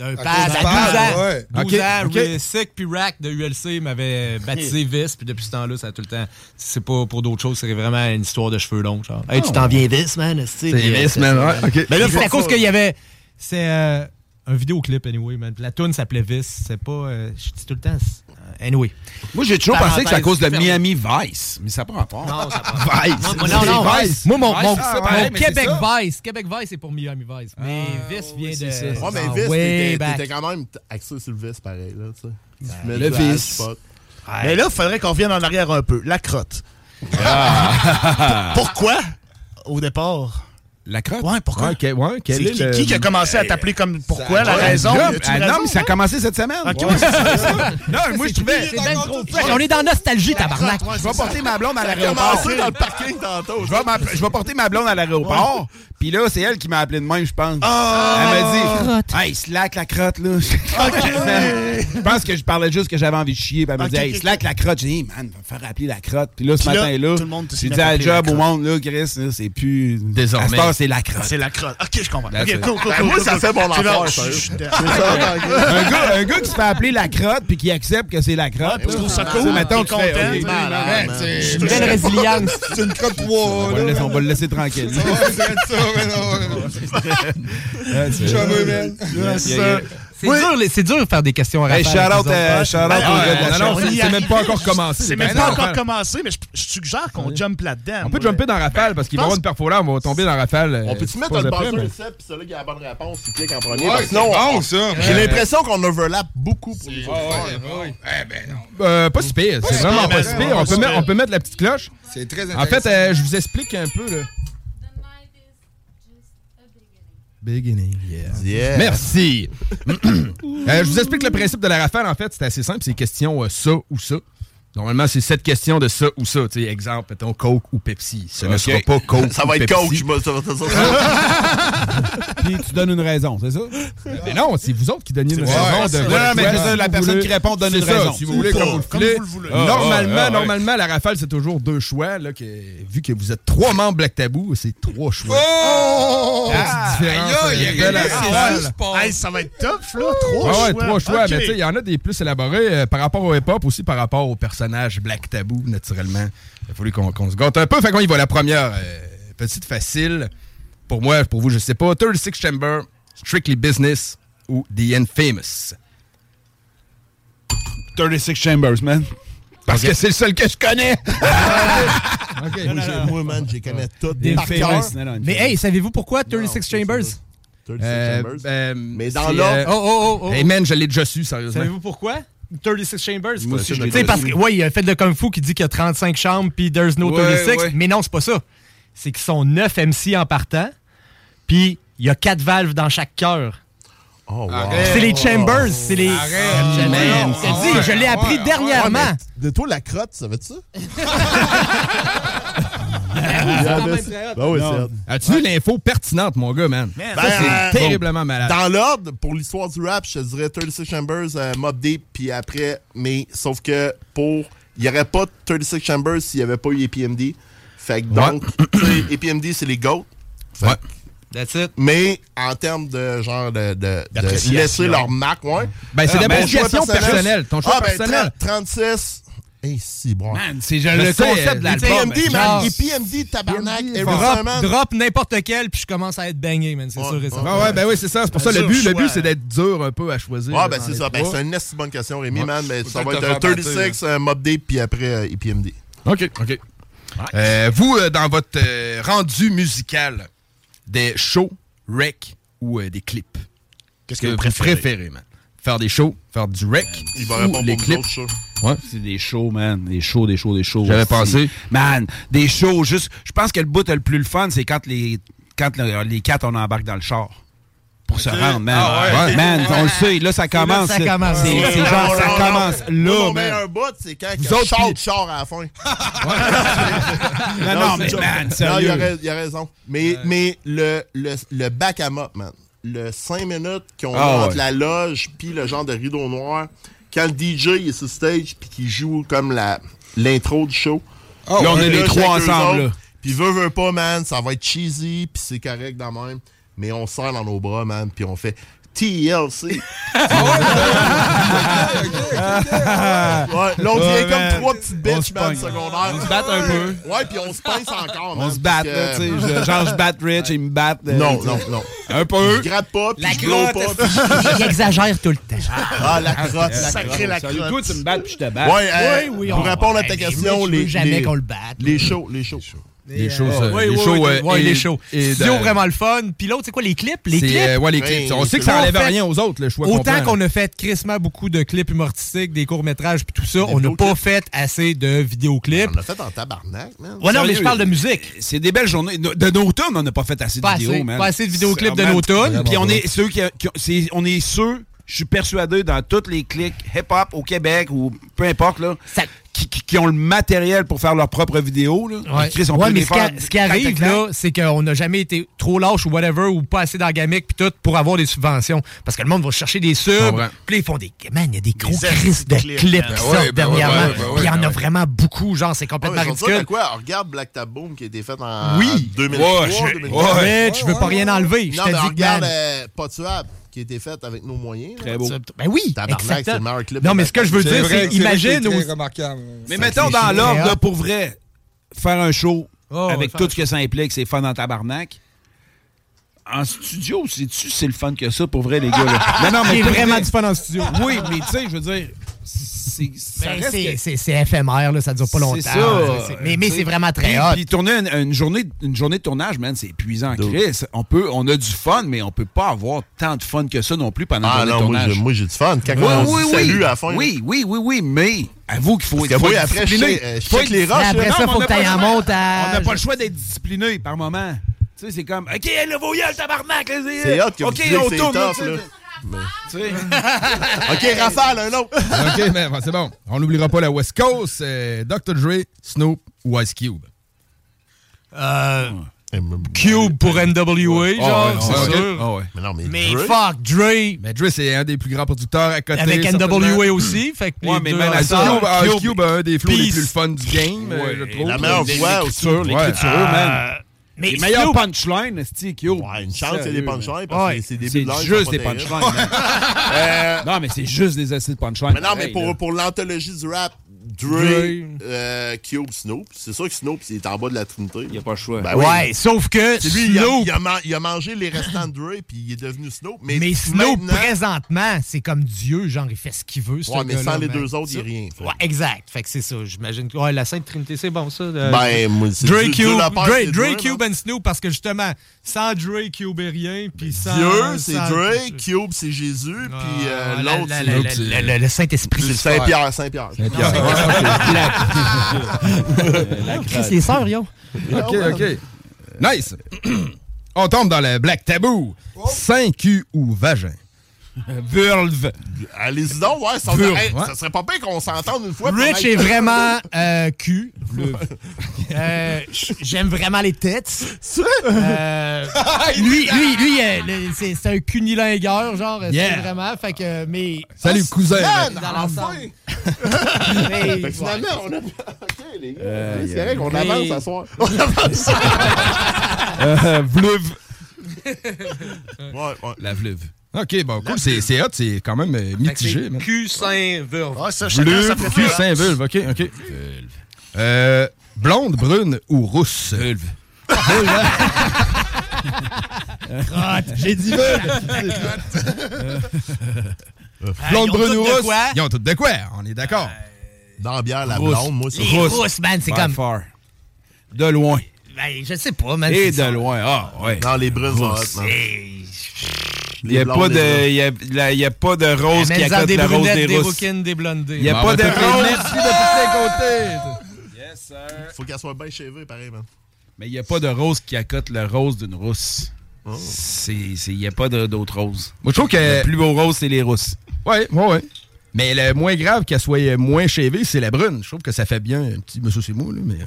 D'un À pad à du 12 pad, ans. ouais. 12 Ok, ans, ok. Ray Sick puis Rack de ULC m'avait [laughs] baptisé Vis, puis depuis ce temps-là, ça a tout le temps. C'est pas pour d'autres choses, c'est vraiment une histoire de cheveux longs, genre. Hey, tu t'en viens Vis, man, c'est Vis, man, ouais. Mais là, c'est à cause qu'il y avait. C'est euh, un vidéoclip, anyway, man. Puis La tune s'appelait Vis. C'est pas. euh, je dis tout le temps. Anyway. Moi, j'ai toujours pensé que c'est à cause de Miami Vice, mais ça prend rapport. Non, ça [laughs] prend Vice. Non, non, non, Vice. Moi, mon, Vice, mon, mon Québec ça. Vice. Québec Vice, c'est pour Miami Vice. Mais Vis vient de. ça. Ouais, mais Vis, way t'étais quand même axé sur le vis, pareil, là, tu sais. Le spot. Mais là, il faudrait qu'on revienne en arrière un peu. La crotte. Ah. [laughs] Pourquoi, au départ? La crotte? Ouais, pourquoi? Ouais, ok, ouais, quel C'est est qui, le- qui qui a commencé à t'appeler comme pourquoi? La Ouais, raison? Ah, une non, raison, mais ça a commencé cette semaine. Ok, Ouais, ça. Non, moi, je trouvais. Trop fresh. On est dans nostalgie, tabarnak. Je vais porter ma blonde à l'aéroport. dans le parking tantôt. Je vais, m'app- je vais porter ma blonde à l'aéroport. Puis là, c'est elle qui m'a appelé de même, je pense. Ah! Elle m'a dit Hey, slack la crotte, là. [laughs] je pense que je parlais juste que j'avais envie de chier. Puis elle m'a dit Hey, slack la crotte. J'ai dit man, va me faire appeler la crotte. Puis là, ce matin-là, j'ai dit à job au monde, là, Chris, c'est plus. Désormais. C'est la crotte. C'est la crotte. Ok, je comprends. That's Ok, it. cool, cool, Ben, cool. moi, cool, ça cool. fait mon affaire, je- ça. je- un, gars, qui se fait appeler la crotte puis qui accepte que c'est la crotte. tu trouves ça cool, Mettons, tu fais, c'est- Une belle résilience. [laughs] C'est une crotte 3, on, va le laisser, tranquille. C'est ça, mais non. Ouais, [laughs] c'est- Jamais, man. C'est dur, c'est dur de faire des questions à Hey, Raphaël, shout out, disons. euh, shout Ben, la non, c'est même pas encore commencé. C'est Ben même non, pas encore ben- commencé, mais je, je suggère qu'on jump là-dedans. On peut jumper dans Rafale parce qu'il va y avoir une perfola, on va tomber dans Rafale. euh, On peut-tu mettre le buzzer mais- ici, puis celui qui a la bonne réponse, il clique en premier? Sinon, on- bon, ça. J'ai l'impression qu'on overlap beaucoup pour les autres. Eh ben non. Euh, pas si pire, c'est vraiment pas mais si pire. On peut, mettre, la petite cloche. C'est très En intéressant. fait, euh, je vous explique un peu. Beginning, yeah. Yeah. Merci. [laughs] Euh, je vous explique le principe de la rafale, en fait. C'est assez simple. C'est question euh, ça ou ça. Normalement, c'est cette question de ça ou ça. Tu sais, exemple, mettons Coke ou Pepsi. Ce ne sera pas Coke Ça ou va être Pepsi. coach, je me- ça va- ça va- Puis tu donnes une raison, c'est ça? Mais non, c'est vous autres qui donnez une Ouais, raison. de Non, mais la personne qui répond donne une ça, raison. Si vous voulez, Ou comme vous le Comme voulez. vous le voulez. Normalement, Ah, ouais, ouais. normalement, la rafale, c'est toujours deux choix. Là, que, vu que vous êtes trois membres Black Tabou, c'est trois choix. Oh! Ah, différence, euh, ça va être tough, là. Trois Ah choix. ouais, trois choix. Ok. Mais tu sais, il y en a des plus élaborés euh, par rapport au hip-hop, aussi par rapport au personnage Black Tabou, naturellement. Il a fallu qu'on qu'on se gâte un peu. Fait qu'on y va. La première, euh, petite facile. Pour moi, pour vous, je sais pas. 36 Chamber, Strictly Business ou The Infamous? 36 Chambers, man. Parce que c'est le seul que je connais. [laughs] Ok. Moi, j'ai- Moi, man, je connais toutes Des par cœur. famous. Mais hey, savez-vous pourquoi 36 Chambers? 36 Euh, Chambers. euh, Mais dans l'ordre. euh, Oh, oh, oh, oh. Hey man, je l'ai déjà su, sérieusement. Savez-vous pourquoi? 36 Chambers. Moi aussi, je l'ai Tu sais, déjà parce que, ouais, il y a un fait de Kung Fu qui dit qu'il y a 35 chambres, puis there's no Ouais, 36. ouais. Mais non, c'est pas ça. C'est qu'ils sont 9 MC en partant, puis il y a 4 valves dans chaque cœur. Oh, wow. C'est les Chambers, c'est les. Arrête, Man, man. je te dis, je l'ai appris Ouais, dernièrement. de toi, la crotte, ça va-tu? [laughs] Ça? Ben oui, c'est hot. As-tu vu l'info pertinente, mon gars, man? Ben, Ça, c'est euh, terriblement malade. Dans l'ordre, pour l'histoire du rap, je te dirais 36 Chambers, euh, Mob Deep, puis après, mais sauf que pour. Il n'y aurait pas de 36 Chambers s'il n'y avait pas eu APMD. Fait que donc, tu sais, APMD, c'est les GOAT. Fait Ouais. That's it. Mais en termes de genre de, de, de D'appréciation. laisser leur marque, ouais. Ben, c'est Ah, d'appréciation mon choix personnelle. Ton choix ah, ben, personnel. 30 36. Hey, si, bon. Man, c'est Je le sais, concept de euh, l'album. Genre- man. APMD, tabarnak. Drop, n'importe quel, puis je commence à être baigné, man. C'est Ouais, sûr et certain. Ah ouais, ben oui, c'est ça. C'est pour ça le but. Le but, c'est d'être dur un peu à choisir. Ouais, ben c'est ça. Ben, c'est une assez bonne question, Rémi, man. Mais ça va être un faire 36, un Mob puis après euh. OK, OK. Euh, vous, euh, dans votre euh, rendu musical, des shows, rec ou euh, des clips? Qu'est-ce que vous préférez? man? Faire des shows, faire du rec Il va répondre les clips? autres. Ouais. C'est des shows, man. Des shows, des shows, des shows. J'avais pensé. Man, des shows, juste. Je pense que le bout le plus le fun, c'est quand les, quand le- les quatre, on embarque dans le char. Pour se rendre, man. Ah ouais. Ouais, Man, on le sait, là, ça [laughs] commence. ça commence. C'est Ouais, c'est Non, genre, non, ça non, commence non. Là, man. meilleur bout, c'est quand il y a char à la fin. Non, non, mais man, Non, il sérieux. a, rais- il a raison. Mais, mais le, le, le back à mop, man, le 5 minutes qu'on Ah, a entre ouais. la loge puis le genre de rideau noir, quand le DJ est sur stage puis qu'il joue comme la l'intro du show. Là, on est les trois ensemble, là. Puis veut, veut pas, man, ça va être cheesy puis c'est correct dans même. Mais on serre dans nos bras, man, puis on fait TLC. [laughs] Ouais, là, on Ouais, devient man. comme trois petites On bitches, man, pogne. secondaires. On se batte un peu. Ouais, puis on se pince encore, [laughs] On man, se bat, là, tu sais. Genre, je batte Rich, il me batte. euh, Non, non, non. Un peu. Je gratte pas, puis La je blow pas. puis- Il exagère tout le temps. Ah, la crotte, la Sacré la crotte. toi, tu me battes puis je te bats. Ouais, euh, Oui, oui, pour on- répondre à ta question, je veux les, jamais qu'on le batte. les shows, les shows. Les shows, les oui, shows, oui, euh, ouais, les shows. Studio vraiment le fun. Puis l'autre, c'est quoi, les clips? Les clips? euh, ouais, les clips. Oui, On sait que ça bon. enlève Fait- rien aux autres, le choix Autant qu'on a fait crissement beaucoup de clips humoristiques, des courts-métrages puis tout ça, on n'a pas fait assez de vidéoclips. On l'a fait en tabarnak, man. Ouais, non, mais je parle de musique. C'est des belles journées. De tunes, on n'a pas fait assez de vidéos, man. pas assez de vidéoclips de tunes. Puis on est ceux qui, on est ceux, je suis persuadé, dans toutes les clics hip-hop au Québec ou peu importe, là, Ça- qui, qui- qui ont le matériel pour faire leurs propres vidéos. Là. Ouais, Chris, mais ce, faire qui, ce arrive, tac. là, c'est qu'on n'a jamais été trop lâche ou whatever, ou pas assez d'orgamique puis tout, pour avoir des subventions. Parce que le monde va chercher des subs, puis là, ils font des... Man, il y a des gros crises de clips. clips Ben qui sortent ben dernièrement. ben ben Puis il y en a vraiment beaucoup, genre, c'est Ah, complètement de ridicule. quoi? Regarde Black Tab Boom qui a été fait en Oui. 2003, Ouais, je- 2004. ouais. Mais je veux pas rien enlever. Je Non, te dis que, regarde euh, Pas tuable qui a été fait avec nos moyens. là. Très beau. Ben oui, Tabarnak, c'est le meilleur Non, mais ce que je veux dire, c'est imagine... C'est aux- très remarquable. Mais mettons dans l'ordre, pour vrai, faire un show Oh, avec tout ce que ça implique, c'est fun en tabarnak. En studio, c'est-tu c'est le fun que ça, pour vrai, les gars? là? [laughs] Non, non, mais C'est vraiment vrai- du fun en studio. Oui, mais tu sais, je veux dire, c'est que- éphémère, là, ça dure pas longtemps. Ça. Mais, mais c'est vraiment très hot. Puis tourner une, une journée, une journée de tournage, man, c'est épuisant. Chris. On, peut, on a du fun, mais on peut pas avoir tant de fun que ça non plus pendant Ah une journée non, de moi tournage. j'ai- moi j'ai du fun. Quand Oui, on oui, dit oui. salut à la fin. Oui, oui, oui, oui, mais avoue qu'il faut, être après, je discipliné. je Faut les Après là. ça, Non, faut que t'ailles pas en montage. On n'a pas le choix d'être discipliné par moment. Tu sais, c'est comme, OK, le voyelle, tabarnak! C'est hot que OK, on tourne, Tu sais. [laughs] OK, Rafale, un autre. OK, mais bon, c'est bon. On n'oubliera pas la West Coast, euh, Dr. Dre, Snoop ou Ice Cube. Euh, Cube pour NWA, genre, Ah, c'est ouais, sûr. Ouais. Mais non, mais, Mais fuck, Dre. Mais Dre, c'est un des plus grands producteurs à côté. Avec. NWA aussi. Fait que Ouais, mais même Ice. Cube, Ice Cube a un des flows les plus fun du game, euh, Ouais. je trouve. La meilleure voix aussi. L'écriture, man. Mais les meilleurs punchlines, c'est. Ouais, une chance, c'est des punchlines parce Ouais. que c'est des C'est juste des punchlines. [laughs] Euh, Non, mais c'est juste des acides punchlines. Mais non, mais pour l'anthologie du rap, Dre, Dre. euh, Cube, Snoop, c'est sûr que Snoop, il est en bas de la trinité. Il n'y a pas le choix. Ben oui. Ouais, sauf que C'est lui, il a, Snoop. il, a man- il a mangé les restants de Dre, puis il est devenu Snoop. Mais, Mais Snoop, présentement, c'est comme Dieu, genre, il fait ce qu'il veut. ce Ouais, mais sans les deux autres, il n'y a rien. fait. Ouais, exact. Fait que c'est ça. J'imagine que ouais, la Sainte Trinité, c'est bon, ça. de- Ben, moi, c'est Dre, Cube, Dre, c'est Dre, Dre, Cube and Snoop, parce que justement, sans Dre, Cube est rien, puis sans... Dieu, c'est sans- Dre, Cube, c'est Jésus, puis euh, Ah, la- l'autre, la- c'est le Saint-Esprit. c'est Saint-Pierre, Saint-Pierre. Les sœurs, yo. OK, OK. Nice. On tombe dans le Black Taboo. Sein, cul ou vagin? Vulve. Allez-y donc, ouais, ça, Vulve, hey, ouais. ça serait pas pire qu'on s'entende une fois. Rich pour est vraiment [laughs] euh, cul. Euh, J'aime vraiment les têtes. Euh, [laughs] lui, lui, lui, euh, c'est un cunilingueur, genre. c'est Yeah. vraiment. Fait que, mais. Salut, cousin. Man, Dans enfin! l'ensemble. [laughs] Mais- Fait que finalement, on a... OK, les gars, c'est correct, on Mais- avance ce soir. On avance. [laughs] Euh, Vluve. ouais, ouais. La vluve. OK, bon, cool. C'est hot, c'est quand même euh, mitigé. man. Cul, sein, vulve. Ouais, ça, Bleu, vulve. OK, OK. Euh, blonde, brune ou rousse? Vulve. J'ai dit vulve. [laughs] Blonde, ils ont brune ou de rousse? quoi? Ils ont toutes de quoi? On est d'accord. Dans la bière, la Rousse. blonde, moi, c'est Les rousses, man, c'est By comme. far. De loin. Ben, je sais pas, man. Et c'est de ça. loin. Ah, ouais. Non, les brunes sont Rousse. hot, man. Il n'y a, pas blondes, de- les il y a, la- il y a pas de rose qui Amène-en accote des la rose brunettes, des des rousses. rouquines, des blondés. Il y a pas de rose. de côtés. Yes, sir. Faut qu'elle soit bien chevée, pareil, man. Mais il n'y a pas de rose qui accote le rose d'une rousse. C'est, c'est- Il n'y a pas de- d'autre rose. Moi, je trouve que. Le plus beau rose, c'est les rousses. Ouais, ouais, ouais. Mais le moins grave qu'elle soit moins chévée, c'est la brune. Je trouve que ça fait bien un petit. Monsieur, c'est mou, là, mais.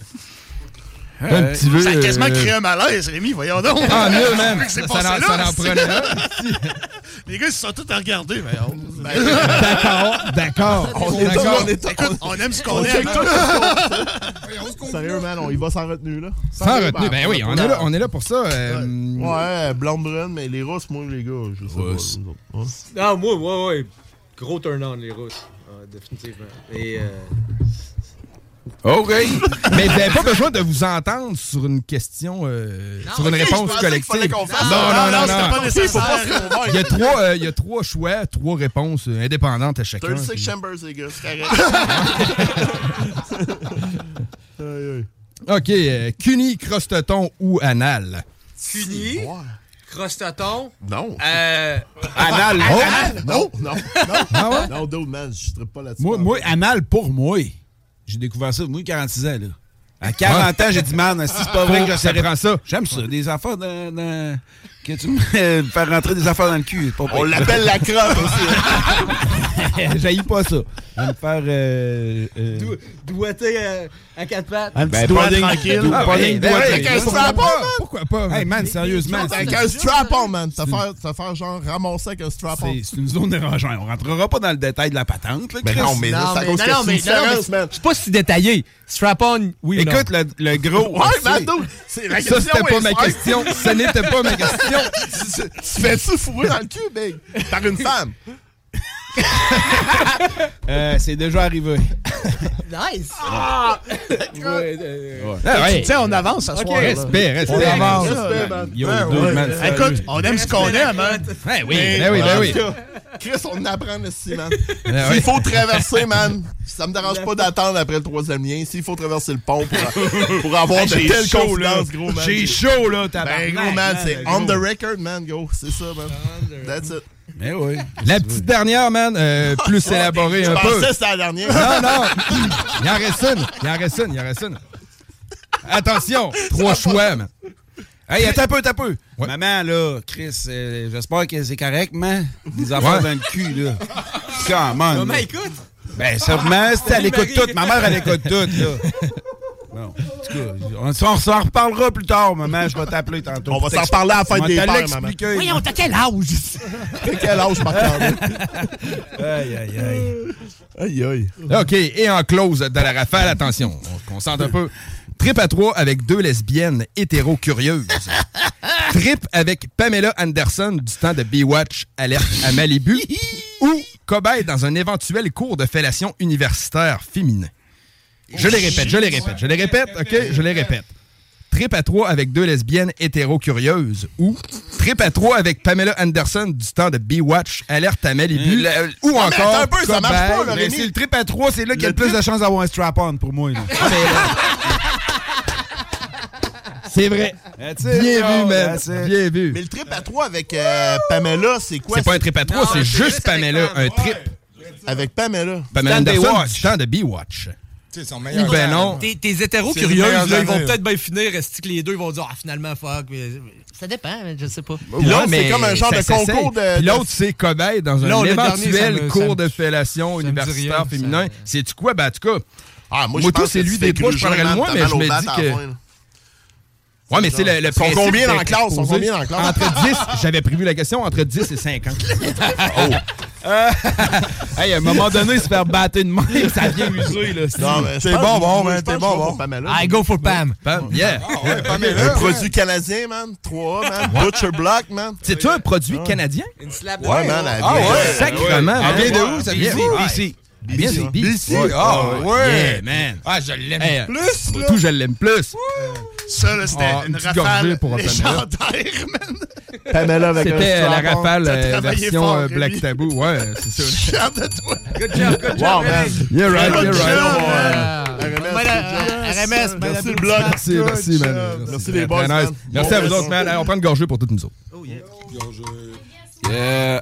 Un Ouais. petit peu. Ça a quasiment euh, créé un malaise, Rémi, voyons donc. Ah, mieux, même. [laughs] Ça, en- prenait. [laughs] Les gars, ils se sont tous à regarder. mais on- [laughs] D'accord, d'accord. On est D'accord. on est Écoute, on aime ce qu'on On aime. Sérieux, man, on y va sans retenue, là. Sans retenue. Ben oui, on est là, on est là pour ça. euh, Ouais, blonde brune, mais les rousses, moi, les gars, je sais pas. Non, moi, ouais, ouais. Gros turn-on, les Russes. Ah, définitivement. Et. OK. [laughs] Mais vous n'avez pas besoin de vous entendre sur une question, euh, sur une réponse collective. Non, non, non, c'était non. pas nécessaire. Il y, a trois, euh, il y a trois choix, trois réponses euh, indépendantes à chacun. 36 puis- chambers, les gars, c'est correct. [laughs] OK. Euh, cuni, crosteton ou anal? Funi. Crostaton. Non. Euh. Anal. Oh! anal? Non, non, non. Ah? Non, dude, man, je ne pas là-dessus. Moi, moi, anal pour moi. J'ai découvert ça, moi, 46 ans, là. À 40 ans, j'ai dit, man, si c'est pas vrai que je ça savais. prend ça. J'aime ça, des affaires dans. dans- Que tu me [laughs] faire rentrer des affaires dans le cul. Pas On l'appelle la crotte aussi. [laughs] [laughs] J'haïs pas ça. Je vais me faire. Euh, euh, Doigté euh, à quatre pattes. Un ben, petit doigt pas des- tranquille. Ah, pas ben tranquilles. Avec un strap-on, man. Pourquoi pas? Hey, man, sérieusement. Avec c'est- un strap-on, man. Te faire, genre ramasser avec un strap-on. C'est c'est une zone érogène. On rentrera pas dans le détail de la patente. Là, Ben non, mais là, Non, à mais- cause non, que non, c'est différence, man. C'est pas si détaillé. Strap-on, oui ou non? Écoute, le, le gros. Ouais, man, Ça, c'était pas ma question. Ce n'était pas ma question. [laughs] Tu tu fais-tu fourrer dans le cul, big? Par une femme? [laughs] Euh, c'est déjà arrivé. Nice! Ah, ouais. Tu sais, on avance ce soir. Respect, respect. On avance. Respect, man. Yo, Ouais, dude, ouais. man, Euh, sérieux. Écoute, on aime ce qu'on aime, man. Ben oui, ben oui, ben oui. Chris, on apprend ici, man. Ben S'il faut traverser, man, ça me dérange pas d'attendre après le troisième lien. S'il faut traverser le pont pour, [laughs] pour avoir Hey, de telles chaud, là. confidences, gros, man. J'ai chaud, là, Ben, tabarnak. gros, man, c'est gros. on the record, man, go. C'est ça, man. That's it. Mais oui. La petite dernière, man, euh, [laughs] plus élaborée un peu. c'était la dernière. Non, non. Il en reste une. Il en reste une. Il en reste une. Attention. Trois choix, man. Hey, attends un peu, attends un peu. Maman, là, Chris, euh, j'espère que c'est correct, mais des affaires Ouais. dans le cul, là. Comment? Maman écoute. Ben, sûrement, si elle écoute tout. Ma mère, elle écoute tout, là. Bon, en tout cas, on s'en on s'en reparlera plus tard, maman. Je vais t'appeler tantôt. On va s'en reparler à la va des pères, l'expliquer. Voyons, t'as quel âge? [laughs] T'as quel âge, Marc-André? Aïe, aïe, aïe. Aïe, aïe. OK, et en close de la rafale, attention, on se concentre un peu. Trip à trois avec deux lesbiennes hétéro-curieuses. [laughs] Trip avec Pamela Anderson du temps de Baywatch Alerte à Malibu. [laughs] ou cobaye dans un éventuel cours de fellation universitaire féminin. Je les répète, je les répète, je les répète, OK? Je les répète. Trip à trois avec deux lesbiennes hétéro-curieuses ou Trip à trois avec Pamela Anderson du temps de Baywatch Alerte à Malibu Le- ou Non, mais encore attends un peu, ça marche pas, cobaye- là, Rémi. c'est le trip à trois, c'est là qu'il y a le plus de chances d'avoir un strap-on pour moi. là. [laughs] C'est vrai. Bien vu, man. Bien vu. Mais le trip à trois avec euh, Pamela, c'est quoi? C'est pas un trip à trois, c'est juste Pamela. Un trip. Avec Pamela. Pamela Anderson du temps de Baywatch. C'est son Ou ben non. Tes, tes hétéros là, ils vont peut-être bien finir, est-ce que les deux vont dire, ah, finalement, fuck. mais- Ça dépend, mais je sais pas. Puis l'autre, c'est comme un genre ça de concours de- Puis de- l'autre, c'est cobaye dans un Non, dernier, éventuel me- cours me- de fellation universitaire rien, féminin. ça- C'est-tu quoi? Ben, en tout cas, Ah, moi, moi, tout, c'est lui des trois, je man, moins, t'as mais je me bat dis que... Ouais, mais c'est le, le Ils sont principe combien dans la classe? Ils sont combien dans la classe? Entre 10, j'avais prévu la question, entre 10 et 50. [laughs] [laughs] Hey, à un moment donné, se faire battre de même, ça vient user, là. Pense- bon, bon, man, je t'es bon, que je vais bon. I go for Pam. Pam, yeah. Un produit canadien, man. 3 man. Butcher Block, man. C'est-tu un produit canadien? Ouais, man. Ah ouais? Sacrement, Elle vient de où, ça BC, vient d'où? BC. Elle vient de BC. Ouais. Ah, ouais. Yeah, man. Ah, je l'aime Hey, plus, là. Tout, je l'aime plus. Ça, là, c'était Ah, une une petite rafale gorgée pour légendaire, [laughs] man. Pamela avec C'était la rafale euh, version fort, euh, Black Rémi. Taboo. Ouais, c'est ça. Suis fier de toi. Good job, good Wow, man. You're right, Good you're job, right. man. RMS, Merci le bloc. Merci, merci, man. Merci les boys. Merci à vous autres, man. On prend une gorgée pour toutes nous autres. Yeah.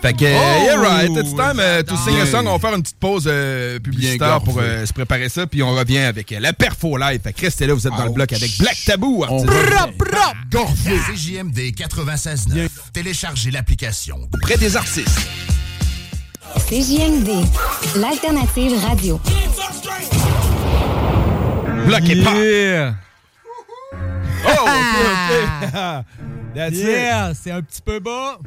Fait que, Oh! yeah, right. It's time uh, to sing a song. On va faire une petite pause euh, publicitaire pour euh, se préparer ça, puis on revient avec euh, la perfo live. Fait que restez là, vous êtes dans le bloc avec Black Tabou. Gorfé. CJMD 96.9. Téléchargez l'application. Près des artistes. CJMD, l'alternative radio. Bloc et pop. Yeah. Oh, OK, OK. [laughs] That's Yeah, c'est un petit peu bas.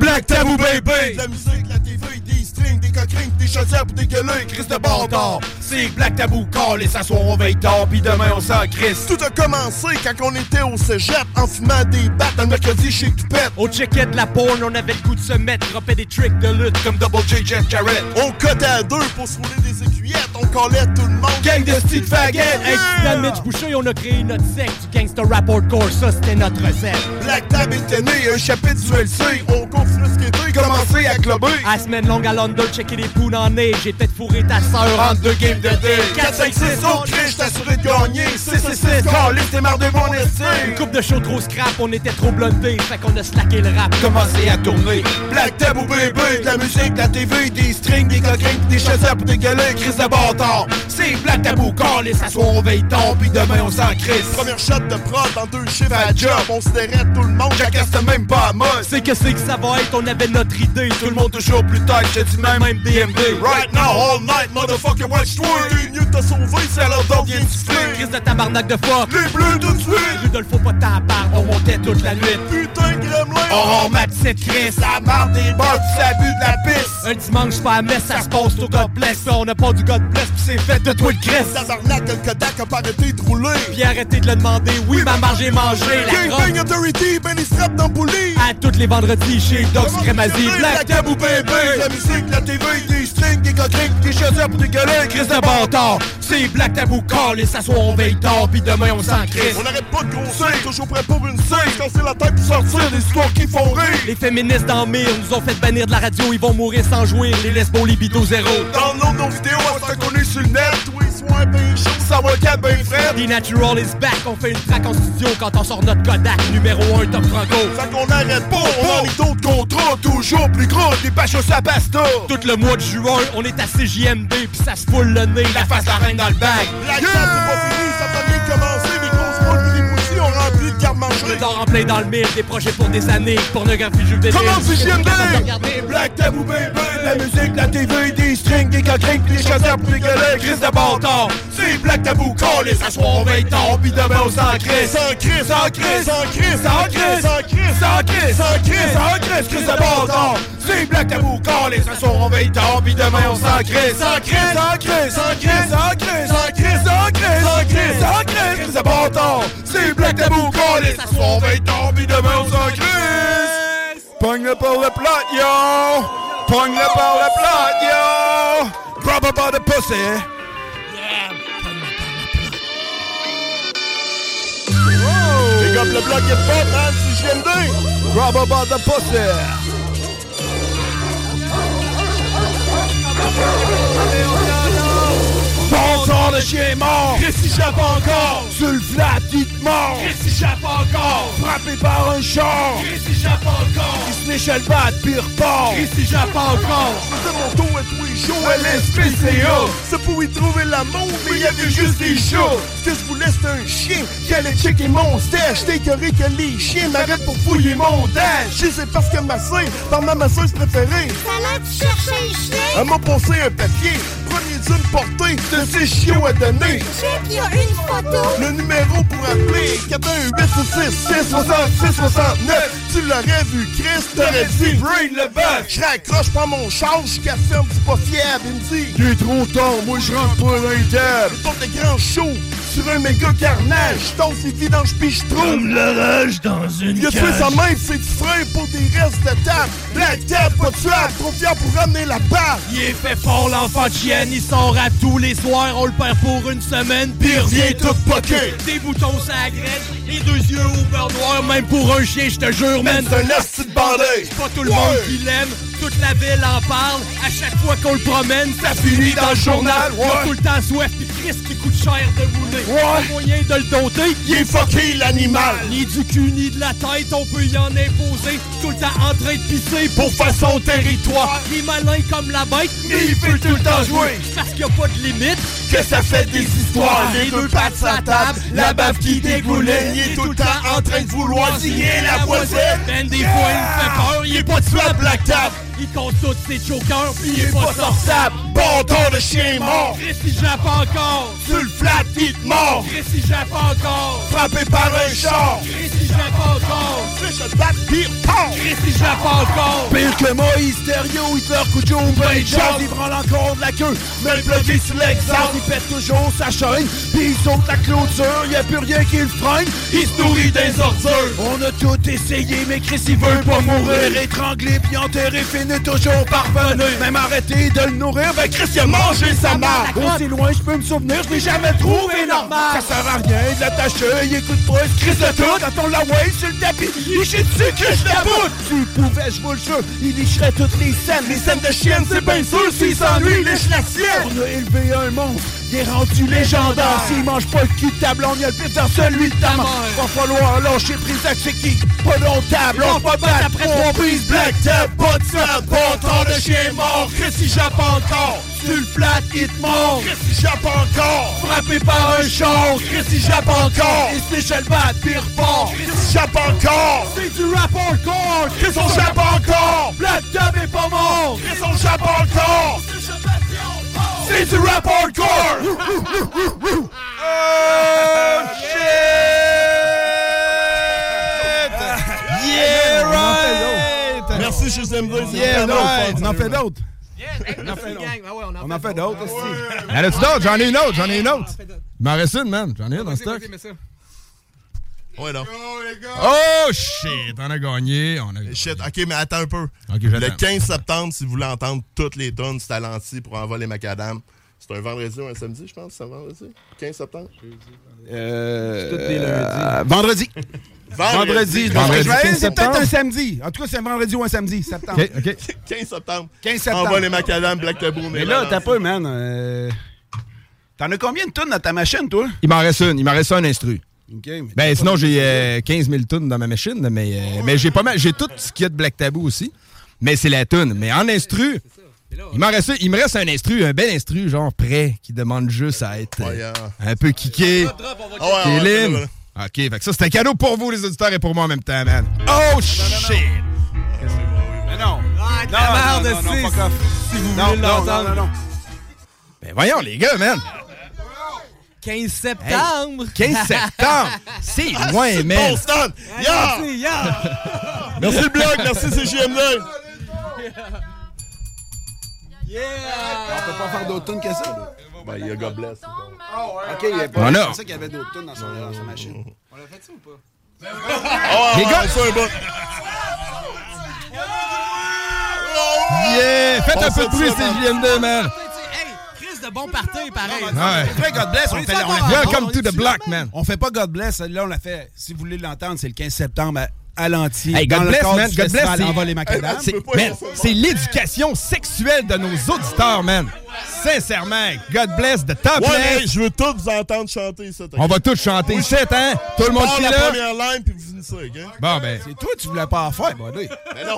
Black Tabou, baby! La musique, la TV, des strings, des coquerines, des chaussures pour dégueuler, Chris de bâtard. C'est Black Tabou, call et s'asseoir, on veille tard, pis demain on s'en crisse. Tout a commencé quand on était au cégep en fumant des battes un mercredi chez Toupette. Au checkait de la porn, on avait le goût de se mettre, dropper des tricks de lutte Comme Double J, Jeff Jarrett. On cotait à deux pour se rouler des aiguillettes. On collait tout le monde. Gang de style faggot. Hey, dans Mitch Boucher, on a créé notre secte du gangster rap hardcore, ça c'était notre recette. Black Tab était né, un chapitre du LC. On continue ce qui était, commencé à clubber. À semaine longue à London, checker les poules en nez, j'ai peut-être fourré ta sœur en deux games de dé 4, 5, 6, on crie, assuré de gagner 6, 6, 6, caliste, t'es marre de mon Une estime coupe de show trop scrap, on était trop bluntés, fait qu'on a slacké le rap. Commencé à tourner Black Tabou bébé, de la musique, de la TV, des strings, des coquins, des chasseurs pour dégueuler, Chris de bâtard C'est Black Tabou, call et s'asseoir, on veille tard, pis demain on s'en crisse Première shot de prod en deux chiffres à job. On se tout le monde. Jacasse même pas à mode C'est que c'est que ça va être, on avait notre idée, Tout le monde toujours plus tard, j'ai dit même, même DMD Right now, all night, motherfucker, watch toi T'es mieux te sauver, C'est alors donc vient siffler Crise de tabarnak de fuck. Les bleus tout de suite Rudolfo pas ta part, on montait toute la nuit. Putain, gremlin. On remet cette crise, ça marre des bars, pis ça bu de la pisse Un dimanche pas à messe, ça se passe au God Bless. On n'a pas du God Bless, puis c'est fait de toi le Christ. Tabarnak, le Kodak a pas arrêté de rouler. Puis arrêtez de le demander, oui, ma marge est mangée. La grotte Authority, ben les straps dans à tous les vendredis chez Dogs Crémazie. Black Black Tabou bébé La musique, la TV, des strings, des coquerines, des chasseurs pour dégueuler, Chris de bâtard. C'est Black Tabou Call et s'assoit, on veille tard, pis demain on s'en crisse. On n'arrête pas de grossir, toujours prêt pour une scène, casser la tête pour sortir des histoires qui font rire. Les féministes dans mire nous ont fait bannir de la radio, ils vont mourir sans jouir. Les lesbos, libido zéro. Download nos vidéos à ce qu'on est sur le net, ben chaud, ça va quatre ben frais. The Natural is back, on fait une track en studio quand on sort notre Kodak numéro 1 top franco. Fait qu'on n'arrête pas, on mis d'autres contrats, toujours plus gros, des pachos à pasta. Tout le mois de juin, on est à CJMD pis ça se foule le nez, la face la reine dans le bag. La yeah! c'est pas fini, Je dors en plein dans le mille, des projets pour des années, pornographie. Comment JMD? Black Tabou Baby, la musique, la TV, des strings, des des chasseurs pour dégueuler, Chris de bâtard. C'est Black Tabou Call s'assoit, on veille tard, pis demain on s'en crisse. Sans crisse, sans crisse, sans crisse, sans crisse, sans crisse, sans crisse, sans crisse, sans crisse, Chris de bâtard. C'est Black Tabou Call on veille tard, pis demain on s'en crisse. Sans crisse, sans crisse, sans crisse, sans crisse, sans crisse, sans crisse, sans crisse, sans crisse, Chris de bâtard. C'est Black Tabou Call et s'assoit, on veille tard, pis demain on s'en crisse. Pogne-le par le plat, yo! Pogne-le par le plat, yo! Grab her by the pussy! Big up le bloc hip hop, man, si j'aime! Grab her by the pussy! Bon de chien mort! Christy jappe encore! Sur le flat, il te mord! Encore! Frappé par un char! Christy jappe encore! Il se l'échelle bat, pire repart! Christy jappe encore! Je mon dos à tous les shows à l'SPCA! C'est pour y trouver l'amour, mais il y avait juste des chats! Ce que je voulais, c'est un chien qui allait checker mon stash! J'étais écœuré que les chiens m'arrêtent pour fouiller mon dash! Je sais parce que ma sœur, par ma masseuse préférée! Tu chercher un chien? Elle m'a passé un papier! Premier d'une portée de ces chiots à donner! Check, il y a une photo. Le numéro pour appeler 418 66 69 Tu l'aurais vu, Chris, t'aurais dit Brain le bœuf Je raccroche pas mon charge, jusqu'à ferme, c'est pas fiable Il me dit Il est trop tard, moi je rentre pas dans les tables porte de grands shows sur un méga carnage. Ses vidanges pis je trouve Comme l'orage dans une Il a tué sa mère, ses petits frères pour des restes de table. Black Tab, pas tuable, trop fier pour ramener la barre Il est fait fort l'enfant de chienne, il sort à tous les soirs, on le perd pour une semaine, Pis il revient tout poqué. Des boutons la graine, les deux yeux au beurre noir, même pour un chien, je te jure, man. C'est un asti de bandé C'est pas tout le monde qui l'aime, toute la ville en parle. À chaque fois qu'on le promène, ça finit dans le journal. A ouais. tout le temps soif, pis Chris qui coûte cher de mouler. Ouais. Moyen de le doter. Il est fucké l'animal Ni du cul ni de la tête, on peut y en imposer. Tout le temps en train de pisser Pour faire son territoire Il est malin comme la bête, Mais il peut tout le temps jouer Parce qu'il n'y a pas de limite. que ça fait des histoires. Les deux pattes la table, la bave qui dégouline. Il est tout le temps en train de vouloir signer la voisine. Ben des fois, il me fait peur, il est pas de Soit Black Tap, Il compte tous ses chokers, pis il est pas sortable. Bon de chien mort. Il jappe encore. Tu le flattes, il te mord. Chris, il jappe encore. Frappé par un char. Chris, il jappe encore. Le bat, pire port. Chris, il jappe encore. Pire que Moïse, stéréo, Hitler, Cujo, ben jazz, il branle encore de la queue, mais le bloqué sur l'exemple, il pète toujours sa chaîne, puis il saute la clôture, y a plus rien qui le freine, il se nourrit des ordures. On a tout essayé, mais Chris il veut pas mourir, étranglé puis enterré, finit toujours par venir. Même arrêté de le nourrir, ben Chris il a mangé sa mère. Aussi loin je peux me souvenir, je l'ai jamais trouvé normal. Ça sert à rien de l'attacher, il écoute pas, se crisse de tout, quand on la wave sur le tapis, chie dessus, que je la boute. Tu pouvais, je vous le jure, il licherait toutes les scènes. Les scènes de chiennes, c'est bien sûr, s'il s'ennuie, il liche la sienne. On a élevé un monstre, il est rendu légendaire. S'il mange pas le cul de ta blonde, il y a le pif dans celui de ta mère. Va falloir lâcher prise c'est qui? Pas notable, on pas battre après trois prises. Black Tap, pas de sang, pas temps de chien mort. Chris, il jappe encore? Tu le flattes, il te mord. Chris, il jappe encore? Frappé par un char. Chris, il jappe encore? Il se l'échelle bat, pire repart. Chris, il jappe encore? C'est du rap hardcore. Chris, on jappe encore? Black Tap est pas mort. Chris, on jappe encore? C'est du rap hardcore. oh shit! Yeah, right! Merci, chez MD. Yeah, right. On en fait d'autres. On en fait d'autres. On en fait d'autres aussi. Y en a-tu d'autres? J'en ai une autre, j'en ai une autre. Il m'en reste une, man. J'en ai une dans le stock. Ouais, non. Oh shit, on a gagné. On a... Shit, ok, mais attends un peu. Le 15 septembre, si vous voulez entendre toutes les tonnes, c'est à Lancy pour envoler macadam. C'est un vendredi ou un samedi, je pense, c'est un vendredi? 15 septembre? Euh, tous les lundis. euh, vendredi. Vendredi. Vendredi. 15 C'est peut-être un samedi. En tout cas, c'est un vendredi ou un samedi, septembre. Ok, [laughs] ok. 15 septembre. 15 septembre. Envoie les macadam, Black Tabou. Mais là, t'as pas, man. euh, T'en as combien de tonnes dans ta machine, toi? Il m'en reste une. Il m'en reste un instru. Ben sinon j'ai euh, 15 000 tonnes dans ma machine, mais, euh, mais j'ai pas mal, j'ai tout ce qu'il y a de Black Tabou aussi. Mais c'est la tune. Mais en instru, il, m'en reste, il me reste un instru, un bel instru, genre prêt, qui demande juste à être euh, Yeah. un peu kické. Ah ouais, ouais, Kélim. ouais, ouais. OK, fait que ça, c'est un cadeau pour vous, les auditeurs, et pour moi en même temps, man. Oh, shit! Mais non. Ah, de Non, la non, merde, non, non, c'est- fuck off. Si vous Non, voulez non, l'entendre. non, non, non. Ben voyons, les gars, man. 15 septembre. 15 septembre? [laughs] C'est loin, man. Bon! Hey, Yeah! merci, yeah. Merci le blog, merci CGMD. [laughs] On peut pas faire d'autres tonnes que ça. là. Ben, il y a God Bless. OK, il y a pas. Voilà. Je pensais qu'il y avait d'autres tonnes dans son- dans sa machine. On l'a fait ça ou pas? [laughs] Oh, Les gars- ça, un bon. Yeah! Faites un peu de bruit, ça, man. Bon party, pareil. Ouais. On fait God Bless, on fait Welcome to the block, man. On fait pas God Bless, là on l'a fait. Si vous voulez l'entendre, c'est le 15 septembre à, l'Antilles. Hey, God le bless, man. God bless, c'est- man, l'éducation sexuelle de nos auditeurs, man. Sincèrement, God bless de top Ouais, mais je veux tous vous entendre chanter ça. On va tous chanter ici, hein? Tout le monde qui est la là. Vous finissez, OK? Bon, ben. C'est toi, tu voulais pas en faire, non.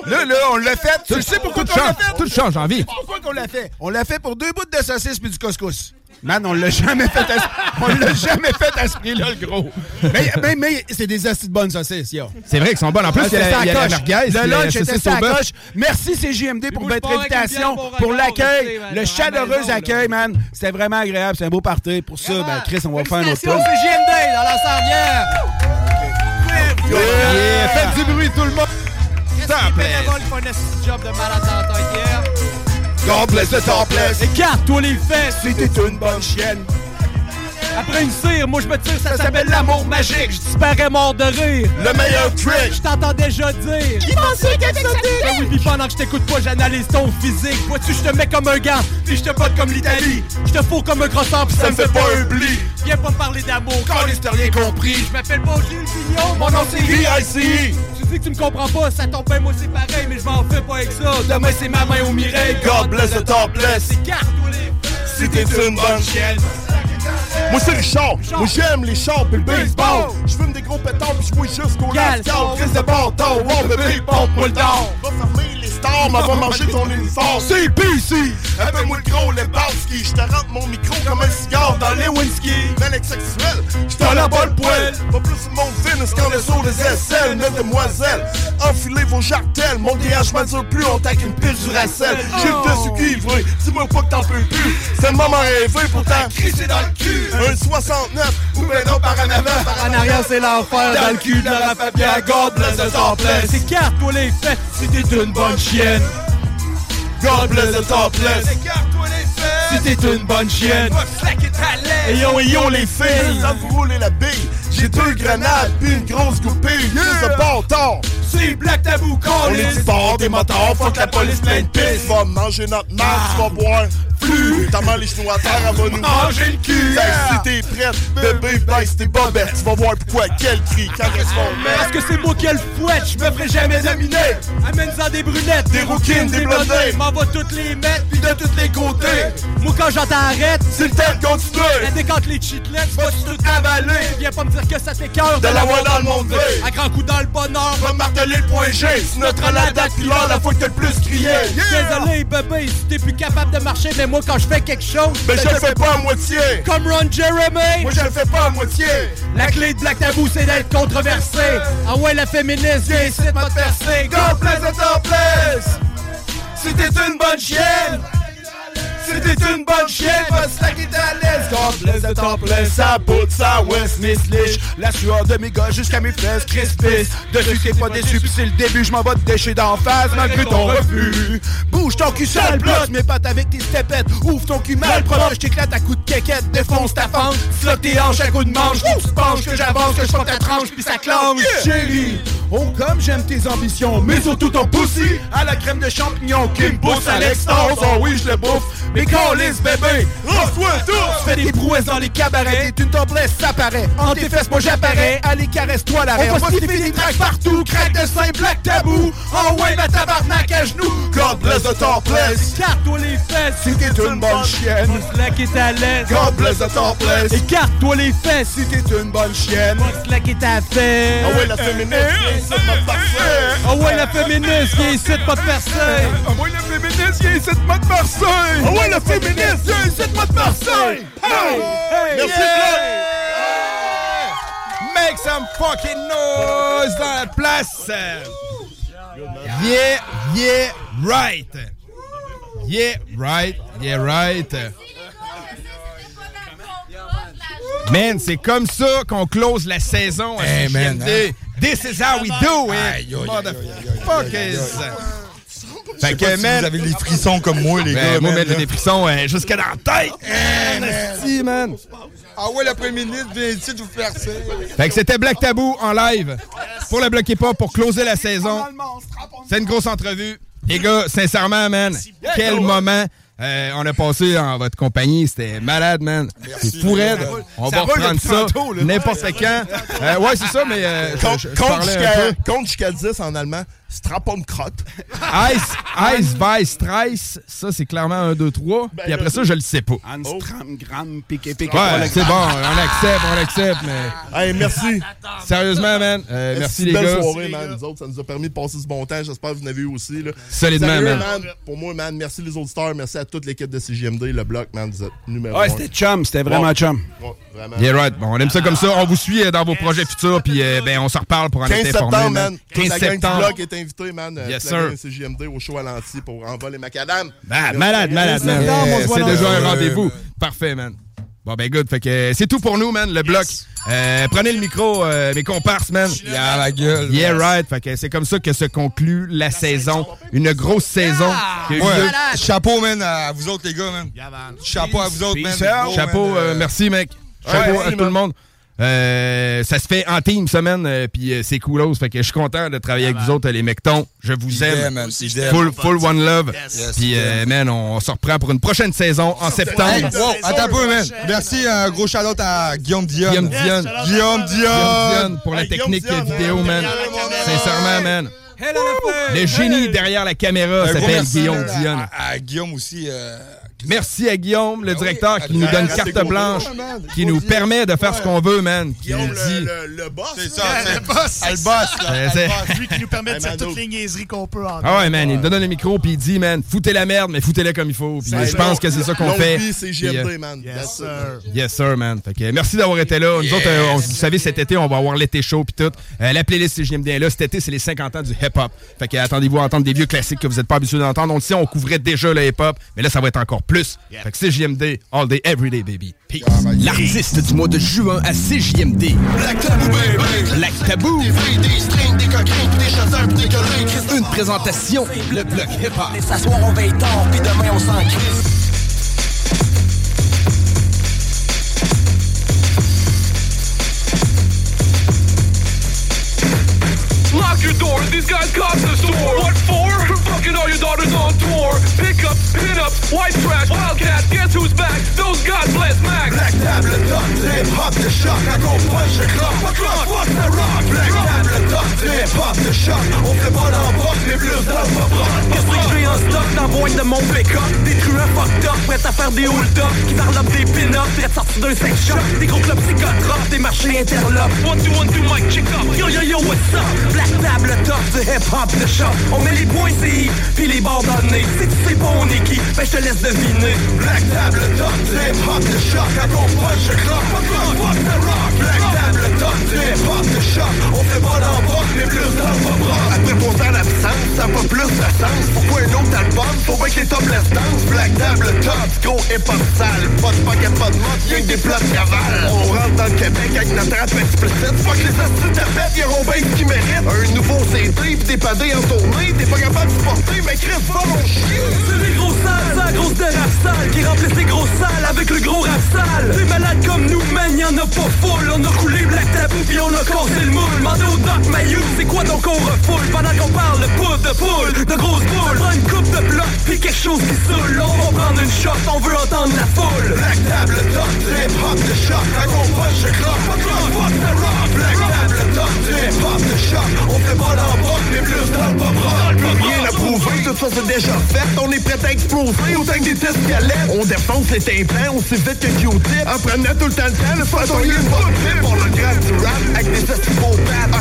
Là, là, on l'a fait. Tu le sais pourquoi tout on l'a fait? tout change en vie. Pourquoi qu'on l'a fait? On l'a fait pour deux bouts de saucisse puis du couscous. Man, on l'a jamais fait à, ce- on l'a jamais fait à ce prix-là, le gros. Mais, mais, mais c'est des assis de bonnes saucisses, yo. C'est vrai qu'ils sont bonnes. En plus, Ah, il y a, la- y a la merguez. Le la lunch était ça bœuf. coche. Merci CJMD pour votre invitation, pour l'accueil, man, le chaleureux la accueil, man. C'était vraiment agréable. C'est un beau party. Pour ça, ben, Chris, on va faire notre tour. c'est JMD dans l'ensemble. Yeah. Yeah, Faites du bruit, tout le monde. Qu'est-ce un job de malade dans la tête hier? God bless the topless. Écarte-toi les fesses. C'était une bonne chienne. Après une cire, moi je me tire, ça s'appelle l'amour magique. Je disparais mort de rire. Le meilleur trick. Je t'entends déjà dire. Qui pensait que c'était Ben oui, pis pendant que je t'écoute pas, j'analyse ton physique. Vois-tu, je te mets comme un gant, puis je te botte comme l'Italie. Je te fous comme un croissant, pis ça me fait pas un bli. Viens pas me parler d'amour, quand les rien compris. Je m'appelle pas Gilles Pignon, mon nom c'est VIC. Tu dis que tu me comprends pas, ça tombe bien, moi c'est pareil, mais je m'en fais pas avec ça. Demain c'est ma main au mireille. God bless the topless. Écarte-toi les Si t'es une bonne chienne. Moi, c'est Richard. Moi, j'aime les chars pis le baseball. Je fume des gros pétards pis je fouille jusqu'au lascar. son- Chris de bâtard. Wow, bébé, pompe-moi le dard. Va fermer les stars, mais va manger ton uniforme. [laughs] C'est PC. Appelle-moi le gros Lebowski. Je te rentre mon micro comme un cigare dans les whisky. Mélec sexuel. Je t'en la bonne poêle. Pas plus le monde finesse qu'en les eaux des aisselles. Mesdemoiselles, enfilez vos jartelles. Mon DH m'assure plus, on taque une pile du racel. J'ai le dessus cuivré. Dis-moi pas que t'en peux plus. C'est le moment rêvé, pourtant. Crisser dans le cul. Un 69 ou ben non par en avant. Par En arrière, c'est l'enfer. Dans le cul de la Fabienne, God bless the topless. Écarte-toi les fesses si t'es une bonne chienne. God bless the topless. Si t'es une bonne chienne. Et yo, yo, les filles, ça vous rouler la bille. J'ai deux grenades, puis une grosse goupille. Yeah. ce bâtard. C'est Black Tabou On est bord des motards, faut que la police pleine de pisse. Va manger notre marde, tu vas boire. Plus, notamment les chinois à terre, elle va nous Manger le cul. Si t'es prête, bébé, baisse tes bobettes. Tu vas voir pourquoi, quel cri, quand elles se vont Parce que c'est moi qui ai le fouette, je me ferai jamais dominer. Amène-en des brunettes, Des rouquines, des blondées. M'en va toutes les mettre, puis de tous les côtés. moi quand j'entends arrête, C'est le temps de continuer. elle décante les cheatlets, vas-tu tout avaler? Viens pas me dire que ça t'écœure De la voix dans le monde. À grand coup dans le bonheur, Va marteler le point G. C'est notre pis l'heure, la fois que t'as le plus crié. Désolé bébé, si t'es plus capable de marcher, mais moi quand je fais quelque chose, Mais je le fais pas à moitié. comme Ron Jeremy. Moi, je le fais pas à moitié. La clé de Black Tabou, c'est d'être controversé. Ah ouais, la féministe, viens ici de te percer. God bless topless. Si t'es une bonne chienne. C'était une bonne chienne, va se laquer ta laisse. Topless de topless, ça bout ça West Miss Lich. La sueur de mes gars jusqu'à mes fesses, crispis. Dessus t'es pas déçu, pis c'est le début, je m'en vais te déchirer d'en face malgré ton refus. Bouge ton cul sale, bloque mes pattes avec tes stepettes. Ouvre ton cul mal, proche, je t'éclate à coups de quéquette. Défonce ta fente, flotte tes hanches à coups de manche. Tu te penches que j'avance, que je prends ta tranche, puis ça clenche. Chérie, oh comme j'aime tes ambitions, mais surtout ton pussy à la crème de champignons qui me pousse à l'extase. Oh oui, je le bouffe. Mais calisse, bébé, lance-toi tout! Tu fais des prouesses dans les cabarets, t'es une topless, ça paraît. En tes fesses, moi j'apparais, allez, caresse-toi l'arrêt. On va sniffer des tracks partout, crack de sein, black tabou. Oh ouais, ma tabarnak à genoux. God bless the topless. Écarte-toi les fesses Si t'es une bonne chienne. Slacker ta laisse God bless the topless. Écarte-toi les fesses Si t'es une bonne chienne. Slacker ta fesse Ah ouais, la féministe, ici, pas de. Ah ouais, la féministe, viens ici, pas de Marseille Ah ouais, la féministe, viens ici, pas de Marseille. Ouais, la féministe, ici, pas de Marseille. Hey! Merci, Make some fucking noise dans la place. Yeah, yeah, right. Yeah, right, yeah, right. Man, c'est comme ça qu'on close la saison à Hey, man, hein? This is how we do it, motherfuckers. Vous avez les frissons comme moi, les Ben, gars. moi, man, là. des frissons euh, jusqu'à dans la tête. Merci, man. Ah ouais, le premier ministre vient ici de vous faire ça. Fait que c'était Black Tabou en live pour le bloquer pas pour closer la saison. C'est une grosse entrevue. Les gars, sincèrement, man, quel moment euh, on a passé en votre compagnie. C'était malade, man. C'est fou raide. On Ça va reprendre ça n'importe quand. Euh, ouais, c'est ça, mais euh, Compte je, je compte parlais un jusqu'à peu. compte jusqu'à 10 en allemand. Strapon crotte. Ice, Ice, Vice, Trice, ça c'est clairement 1, 2, 3. Puis après ça, je le sais pas. Anstram, gram, piqué, piqué. Ouais, c'est bon, on accepte, on accepte, mais. Hey, merci. Sérieusement, man, euh, merci les belle gars. soirée, man. Nous autres, ça nous a permis de passer ce bon temps. J'espère que vous en avez eu aussi. Là. Solidement, Sérieux, man. Pour moi, man, merci les auditeurs. Merci à toute l'équipe de CGMD, le bloc, man. Vous êtes numéro Ouais, un. c'était chum, c'était vraiment Ouais. chum. Ouais, vraiment. Yeah, right. Bon, on aime ça comme ça. On vous suit euh, dans vos projets futurs, puis euh, ben, on se reparle pour en 15 être informé. septembre, man. man. Toute 15 la septembre. bloc est invité, man. euh, Yes, sir. CGMD au show à l'anti pour envoler macadam. Ben, malade, malade, man. Yeah, C'est déjà un rendez-vous. Parfait, man. Bon, ben, good. Fait que euh, c'est tout pour nous, man, le bloc. Euh, prenez le micro, euh, mes comparses, man. Yeah, la gueule. Yeah, right. Fait que c'est comme ça que se conclut la saison. Une grosse saison. Ouais. Chapeau, man, à vous autres, les gars, man. Chapeau à vous autres, man. Chapeau, euh, euh, merci, mec. Chapeau Ouais, à merci, tout le monde. Euh, ça se fait en team semaine, euh, puis euh, c'est coolos. Fait que je suis content de travailler avec vous autres, les mectons. Je vous aime. man. Full, full one love. Yes, Puis, euh, man, on, se reprend pour une prochaine saison en septembre. Hey, wow, attends un peu, man. Merci, un gros shout-out à Guillaume Dion. Guillaume Dion. Guillaume Dion. Guillaume Dion pour la technique vidéo, man. Sincèrement, man. Le génie derrière la caméra s'appelle Guillaume Dion. À, à Guillaume aussi. Merci à Guillaume, le directeur, qui nous donne carte blanche, qui nous permet de faire ce qu'on veut, man. Guillaume, dit. le, boss. C'est ça, le boss. Le boss, là. C'est- c'est- Le boss. Lui qui nous permet de faire toutes les niaiseries qu'on peut en Ah ouais, man, il donne le micro puis il dit, man, foutez la merde, mais foutez-la comme il faut. Puis je pense que c'est ça qu'on fait. c'est euh, man. Yes, sir. man. Yes, sir, man. Fait que, merci d'avoir été là. Nous autres, euh, vous savez, cet été, on va avoir l'été chaud puis tout. Euh, la playlist CGMD est là. Cet été, c'est les 50 ans du hip-hop. Fait que attendez-vous à entendre des vieux classiques que vous n'êtes pas habitués d'entendre. On le sait, on couvrait déjà le hip-hop, mais là, ça va être encore plus. Fait que CGMD, all day, every day, baby. Peace. L'artiste du mois de juin à CGMD. Black Tabou, baby. Black Tabou. Des vrais, des strings, des coquins, pis des chasseurs, pis des gueulerins, Christ. Une présentation, le bloc hip-hop. Et s'asseoir, on veille tard, puis demain on s'en crisse. Lock your door, these guys cops the store. What for? Fucking all your daughters on tour. Pick up, pin up, white trash, wildcat, guess who's back? Those God bless Max. Black table top, hip hop the shock. I go punch the clock, what clock, what the rock? Black table top, hip hop the shock. On fait pas l'embarque, mais plus le Qu'est-ce que j'ai en stock dans la boîte de mon pick-up? Des truands fucked up, prêts à faire des hold-up Qui varlopent des pin-ups, prêts à sortir d'un sex shop Des gros clubs psychotropes, des marchés interlopes One, two, one, two, mic, check up Yo, yo, yo, what's up? Black table top du hip-hop de shop On met les points CI, puis les bords nez Si tu sais pas on est qui, ben je te laisse deviner Black table top, hop the shock. I go punch the clock, what the rock? Table c'est pop de choc. On fait pas d'embarque, mais plus bras. Après pour faire l'absence, ça pas plus de sens. Pourquoi un autre album, faut bien que les top laisse Black table top, gros hip-hop sale Pas de baguette, pas de mode, y'a que des plats de cavale. On rentre dans le Québec avec notre rap explicite. Fuck les astuces de fête, y'auront bien ce qu'ils méritent Un nouveau CD, pis des padés en tournée. T'es pas capable de supporter, mais Chris, va mon chien. C'est les gros sales, la grosse de rap sale Qui remplissent les grosses salles avec le gros rap sale. Des malades comme nous, man, y'en a pas full. On a coulé Black Tabou puis on a cassé le moule. Mandé au Doc Mayou, c'est quoi donc on refoule? Pendant qu'on parle de poudre, de poule, de grosses boules. Une coupe de bloc puis quelque chose qui saoule. On va prendre une shot, on veut entendre la foule. Black table top, hip hop de choc punch, je fuck the rock choc On fait pas mais plus dans le pop rock. Plus rien à prouver, tout ça c'est déjà fait On est prêt à exploser, autant que des tests galettes On défonce les tympans aussi vite que Q-tip. En prenant tout le temps le temps, le façon il est pas On le grave du rap, avec des estivaux bad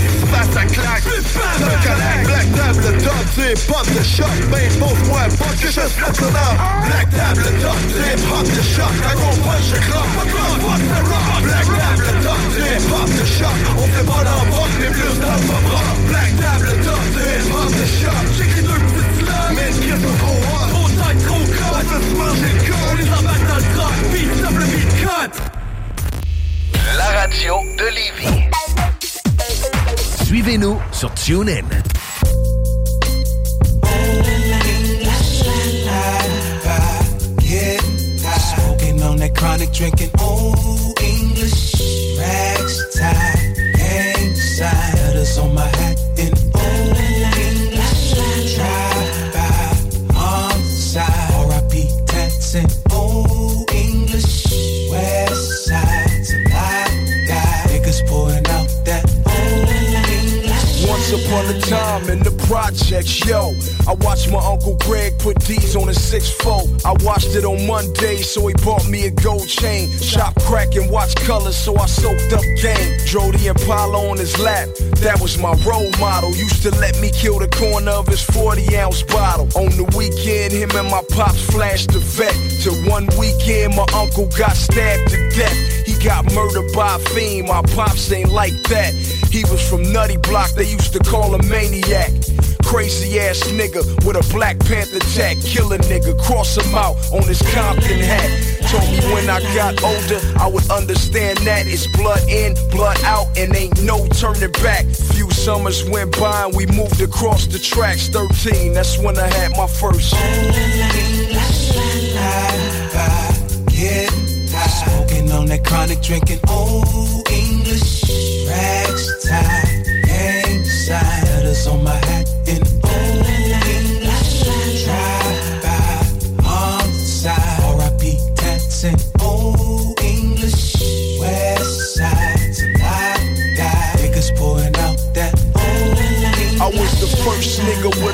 pop de choc Ben pose-moi pas que je ça dans Black table top, c'est pop de choc Quand on punch, je cloque, pas cloque, fuck the rock? Black table top, c'est pop de choc On fait pas l'embarque, mais plus dans le pop rock Black table top, c'est pop de choc J'écris deux petites slams, mais ce trop hot. Trop tight, trop cut, on se manger le cul On les embarque dans le truck, beat, stop le beat cut. La radio de Lévis. Suivez-nous sur TuneIn. Chronic drinking. Oh, English rags projects, yo, I watched my Uncle Greg put D's on a 6-4. I watched it on Monday, so he bought me a gold chain. Shop crack and watch colors, so I soaked up game. Drove the Impala on his lap, that was my role model. Used to let me kill the corner of his 40 ounce bottle. On the weekend, him and my pops flashed the vet. Till one weekend, my uncle got stabbed to death. He got murdered by a fiend, my pops ain't like that. He was from Nutty Block, they used to call him Maniac. Crazy ass nigga with a Black Panther tag. Kill a nigga, cross him out on his Compton hat. Told me when I got older, I would understand that it's blood in, blood out, and ain't no turning back. Few summers went by and we moved across the tracks. 13, that's when I had my first. Smoking on that chronic drinking. Oh, English hang side, letters on my hat in oh,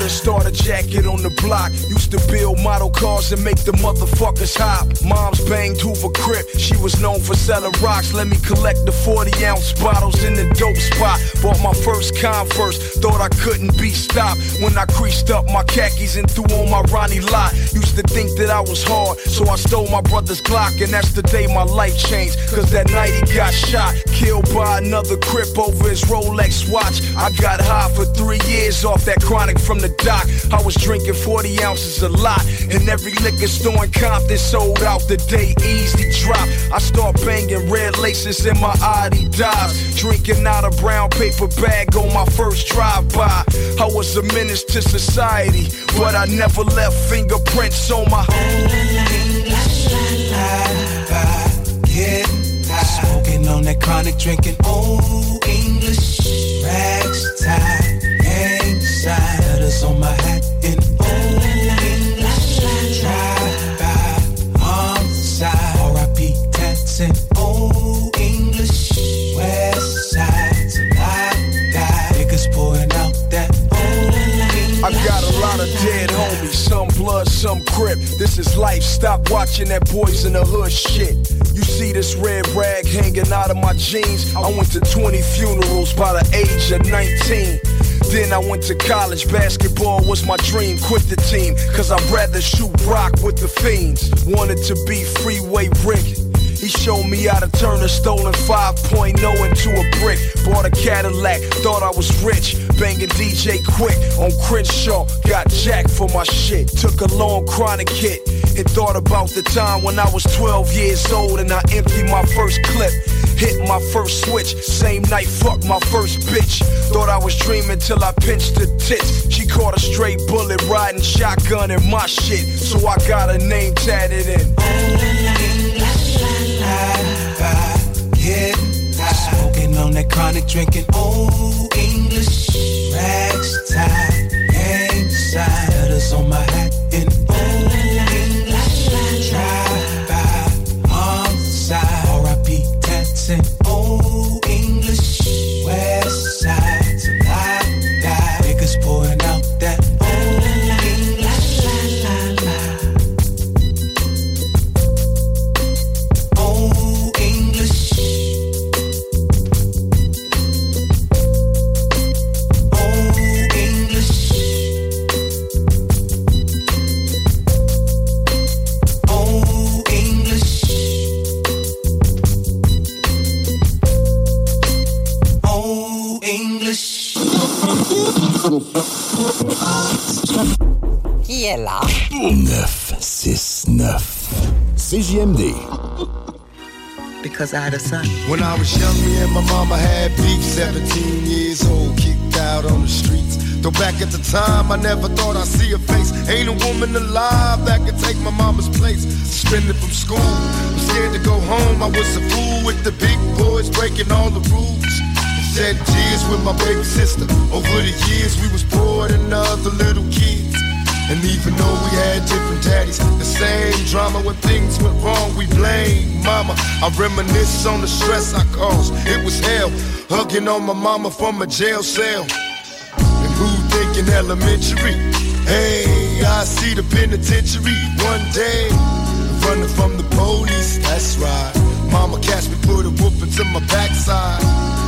with a jacket on the block. Used to build model cars and make the motherfuckers hop. Mom's banged Hoover Crip, she was known for selling rocks. Let me collect the 40 ounce bottles in the dope spot. Bought my first Converse, thought I couldn't be stopped. When I creased up my khakis and threw on my Ronnie lot. Used to think that I was hard, so I stole my brother's Glock. And that's the day my life changed. Cause that night he got shot, killed by another Crip over his Rolex watch. I got high for three years off that chronic from the I was drinking 40 ounces a lot, and every liquor store in Compton sold out the day easy drop. I start banging red laces in my Audi Adidas, drinking out a brown paper bag on my first drive-by. I was a menace to society, but I never left fingerprints on my. Yeah, smoking on that chronic drinking. Oh, on my hat in oh, English drive by on side, R.I.P. tats and English west side, guy, niggas pouring out that oh, I got a lot of dead homies, some blood, some crip. This is life, stop watching that boys in the hood shit. You see this red rag hanging out of my jeans. I went to 20 funerals by the age of 19. Then I went to college, basketball was my dream. Quit the team, cause I'd rather shoot rock with the fiends. Wanted to be freeway Rick. He showed me how to turn a stolen 5.0 into a brick. Bought a Cadillac, thought I was rich. Banging DJ quick on Crenshaw. Got jacked for my shit. Took a long chronic hit. And thought about the time when I was 12 years old and I emptied my first clip. Hit my first switch, same night, fuck my first bitch. Thought I was dreaming till I pinched her tits. She caught a straight bullet riding shotgun in my shit, so I got her name tatted in. Yeah, smoking on that chronic, drinking old English rags tied, gang side, on my Qui est là? 969. CJMD. Because I had a son. When I was young, me and my mama had beef. 17 years old, kicked out on the streets. Though back at the time, I never thought I'd see her face. Ain't a woman alive that could take my mama's place. Suspended from school, I'm scared to go home. I was a fool with the big boys breaking all the rules. Shed tears with my baby sister. Over the years, we was poor than other little kids. And even though we had different daddies, the same drama when things went wrong, we blame mama. I reminisce on the stress I caused. It was hell, hugging on my mama from a jail cell. And who thinking elementary? Hey, I see the penitentiary one day. Running from the police, that's right. Mama catch me, put a whooping to my backside.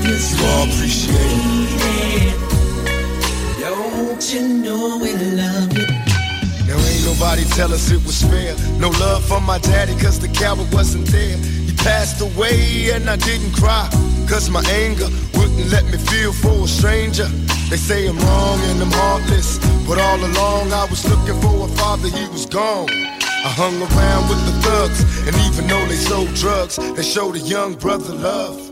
You, You all appreciate it. Don't you know we love you? Now ain't nobody tell us it was fair. No love for my daddy cause the coward wasn't there. He passed away and I didn't cry. Cause my anger wouldn't let me feel for a stranger. They say I'm wrong and I'm heartless. But all along I was looking for a father, he was gone. I hung around with the thugs, and even though they sold drugs, they showed a young brother love.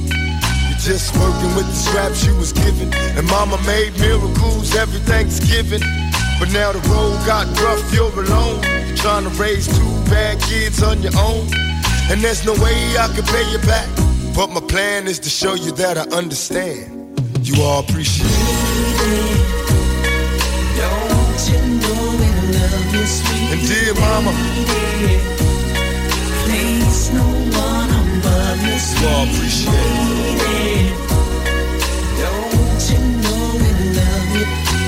Just working with the scraps you was given. And mama made miracles every Thanksgiving. But now the road got rough, you're alone. Trying to raise two bad kids on your own. And there's no way I can pay you back. But my plan is to show you that I understand. You all appreciate it. You know we love you, sweet And dear mama, Place no one above you, you all appreciate it.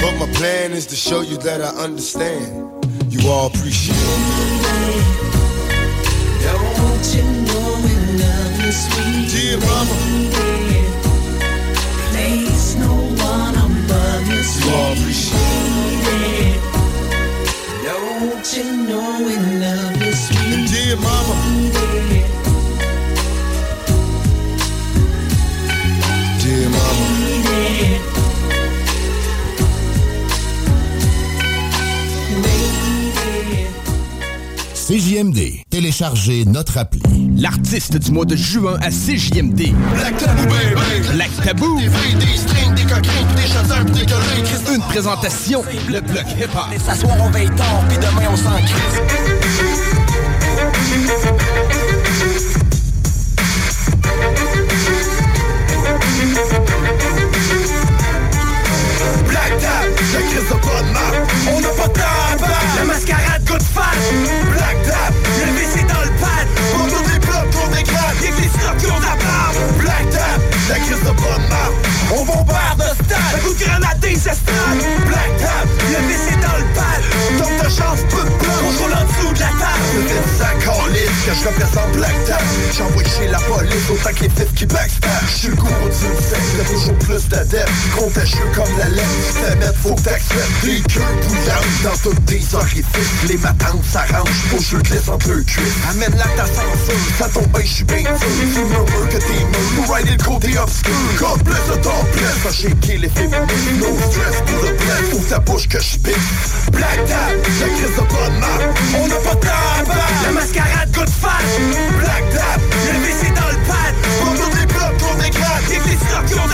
But my plan is to show you that I understand. You all appreciate it. Don't you know we love you, sweet Dear mama. Place no one above you, You all appreciate sweet Don't you know we love you, sweet Dear mama. CJMD. Téléchargez notre appli. L'artiste du mois de juin à CJMD. Black Tabou, baby. Black Tabou. Des vrais, des strings, des coquins, des chasseurs, puis des Christ. Une présentation, le bloc hip-hop. Et s'asseoir, on veille tard, puis demain on s'en crisse. La crise de map. On n'a pas de battre. La mascarade goûte fat. Black Tap, le WC dans le pad. On tourne des blocs, on dégrade. Y'a que les ont la barbe. Black Tap, la crise de bonne map. On bombarde de stade. Un coup de grenade des estrades. Black Tap, le WC dans le pad. Donc de chance, peu de blocs. Contrôle en dessous de la table. Le vide ça calisse que je représente Black Tap. J'envoie chez la police autant que les fifs qui backstab. J'suis le gourou du sexe, y'a toujours plus d'adeptes. Contagieux comme la lettre. Fais mettre, faut que t'acceptes des queues bouillantes dans toutes tes orifices. Les matantes s'arrangent, faut que je le glisse entre deux cuisses. Amène la ta censure, ça tombe bien, j'suis bien sûr. Tu murmures que t'es mûr, pour rider le côté obscur. God bless the top bless, va shaker les féminines. No stress pour le bless, faut ta bouche que j'pique. Black tap, la crise de bonne map. On n'a pas de temps à. La mascarade goûte fat. Black tap, le WC dans le pad. On tourne des blocs, on dégrade. Y'a que les snobs qui ont.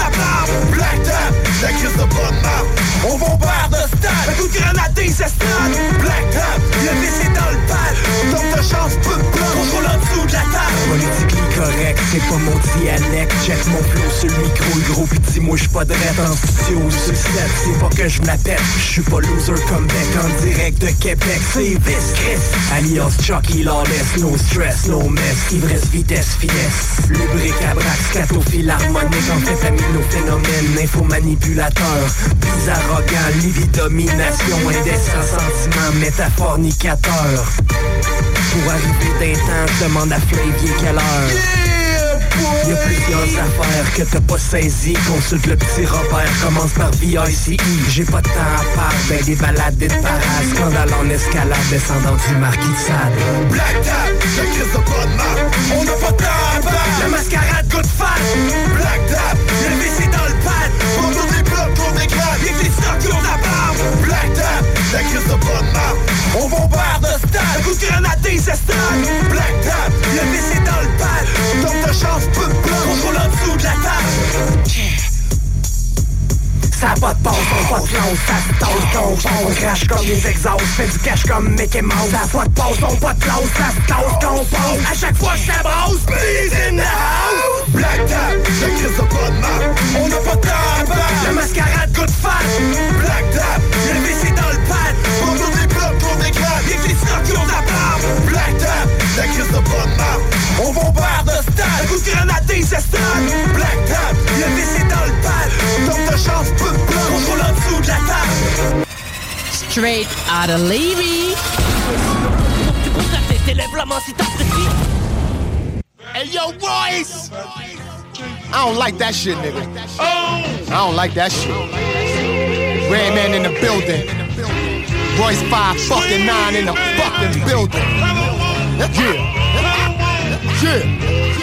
Black tap, la crise de bonne map. On bombarde de stade. Un coup de grenade des estrades. Black tap, le WC dans le pad. Donc de chance, peu de blocs. Contrôle en dessous de la table. Politically correct, c'est pas mon dialecte Check mon flow sur le micro, le gros pis dis-moi j'suis pas de en studio ou C'est pas que je m'appelle, j'suis pas loser comme Beck en direct de Québec C'est Vice Chris, alias Chucky Lawless No stress, no mess, ivresse, vitesse, finesse. Lubricabrax, scatophile harmonique Amphétamino-phénomène, info-manipulateur Plus arrogant, libidomination Indécent sentiment, métaphornicateur Pour arriver d'un temps, demande à Flavier quelle heure Y'a plusieurs affaires que t'as pas saisi Consulte le petit repère, commence par VICI J'ai pas de temps à part, ben des balades et de parades. Scandale en escalade, descendant du marquis de Sade. Black tap, la crise de bonne map. On n'a pas de temps à battre. La mascarade goûte fat. Black la crise de bonne map. On bombarde de stade. Coup de grenade estrades. Black tap, le WC dans le pad. Donc de chance, peu de blocs. Contrôle en dessous de la table. Ça a pas de pause, on pas de close, ça se tasse qu'on On crache comme des exhausts, fait du cash comme Mickey Mouse Ça a pas de pause, on pas de close, ça se tasse À chaque fois que ça brosse, please in the house Black tap, la crise de bonne map. On n'a pas de temps à battre. La mascarade goûte fat. Black tap, le WC dans le pad. On des blocs, on que les la barbe. Black tap, la crise de bonne map. On bombarde de stade. Un coup de grenade des estrades. Black tap, le WC dans le pad. Donc de chance, peu de blocs. Contrôle en dessous de la table. Straight out of Levy. Hey, yo, Royce! I don't like that shit, nigga. I don't like that shit. Redman in the building. Royce 5 fucking 9 in the fucking building. Yeah. Yeah.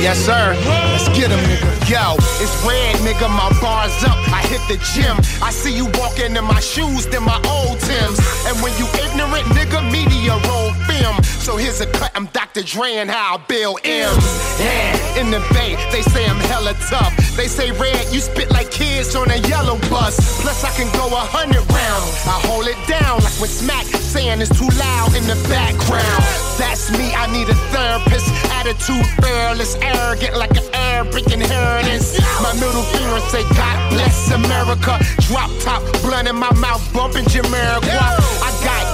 Yes, sir. Let's get him, nigga. Yo, it's red, nigga. My bar's up. I hit the gym. I see you walking in my shoes, then my old Tims. And when you ignorant, nigga, media roll film. So here's a cut. I'm Dr. Dre and how I Bill M's. Yeah, in the bay, they say I'm hella tough. They say red, you spit like kids on a yellow bus. Plus I can go a hundred rounds. I hold it down like when Smack saying it's too loud in the background. That's me. I need a therapist. Attitude fearless, arrogant like an Arabic inheritance. My middle finger say, God bless America. Drop top, blunt in my mouth, bumping got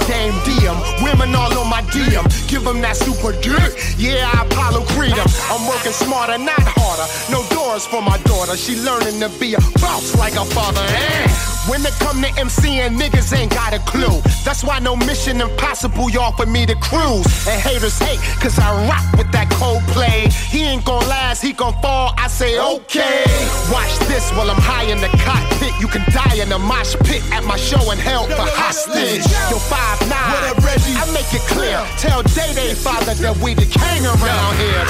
Dame DM, women all on my DM. Give them that super dick. Yeah, I Apollo Creed 'em. I'm working smarter, not harder. No doors for my daughter. She learning to be a boss like a father. Eh? When it come to MCing, niggas ain't got a clue. That's why no mission impossible, y'all, for me to cruise. And haters hate, cause I rock with that Coldplay. He ain't gon' last, he gon' fall. I say, okay. Watch this while I'm high in the cockpit. You can die in a mosh pit at my show and held for hostage. Yo, 5'9. What up, Reggie? I make it clear. Tell Day Day father that we the king around here.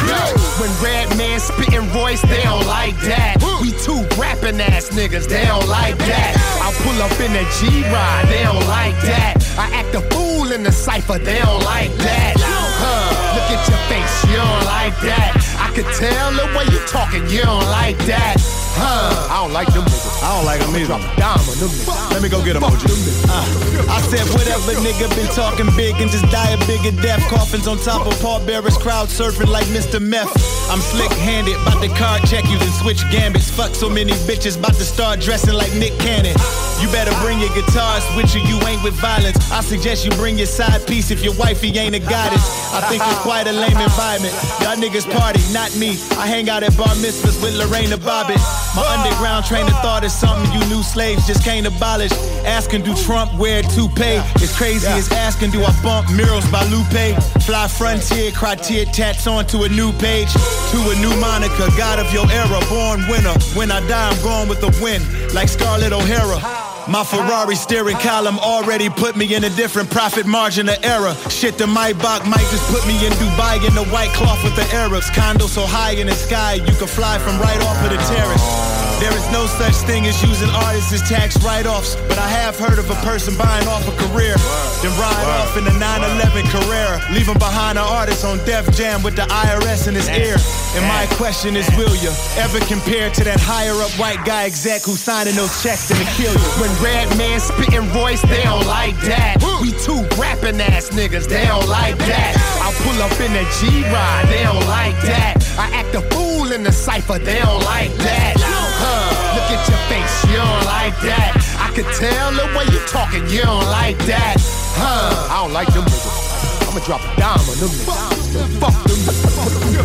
When Red Man spitting Royce, they don't like that. We two rapping ass niggas, they don't like that. I pull up in a G-Ride, they don't like that. I act a fool in the cypher, they don't like that. Huh, look at your face, you don't like that. I could tell the way you talking, you don't like that. Huh, I don't like them niggas. I don't like them either. Dime on them niggas. Let me go get them, OG. Uh, I said whatever nigga been talking big and just die a bigger death. Coffins on top of Paul Bearers, crowd surfing like Mr. Meth. I'm slick handed, bout to card check you then switch gambits. Fuck so many bitches, bout to start dressing like Nick Cannon. You better bring your guitars with you, you ain't with violence. I suggest you bring your side piece if your wifey ain't a goddess. I think it's quite a lame environment. Y'all niggas party, not me. I hang out at bar mitzvahs with Lorena Bobbitt. My underground train of thought is something you new slaves just can't abolish. Asking do Trump wear toupee? It's crazy as asking do I bump murals by Lupe? Fly frontier, criteria tats onto a new page. To a new moniker, God of your era, born winner. When I die, I'm gone with the wind, like Scarlett O'Hara. My Ferrari steering column already put me in a different profit margin of error. Shit, the Maybach might just put me in Dubai in the white cloth with the Arabs. Condo so high in the sky, you can fly from right off of the terrace. There is no such thing as using artists as tax write-offs, but I have heard of a person buying off a career, then ride off in a 911 Carrera, leaving behind an artist on Def Jam with the IRS in his ear. And my question is, will you ever compare to that higher-up white guy exec who's signing those checks and to kill you? When Red Man spitting Royce, they don't like that. We two rapping ass niggas, they don't like that. I pull up in a G-Ride, they don't like that. I act a fool in the cypher, they don't like that. Huh, look at your face, you don't like that. I could tell the way you talking, you don't like that. Huh, I don't like them niggas. I'ma drop a dime on them niggas. Fuck them.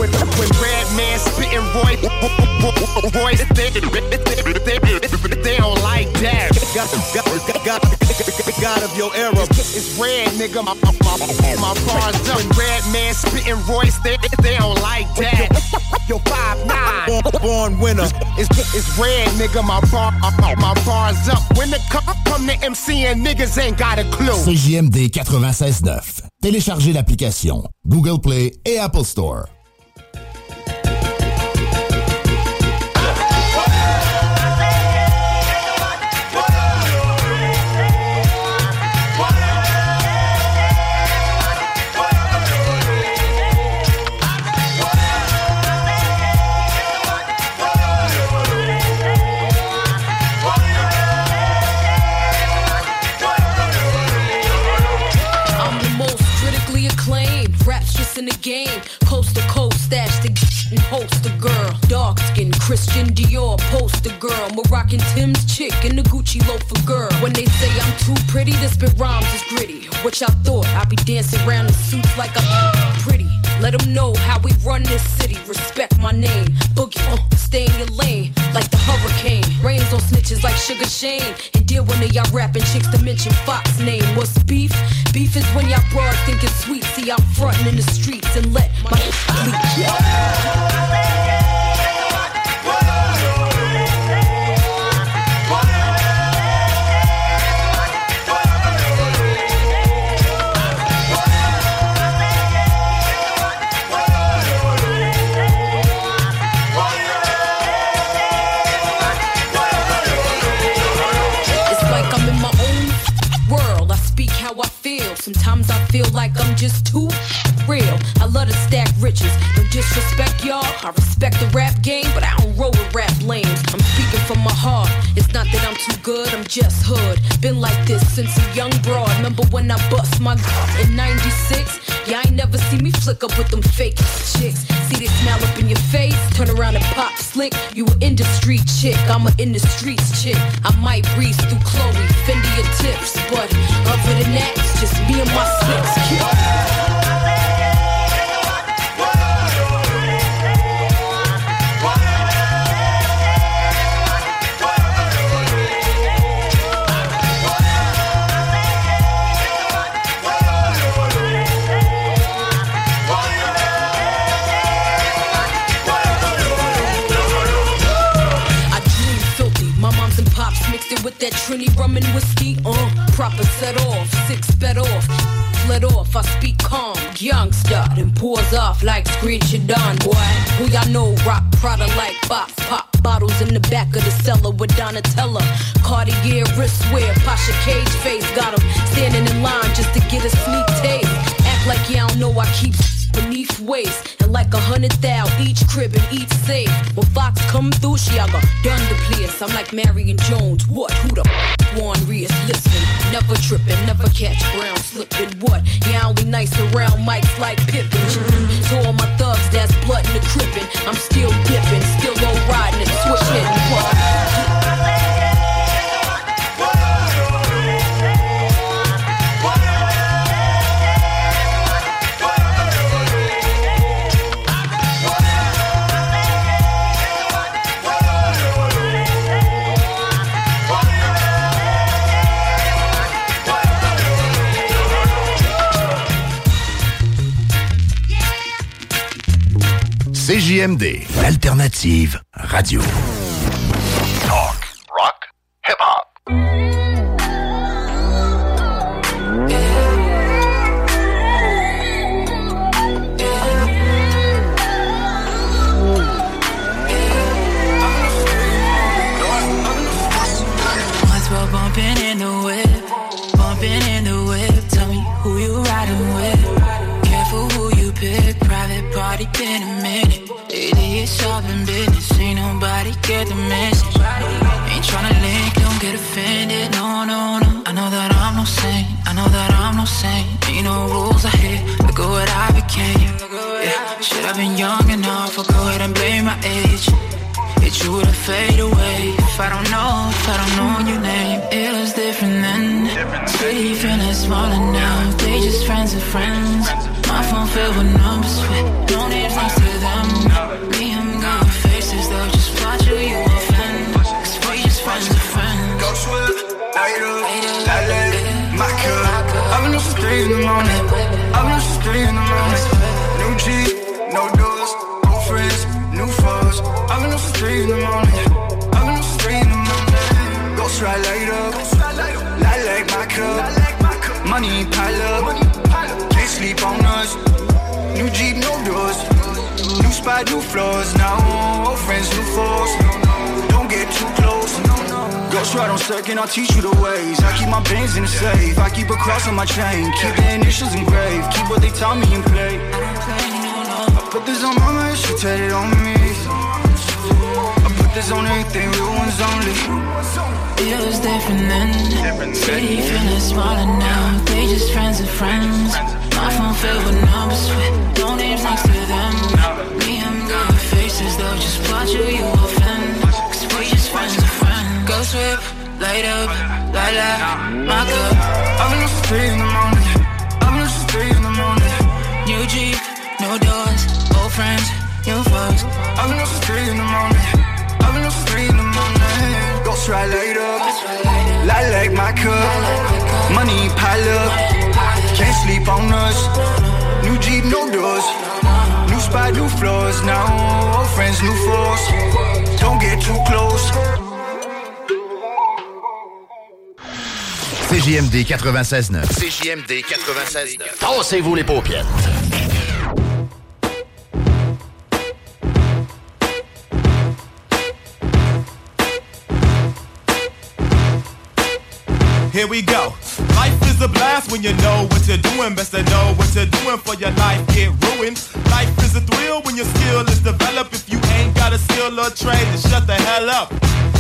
When, when Red Man spitting Royce, Royce they, they, they, they don't like that. God, of your era. It's red, nigga. My, my, my, my bars. When Red Man spitting Royce, they, they don't like that. Yo, five nine. Born, winner. It's, it's red, nigga. My bar, my, bars up. When it come, come to MC and niggas ain't got a clue. CJMD 96.9. Téléchargez l'application Google Play et Apple Store. In the game. Christian Dior, poster girl. Moroccan Tim's chick and the Gucci loafer girl. When they say I'm too pretty, this spit rhymes is gritty. What y'all thought? I'd be dancing around in suits like I'm pretty. Let them know how we run this city. Respect my name. Boogie, uh, stay in your lane like the hurricane. Rains on snitches like Sugar Shane. And deal when y'all rapping chicks to mention Fox name. What's beef? Beef is when y'all broad think it's sweet. See, I'm frontin' in the streets and let my leak. Just too real. I love to stack riches. No disrespect, y'all. I respect the rap game, but I don't roll with rap lames. I'm speaking from my heart. It's not that I'm too good, I'm just hood. Been like this since a young broad. Remember when I bust my in 96? Yeah, I ain't never see me flick up with them fake chicks. See they smile up in your face, turn around and pop slick. You an industry chick, I'm a in the chick. I might breeze through Chloe, Fendi your tips, but other than that, it's just me and my six. I that Trini rum and whiskey. Uh, proper set off, six bet off. Fled off, I speak calm, youngster, then pours off like screech your done, boy. Who y'all know rock Prada like box, pop bottles in the back of the cellar with Donatella. Cartier wristwear, Pasha cage face, got 'em standing in line just to get a sneak taste. Act like y'all know I keep beneath waist and like a hundred thou each crib and each safe. When Fox come through, she I got done the place. I'm like Marion Jones. What? Who the f- Warren Rears? Listen, never tripping, never catch brown slipping. What? Yeah, I only nice around mics like Pippin. To all my thugs, that's blood in the crippin'. I'm still dipping, still low riding and switch hitting. What? CJMD, l'alternative radio. Talk, rock, hip-hop. Get the message. Ain't tryna link, don't get offended. No, no, no. I know that I'm no saint. I know that I'm no saint. Ain't no rules I hit. Look at what I became. Yeah, should have been young enough. I'll go ahead and blame my age. It's you to fade away If I don't know, if I don't know your name It was different then City feeling smaller now They just friends of friends My phone filled with numbers with no names next to them Me and watch who you offend Cause we just friends of friends Go swift, later, later, my cup. I've been up since three in the morning. I've been up since three in the morning. New G, no doors, no friends, new foes. I've been up since three in the morning. I've been up since three in the morning. Ghost ride later, light like my cup. Money pile up, can't sleep on us. New Jeep, no doors. New spot, new floors. Now old friends, new foes. Don't get too close. Ghost ride on second, I'll teach you the ways. I keep my bands in the safe. I keep a cross on my chain. Keep the initials engraved. Keep what they tell me and play. I put this on my mind, she tatted on me. I put this on everything, real ones only. It was different then. City feeling smaller now. They just friends of friends. My phone filled with numbers. With no names next to them. Me and my faces, they'll just watch who you offend. Cause we just friends of friends. Go swift, light up, light up, my cup I've been up three in the morning. I've been up three in the morning. New Jeep, no doors, old friends, new foes. I've been up three in the morning. Three in the morning. Ghost ride later, light like my cup. Money pile up, can't sleep on us. New Jeep, no doors. New spot, new floors. Now old friends, new foes. Don't get too close. CJMD 96.9. CJMD 96.9. Tassez-vous les paupières. Here we go. Life is a blast when you know what you're doing. Best to know what you're doing for your life get ruined. Life is a thrill when your skill is developed. If you ain't got a skill or trade, then shut the hell up.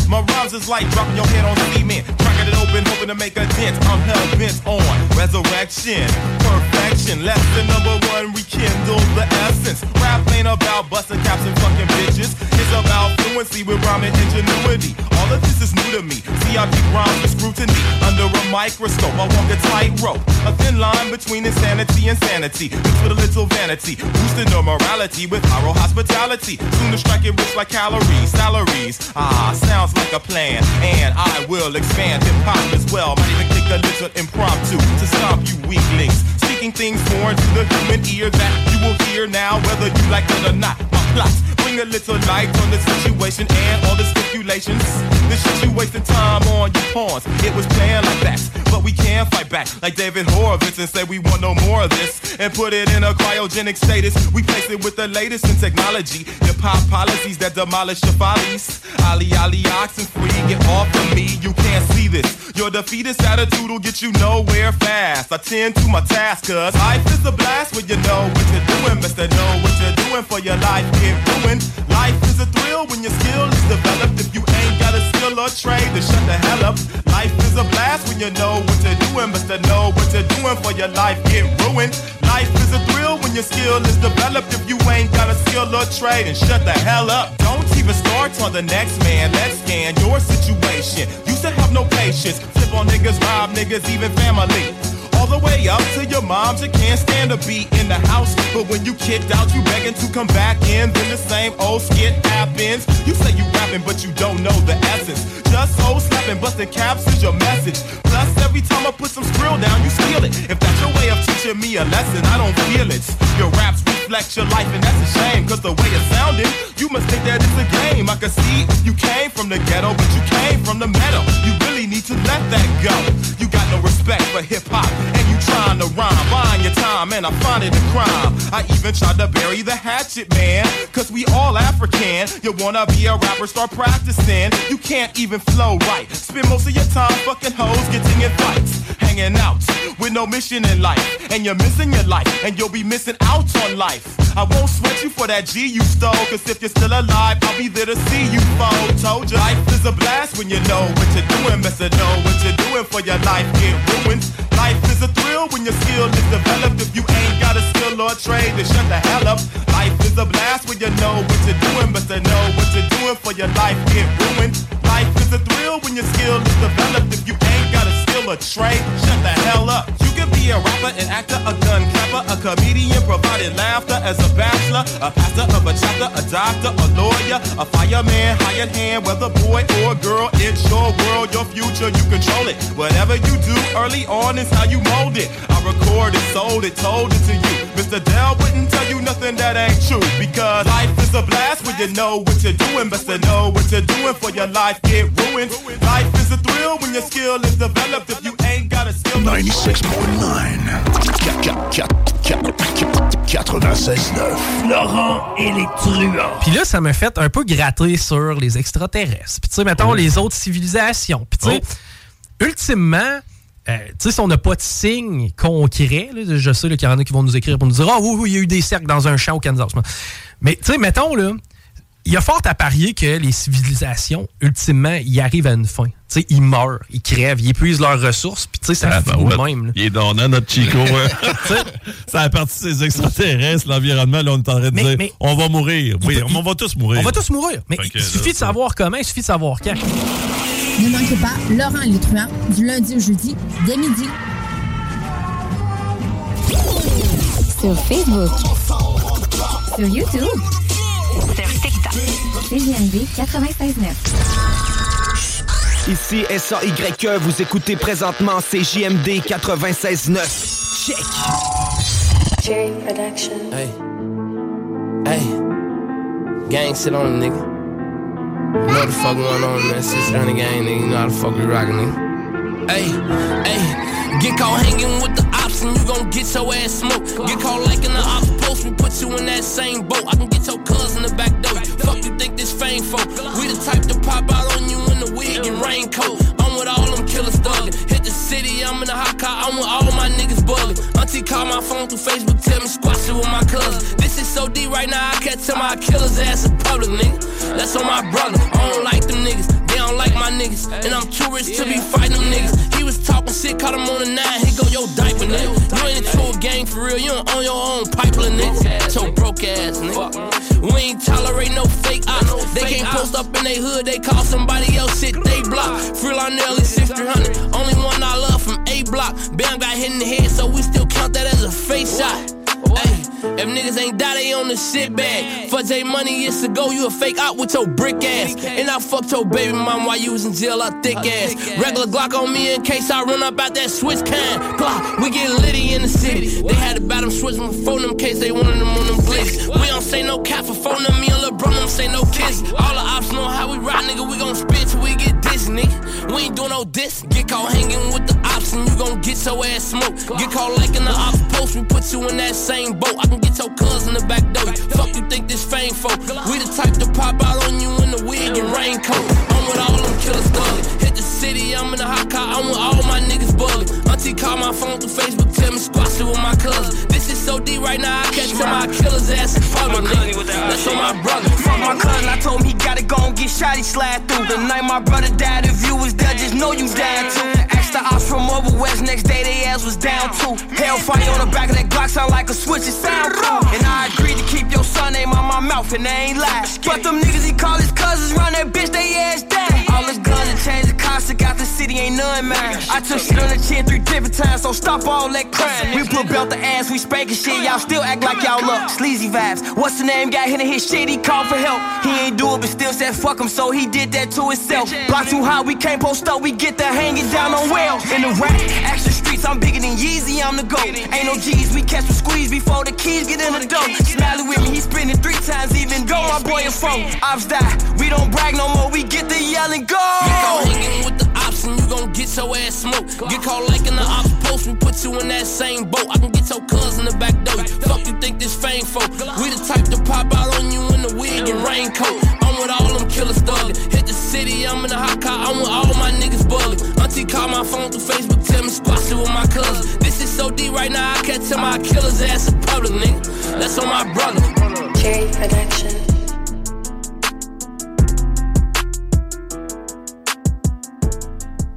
My rhymes is like dropping your head on cement. Cracking it open, hoping to make a dent. I'm hell bent on resurrection. Perfection, less than number one, rekindle the essence. Rap ain't about busting caps and fucking bitches. It's about fluency with rhyme and ingenuity. All of this is new to me. See, I keep rhymes with scrutiny. Under a microscope, I walk a tightrope. A thin line between insanity and sanity. Mixed with a little vanity. Boosting the morality with viral hospitality. Soon to strike it rich like calories, salaries. Ah, sounds like a plan. And I will expand hip hop as well. Might even kick a little impromptu to stomp you weaklings. Things foreign to the human ear that you will hear now, whether you like it or not. My plots bring a little light on the situation and all the stipulations. The shit you wasting time on, you pawns. It was planned like that, but we can't fight back like David Horowitz and say we want no more of this and put it in a cryogenic status. We place it with the latest in technology. Hip hop policies that demolish your follies. Ali Ali oxen free, get off of me. You can't see this. Your defeatist attitude will get you nowhere fast. I tend to my task, cause life is a blast when you know what you're doing. To know what you're doing for your life get ruined. Life is a thrill when your skill is developed. If you ain't got a skill or trade, then shut the hell up. Life is a blast when you know what you're doing. but to know what you're doing for your life get ruined. Life is a thrill when your skill is developed. If you ain't got a skill or trade, and shut the hell up. Don't even start on the next man. Let's scan your situation. Used to have no patience. Flip on niggas, rob niggas, even family. All the way up to your moms, you can't stand to be in the house. But when you kicked out, you begging to come back in. Then the same old skit happens. You say you rapping, but you don't know the essence. Just so slapping, busting caps is your message. Plus, every time I put some skrill down, you steal it. If that's your way of teaching me a lesson, I don't feel it. Your raps reflect your life, and that's a shame. Cause the way it sounded, you must think that it's a game. I can see you came from the ghetto, but you came from the meadow. You really need to let that go. You got no respect for hip hop, and you trying to rhyme, buying your time, and I find it a crime. I even tried to bury the hatchet, man. Cause we all African. You wanna be a rapper, start practicing. You can't even flow right. Spend most of your time fucking hoes, getting in fights, hanging out with no mission in life. And you're missing your life, and you'll be missing out on life. I won't sweat you for that G you stole, cause if you're still alive, I'll be there to see you fall. Told you, life is a blast when you know what you're doing. Best know what you're doing for your life get ruined. Life is a thrill when your skill is developed. If you ain't got a skill or trade, then shut the hell up. Life is a blast when you know what you're doing. Best to know what you're doing for your life get ruined. Life is a thrill when your skill is developed. If you ain't got a skill or trade, shut the hell up. You can be a rapper, an actor, a gun clapper, a comedian, providing laughter as a bachelor, a pastor of a chapter, a doctor, a lawyer, a fireman, hired hand, whether boy or girl, it's your world, your future, you control it. Whatever you do early on is how you mold it. I recorded, sold it, told it to you. Mr. Dell wouldn't tell you nothing that ain't true because life is a blast when you know what you're doing. Best to know what you're doing for your life get ruined. Life is a thrill when your skill is developed. If you ain't got a skill, 96.9. Laurent et les truands. Puis là, ça m'a fait un peu gratter sur les extraterrestres. Puis tu sais, mettons, les autres civilisations. Puis tu sais, ultimement... euh, tu sais, si on n'a pas de signe concret, là, je sais qu'il y en a qui vont nous écrire pour nous dire Ah oui, oui, il y a eu des cercles dans un champ au Kansas. Mais tu sais, mettons, là, il y a fort à parier que les civilisations, ultimement, ils arrivent à une fin. Tu sais, ils meurent, ils crèvent, ils épuisent leurs ressources, puis tu sais, ça Ah, finit ben ouais. même. là. Il est donnant, notre Chico. hein. [laughs] ça a parti de ces extraterrestres, l'environnement. Là, on est en train de Mais- dire mais- on va mourir. Oui, on va tous mourir. On va tous mourir. Mais il suffit là, de savoir comment, il suffit de savoir quand. Ne manquez pas Laurent truands du lundi au jeudi dès midi. Sur Facebook. Sur YouTube. CGMD 96.9. Ici SAYE, vous écoutez présentement CJMD 96.9. Check! Jerry Production. Hey. Hey. Gang shit on them, nigga. You know what the fuck going on, man. Sister on the gang, nigga. You know how the fuck we rockin', nigga. Hey, hey. Get caught hanging with the ops and you gon' get your ass smoked. Get caught liking the ops post, we put you in that same boat. I can get your cousin in the back fame for? We the type to pop out on you in the wig and raincoat. I'm with all them killers thuggin'. Hit the city, I'm in a hot car, I'm with all my niggas buggin'. Auntie call my phone through Facebook, tell me squash it with my cousin. This is so deep right now, I can't tell my killer's ass in public, nigga. That's on my brother. I don't like them niggas. Don't like my niggas. And I'm too rich to be fighting them niggas. He was talking shit, caught him on the nine. He go, yo, diaper, nigga. You ain't into a gang for real. You don't own your own pipeline, nigga. Your broke ass, nigga. We ain't tolerate no fake ops. They can't post up in they hood. They call somebody else shit. They block. Free Lionel is 6300. Only one I love from A block. Bam got hit in the head, so we still count that as a face shot. Ay, if niggas ain't die, they on the shit bag. For J money it's years ago, you a fake out with your brick ass. And I fucked your baby mom while you was in jail, a thick ass. Regular Glock on me in case I run up out that switch can. Glock, we get litty in the city. They had to buy them switch my phone them in case they wanted them on them blitz. We don't say no cap for phone them, me and LeBron them say no kiss. All the ops know how we ride, nigga. We gon' spit till we get nigga. We ain't doing no diss. Get caught hanging with the ops and you gon' get your ass smoked. Get caught liking the ops post, we put you in that same boat. I can get your cuz in the back door. Fuck you think this fame for? We the type to pop out on you in the wig and raincoat. I'm with all them killers thugging. Hit the city, I'm in a hot car. I'm with all my niggas bugging. Auntie call my phone through Facebook, tell me squash it with my cousin. This is so deep right now, I can't tell my killers ass and fuck my nigga. That's on my brother. Fuck my cousin, I told him he gotta go and get shot, he slide through. The night my brother died, if you was there, just know you died too. Asked the ops from over west, next day they ass was down too. Hellfire on the back of that Glock sound like a switch, it sound cool. And I agreed to keep your son name on my mouth, and they ain't lie. But them niggas he call his cousins, run that bitch, they ass down. All his guns and change the cost, got the city, ain't none mine. I took shit on the chin three different times, so stop all that crime. We put belt the ass, we spanking shit, y'all still act like y'all look. Sleazy vibes, what's the name? Got hit in his shit, he called for help. He ain't do it, but still said fuck him, so he did that to himself. Block too high, we can't post up, we get the hanging down on wells. In the rap, action I'm bigger than Yeezy, I'm the GOAT. Ain't no G's, we catch the squeeze before the keys get in the door. Smiley with me, he spinning three times, even though my boy a phone. Ops die, we don't brag no more, we get the yell and go. And you gon' get your ass smoked. Get caught liking the ops post, we put you in that same boat. I can get your cuz in the back door. Fuck you think this fame for? We the type to pop out on you in the wig and raincoat. I'm with all them killers thugging. Hit the city, I'm in a hot car. I'm with all my niggas bugging. Auntie call my phone through Facebook, tell me squash it with my cousin. This is so deep right now, I can't tell my killers ass in public, nigga. That's on my brother. Cherry Production.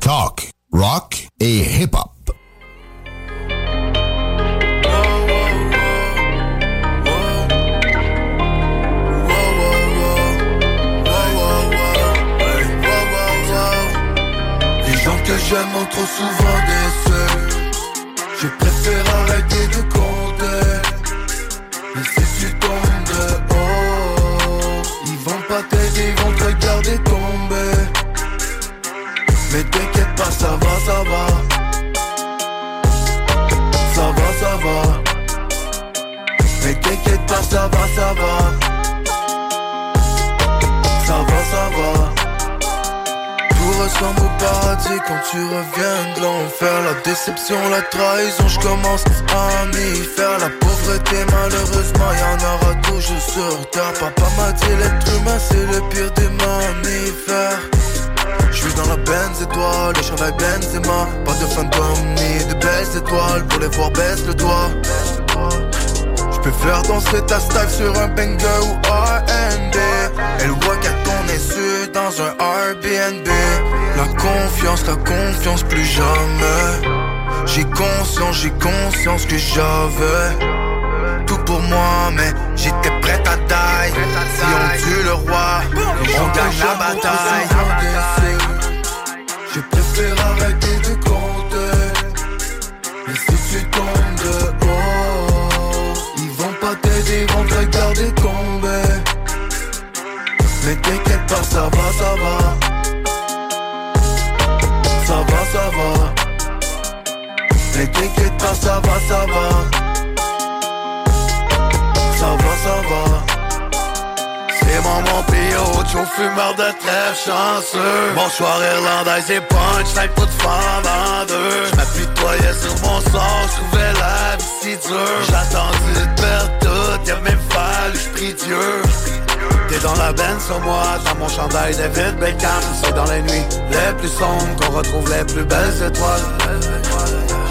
Talk, rock et hip-hop. Que j'aime trop souvent déçu Je préfère arrêter de compter t'inquiète pas, ça va, ça va. Ça va, ça va. Tout ressemble au paradis quand tu reviens de l'enfer. La déception, la trahison, je commence à m'y faire. La pauvreté, malheureusement, y'en aura toujours sur terre. Papa m'a dit l'être humain, c'est le pire des mammifères. Je suis dans la Benz étoile, le chandail Benzema. Pas de fantôme ni de belles étoiles Pour les voir baisse le doigt peux faire danser ta style sur un banger ou R&B Elle voit qu'à ton insu dans un Airbnb La confiance, la confiance plus jamais J'ai conscience, j'ai conscience que j'avais tout pour moi, mais j'étais prête à taille. Si on tue le roi, on gagne la bataille. Je préfère ça va, ça va. Ça va, ça va. Mais t'inquiète pas, ça va, ça va. Ça va, ça va. C'est mon mon pays, autre fumeur de trêve chanceux. Bonsoir irlandaise et punch, type toute femme en deux. J'm'apitoyais sur mon sort, j'trouvais la vie si dure. De perdre tout, y'a même fallu, j'prie Dieu. T'es dans la benne sur moi, dans mon chandail David Beckham C'est dans les nuits les plus sombres qu'on retrouve les plus belles étoiles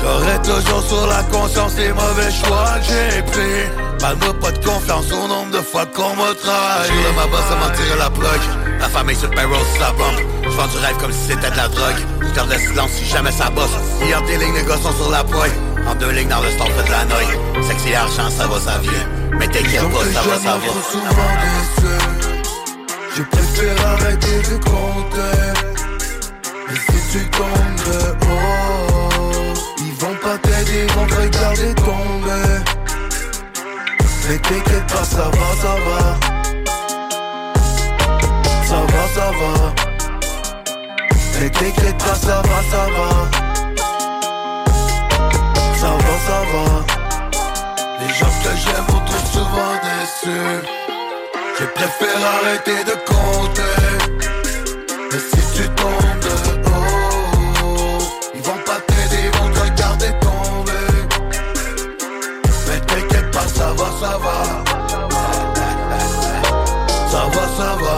J'aurai toujours sur la conscience les mauvais choix que j'ai pris Parle-moi pas de confiance au nombre de fois qu'on m'a trahi J'suis ma bosse à m'en tirer la plug Ma famille sur le payroll, ça bombe. Je vends du rêve comme si c'était de la drogue. Je garde le silence si jamais ça bosse. Entre des lignes, les gars sont sur la pointe. En deux lignes dans le store, fait de la noix. Sexy argent, ça va, ça vient. Mais t'inquiète pas, ça va, ça va. Je préfère arrêter de compter. Et si tu tombes de haut Ils vont pas t'aider, ils vont te regarder tomber. Mais t'inquiète pas, ça va, ça va. Ça va, ça va. Mais t'inquiète pas, ça va, ça va. Ça va, ça va. Les gens que j'aime vont trop souvent déçus je préfère arrêter de compter. Mais si tu tombes de haut Ils vont pas t'aider, ils vont te regarder tomber. Mais t'inquiète pas, ça va, ça va. Ça va, ça va.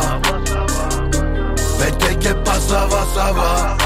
Mais t'inquiète pas, ça va, ça va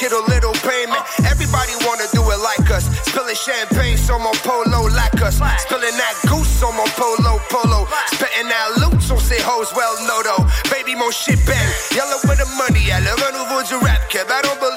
get a little payment. Everybody wanna do it like us. Spilling champagne, so mon polo like us. Spilling that goose on mon polo polo. Spitting that loot on ces hoes, well no though. Baby, mon shit bang. Yellow with the money, yeah. Le renouveau du rap, kid. I don't believe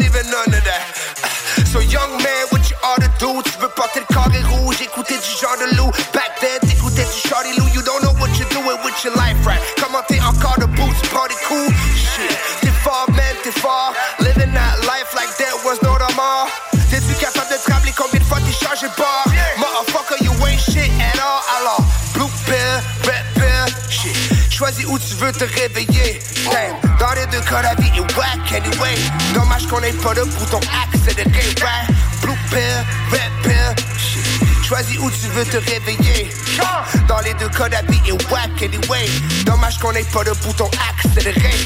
veux te réveiller. Dans les deux cas, la vie est whack anyway. Dommage qu'on ait pas de bouton accéléré, right? Blue pill, red pill. Choisis où tu veux te réveiller. Dans les deux cas, la vie est whack anyway. Dommage qu'on ait pas de bouton accéléré.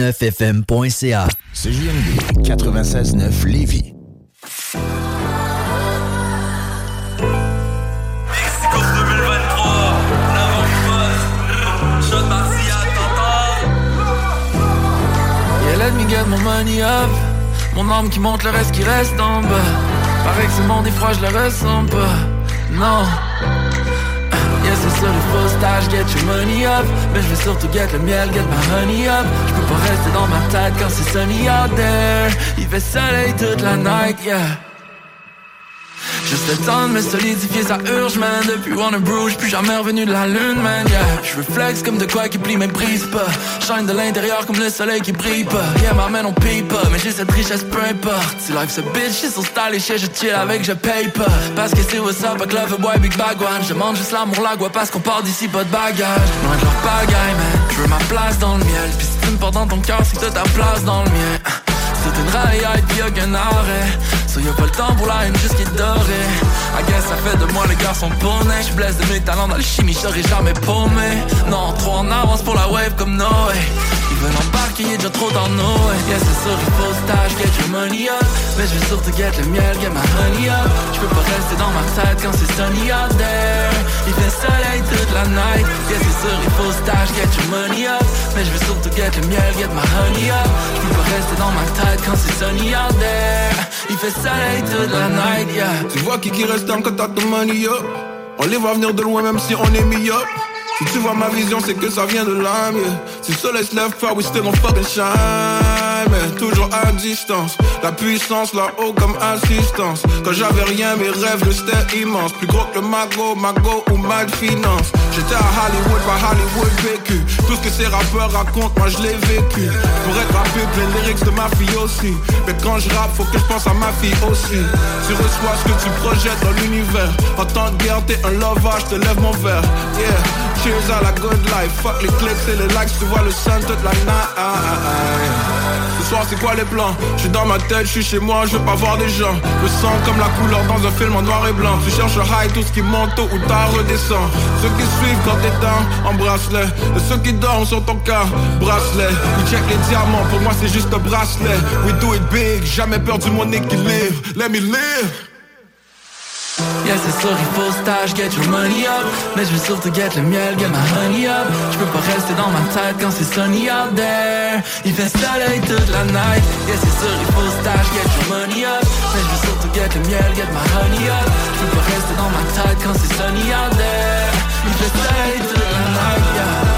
969fm.ca. CJMD 969 Lévis. Yeah, let me get my money up. Mon âme qui monte, le reste qui reste en bas. Pareil que ce monde est je le ressens pas. Non. Yeah, c'est ça le faux stage, get your money up. Mais je vais surtout get le miel, get my honey up. Je peux pas rester dans ma tête quand c'est sunny out there. Il fait soleil toute la night, yeah. Juste le temps de me solidifier, ça urge, man Depuis Warner Bros, plus jamais revenu de la lune, man, yeah Je flex comme de quoi qui plie mais brise pas De l'intérieur comme le soleil qui brille pas. Yeah, ma man, on paye pas, mais j'ai cette richesse, peu importe. Si life se bitch, c'est son style et shit, je chill avec, je paye pas. Parce que c'est what's up, avec love boy, big bag one. Je demande juste l'amour, la parce qu'on part d'ici, pas de bagage Loin de leur pagaille, man. Je veux ma place dans le miel. Puis si tu me portes dans ton cœur, c'est que t'as ta place dans le mien. C'est une raille pis y'a qu'un arrêt So y'a pas le temps pour la haine juste qui est dorée I guess ça fait de moi le garçon poney. Je blesse de mes talents dans le chimie, j'aurais jamais paumé. Non, trop en avance pour la wave comme Noé veulent embarquer, il est déjà trop dans Noé Yeah, c'est sûr, il faut stage, get your money up. Mais je surtout get le miel, get my honey up. Je peux pas rester dans ma tête quand c'est sunny out there. Il fait soleil toute la night. Yeah, c'est sûr, il faut stage, get your money up. Mais je surtout get le miel, get my honey up. Je peux pas rester dans ma tête quand c'est sunny out there. Il fait soleil toute la night, yeah. Tu vois qui qui reste quand t'as ton money up. On les voit venir de loin même si on est mis up. Si tu vois ma vision c'est que ça vient de l'âme yeah. Le soleil se lève pas we still fucking shine Mais toujours à distance. La puissance là-haut comme assistance. Quand j'avais rien mes rêves restaient immenses. Plus gros que le mago, mago ou Mad Finance. J'étais à Hollywood, pas Hollywood vécu. Tout ce que ces rappeurs racontent, moi je l'ai vécu. Pour être rappé, de lyrics de ma fille aussi. Mais quand je rappe, faut que je pense à ma fille aussi. Tu reçois ce que tu projettes dans l'univers. En temps de guerre, t'es un lover, je te lève mon verre. Yeah, cheers à la good life. Fuck les clips et les likes, tu vois le sun toute la night. Ce soir c'est quoi les plans? Je suis dans ma tête, je suis chez moi, je veux pas voir des gens. Le sang comme la couleur dans un film en noir et blanc. Tu cherches high, tout ce qui monte tôt ou tard redescend. Ceux qui suivent quand t'es down, embrasse-les. Et ceux qui dorment sur ton cas, bracelet Ils check les diamants, pour moi c'est juste un bracelet. We do it big, jamais perdu mon équilibre. Let me live C'est sûr, il faut stage, get your money up. Mais je veux surtout get le miel, get my honey up. Je peux pas rester dans ma tête quand c'est sunny out there. Il fait soleil toute la night. C'est sûr, il faut stage, get your money up. Mais je veux surtout get le miel, get my honey up. Je peux pas rester dans ma tête quand c'est sunny out there. Il fait soleil toute la night, yeah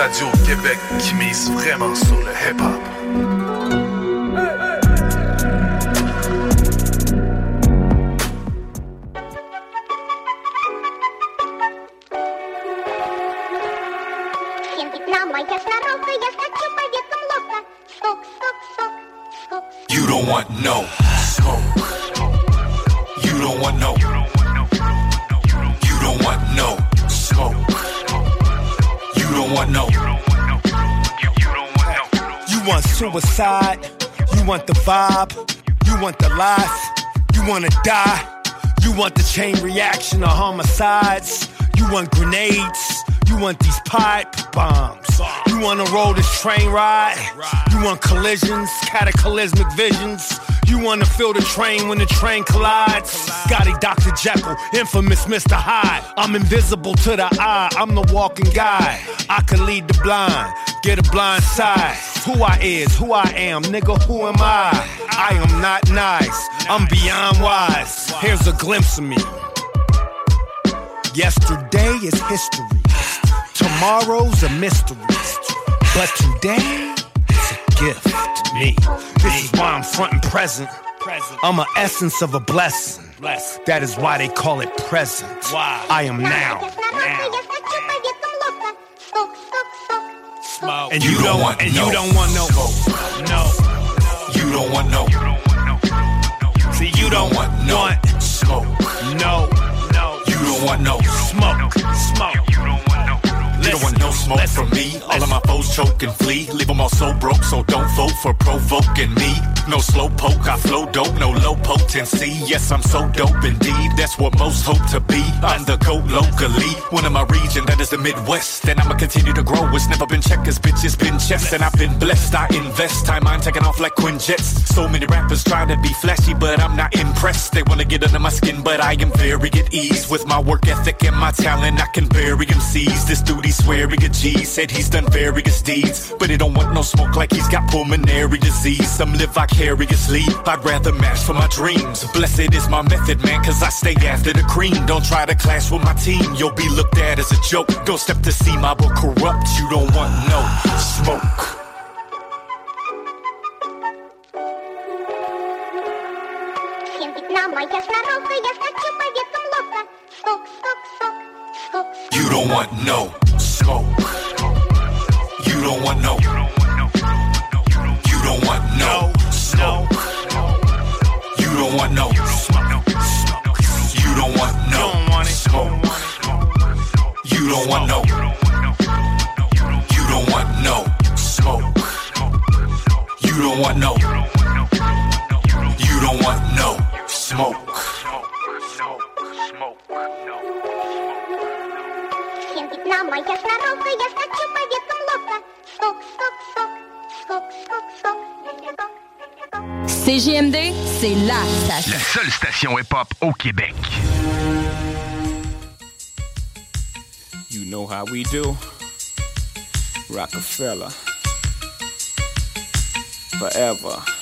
radio au Québec qui mise vraiment sur le hip-hop. Vibe, you want the life, you wanna die, you want the chain reaction of homicides, you want grenades, you want these pipe bombs, you wanna roll this train ride, you want collisions, cataclysmic visions. You wanna feel the train when the train collides. Scotty Dr. Jekyll, infamous Mr. Hyde. I'm invisible to the eye, I'm the walking guy. I can lead the blind, get a blind side. Who I is, who I am, nigga, who am I? I am not nice, I'm beyond wise. Here's a glimpse of me. Yesterday is history, tomorrow's a mystery. But today is a gift to me. This is why I'm front and present. I'm an essence of a blessing. That is why they call it present. I am now. And you, don't want, and you don't want no, no. You don't want no. See, you don't want no smoke. No, no. You don't want no smoke, smoke. You don't want no smoke from me. All of my foes choke and flee. Leave them all so broke, so don't vote for provoking me. No slow poke, I flow dope, no low potency. Yes, I'm so dope indeed. That's what most hope to be. I'm the GOAT locally. One of my region, that is the Midwest. And I'ma continue to grow. It's never been checkers, bitch, it's been chess. And I've been blessed. I invest. Time I'm taking off like Quinjets. So many rappers trying to be flashy, but I'm not impressed. They wanna get under my skin, but I am very at ease. With my work ethic and my talent, I can bury MCs. This dude, he swear he a G. Said he's done various deeds, but he don't want no smoke like he's got pulmonary disease. Some live vicariously. I'd rather match for my dreams. Blessed is my method, man, cause I stay after the cream. Don't try to clash with my team, you'll be looked at as a joke. Don't step to see my book corrupt. You don't want no smoke. You don't want no smoke. You don't want no. You don't want no smoke. You don't want no. You don't want no smoke. You don't want no. You don't want no smoke. You don't want no. You don't want no smoke. Всем Вьетнама я сноровка, я скачу по веткам ловко. Скок, скок, скок, скок, скок, скок, скок. CGMD, c'est la station. La seule station hip-hop au Québec. You know how we do. Rockefeller. Forever.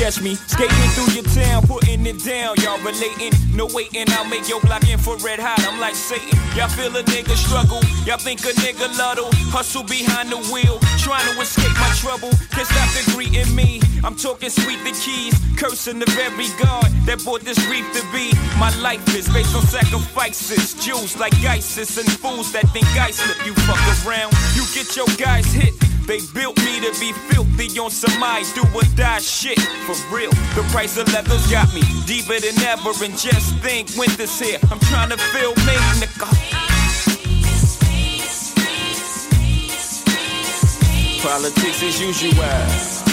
Catch me skating through your town, putting it down. Y'all relating, no waiting. I'll make your block infrared hot. I'm like Satan. Y'all feel a nigga struggle. Y'all think a nigga luddle. Hustle behind the wheel, trying to escape my trouble. Can't stop the greeting me. I'm talking sweet the keys, cursing the very God that brought this reef to be. My life is based on sacrifices. Jews like ISIS and fools that think I slip. You fuck around, you get your guys hit. They built me to be filthy on some I do or die shit. For real, the price of leather's got me deeper than ever. And just think, winter's here. I'm trying to feel me, nigga. Politics as usual.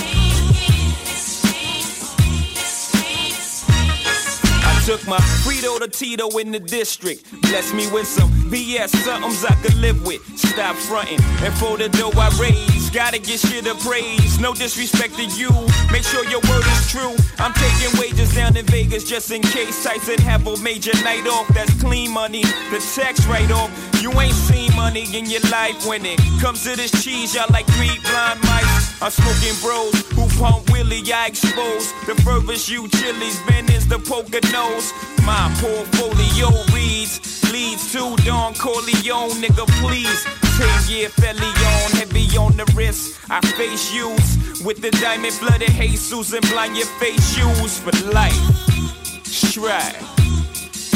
Took my Frito to Tito in the district. Bless me with some BS, somethings I could live with. Stop fronting. And for the dough I raise, gotta get shit of praise. No disrespect to you. Make sure your word is true. I'm taking wages down in Vegas just in case Tyson have a major night off. That's clean money. The tax write off. You ain't seen money in your life when it comes to this cheese. Y'all like three blind mice. I'm smoking bros who pump Willie. I expose the furthest you chilies. Ben is the poker nose. My portfolio reads leads to Don Corleone, nigga. Please, ten year fellion, heavy on the wrist. I face use with the diamond blooded Jesus and blind your face shoes for life. Stride,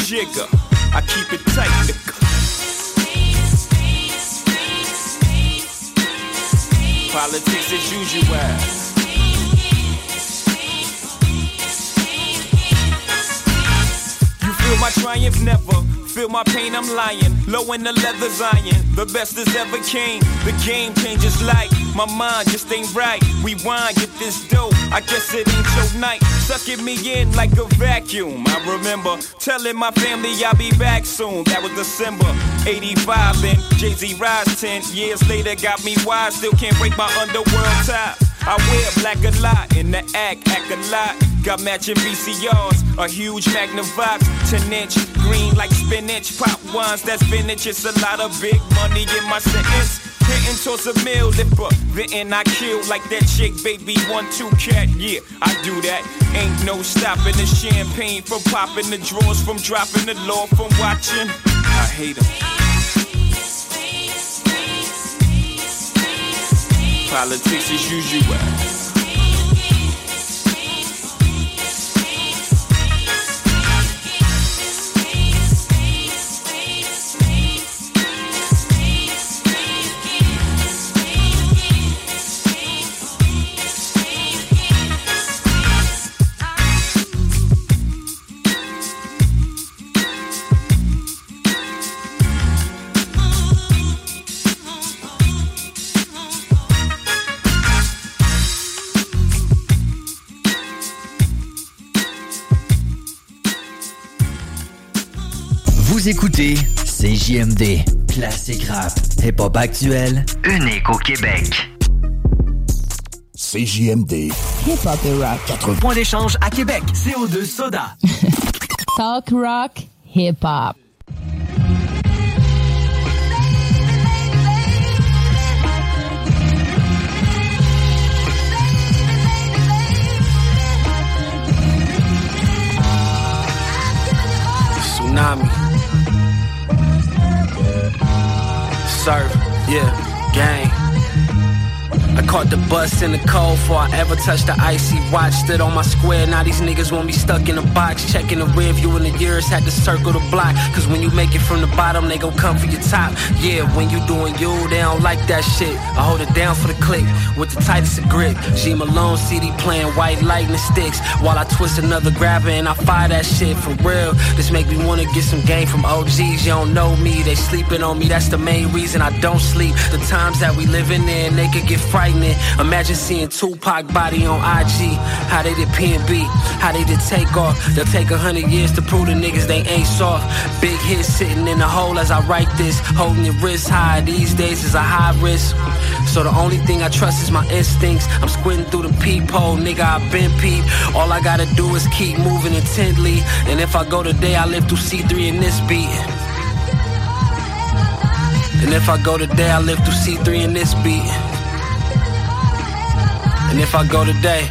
jigger. I keep it tight, nigga. Politics as usual. My triumph never. Feel my pain, I'm lying. Low in the leather iron. The best that's ever came. The game changes like my mind just ain't right. Rewind, get this dope. I guess it ain't your night. Sucking me in like a vacuum. I remember telling my family I'll be back soon. That was December 85. Then Jay Z rise 10 years later. Got me wise. Still can't break my underworld top. I wear black a lot in the act, act a lot. Got matching VCRs, a huge Magnavox, 10 inch, green like spinach, pop ones, that's vintage. It's a lot of big money in my sentence. Hitting towards a meal, lipper, then I kill like that chick, baby, one, two cat, yeah, I do that. Ain't no stopping the champagne from popping the drawers, from dropping the law, from watching. I hate hate 'em. Politics as usual. Écoutez CJMD, classique rap, hip-hop actuel, unique au Québec. CJMD. Hip-hop et rock. 80 points d'échange à Québec. CO2 Soda. [laughs] Talk rock, hip-hop. Surf, yeah, gang. I caught the bus in the cold before I ever touched the icy watch. Stood on my square, now these niggas want me stuck in a box. Checking the rear view in the years, had to circle the block. Cause when you make it from the bottom, they gon' come for your top. Yeah, when you doing you, they don't like that shit. I hold it down for the click with the tightest of grip. G Malone CD playing white lightning sticks while I twist another grabber and I fire that shit for real. This make me wanna get some game from OGs. You don't know me, they sleeping on me. That's the main reason I don't sleep. The times that we living in, they could get frightening. Imagine seeing Tupac body on IG. How they did P&B, how they did take off. They'll take a hundred years to prove the niggas they ain't soft. Big hit sitting in the hole as I write this. Holding your wrist high these days is a high risk. So the only thing I trust is my instincts. I'm squinting through the peephole, nigga. I've been peep. All I gotta do is keep moving intently. And if I go today, I live through C3 in this beat. And if I go today, I live through C3 in this beat. And if I go today,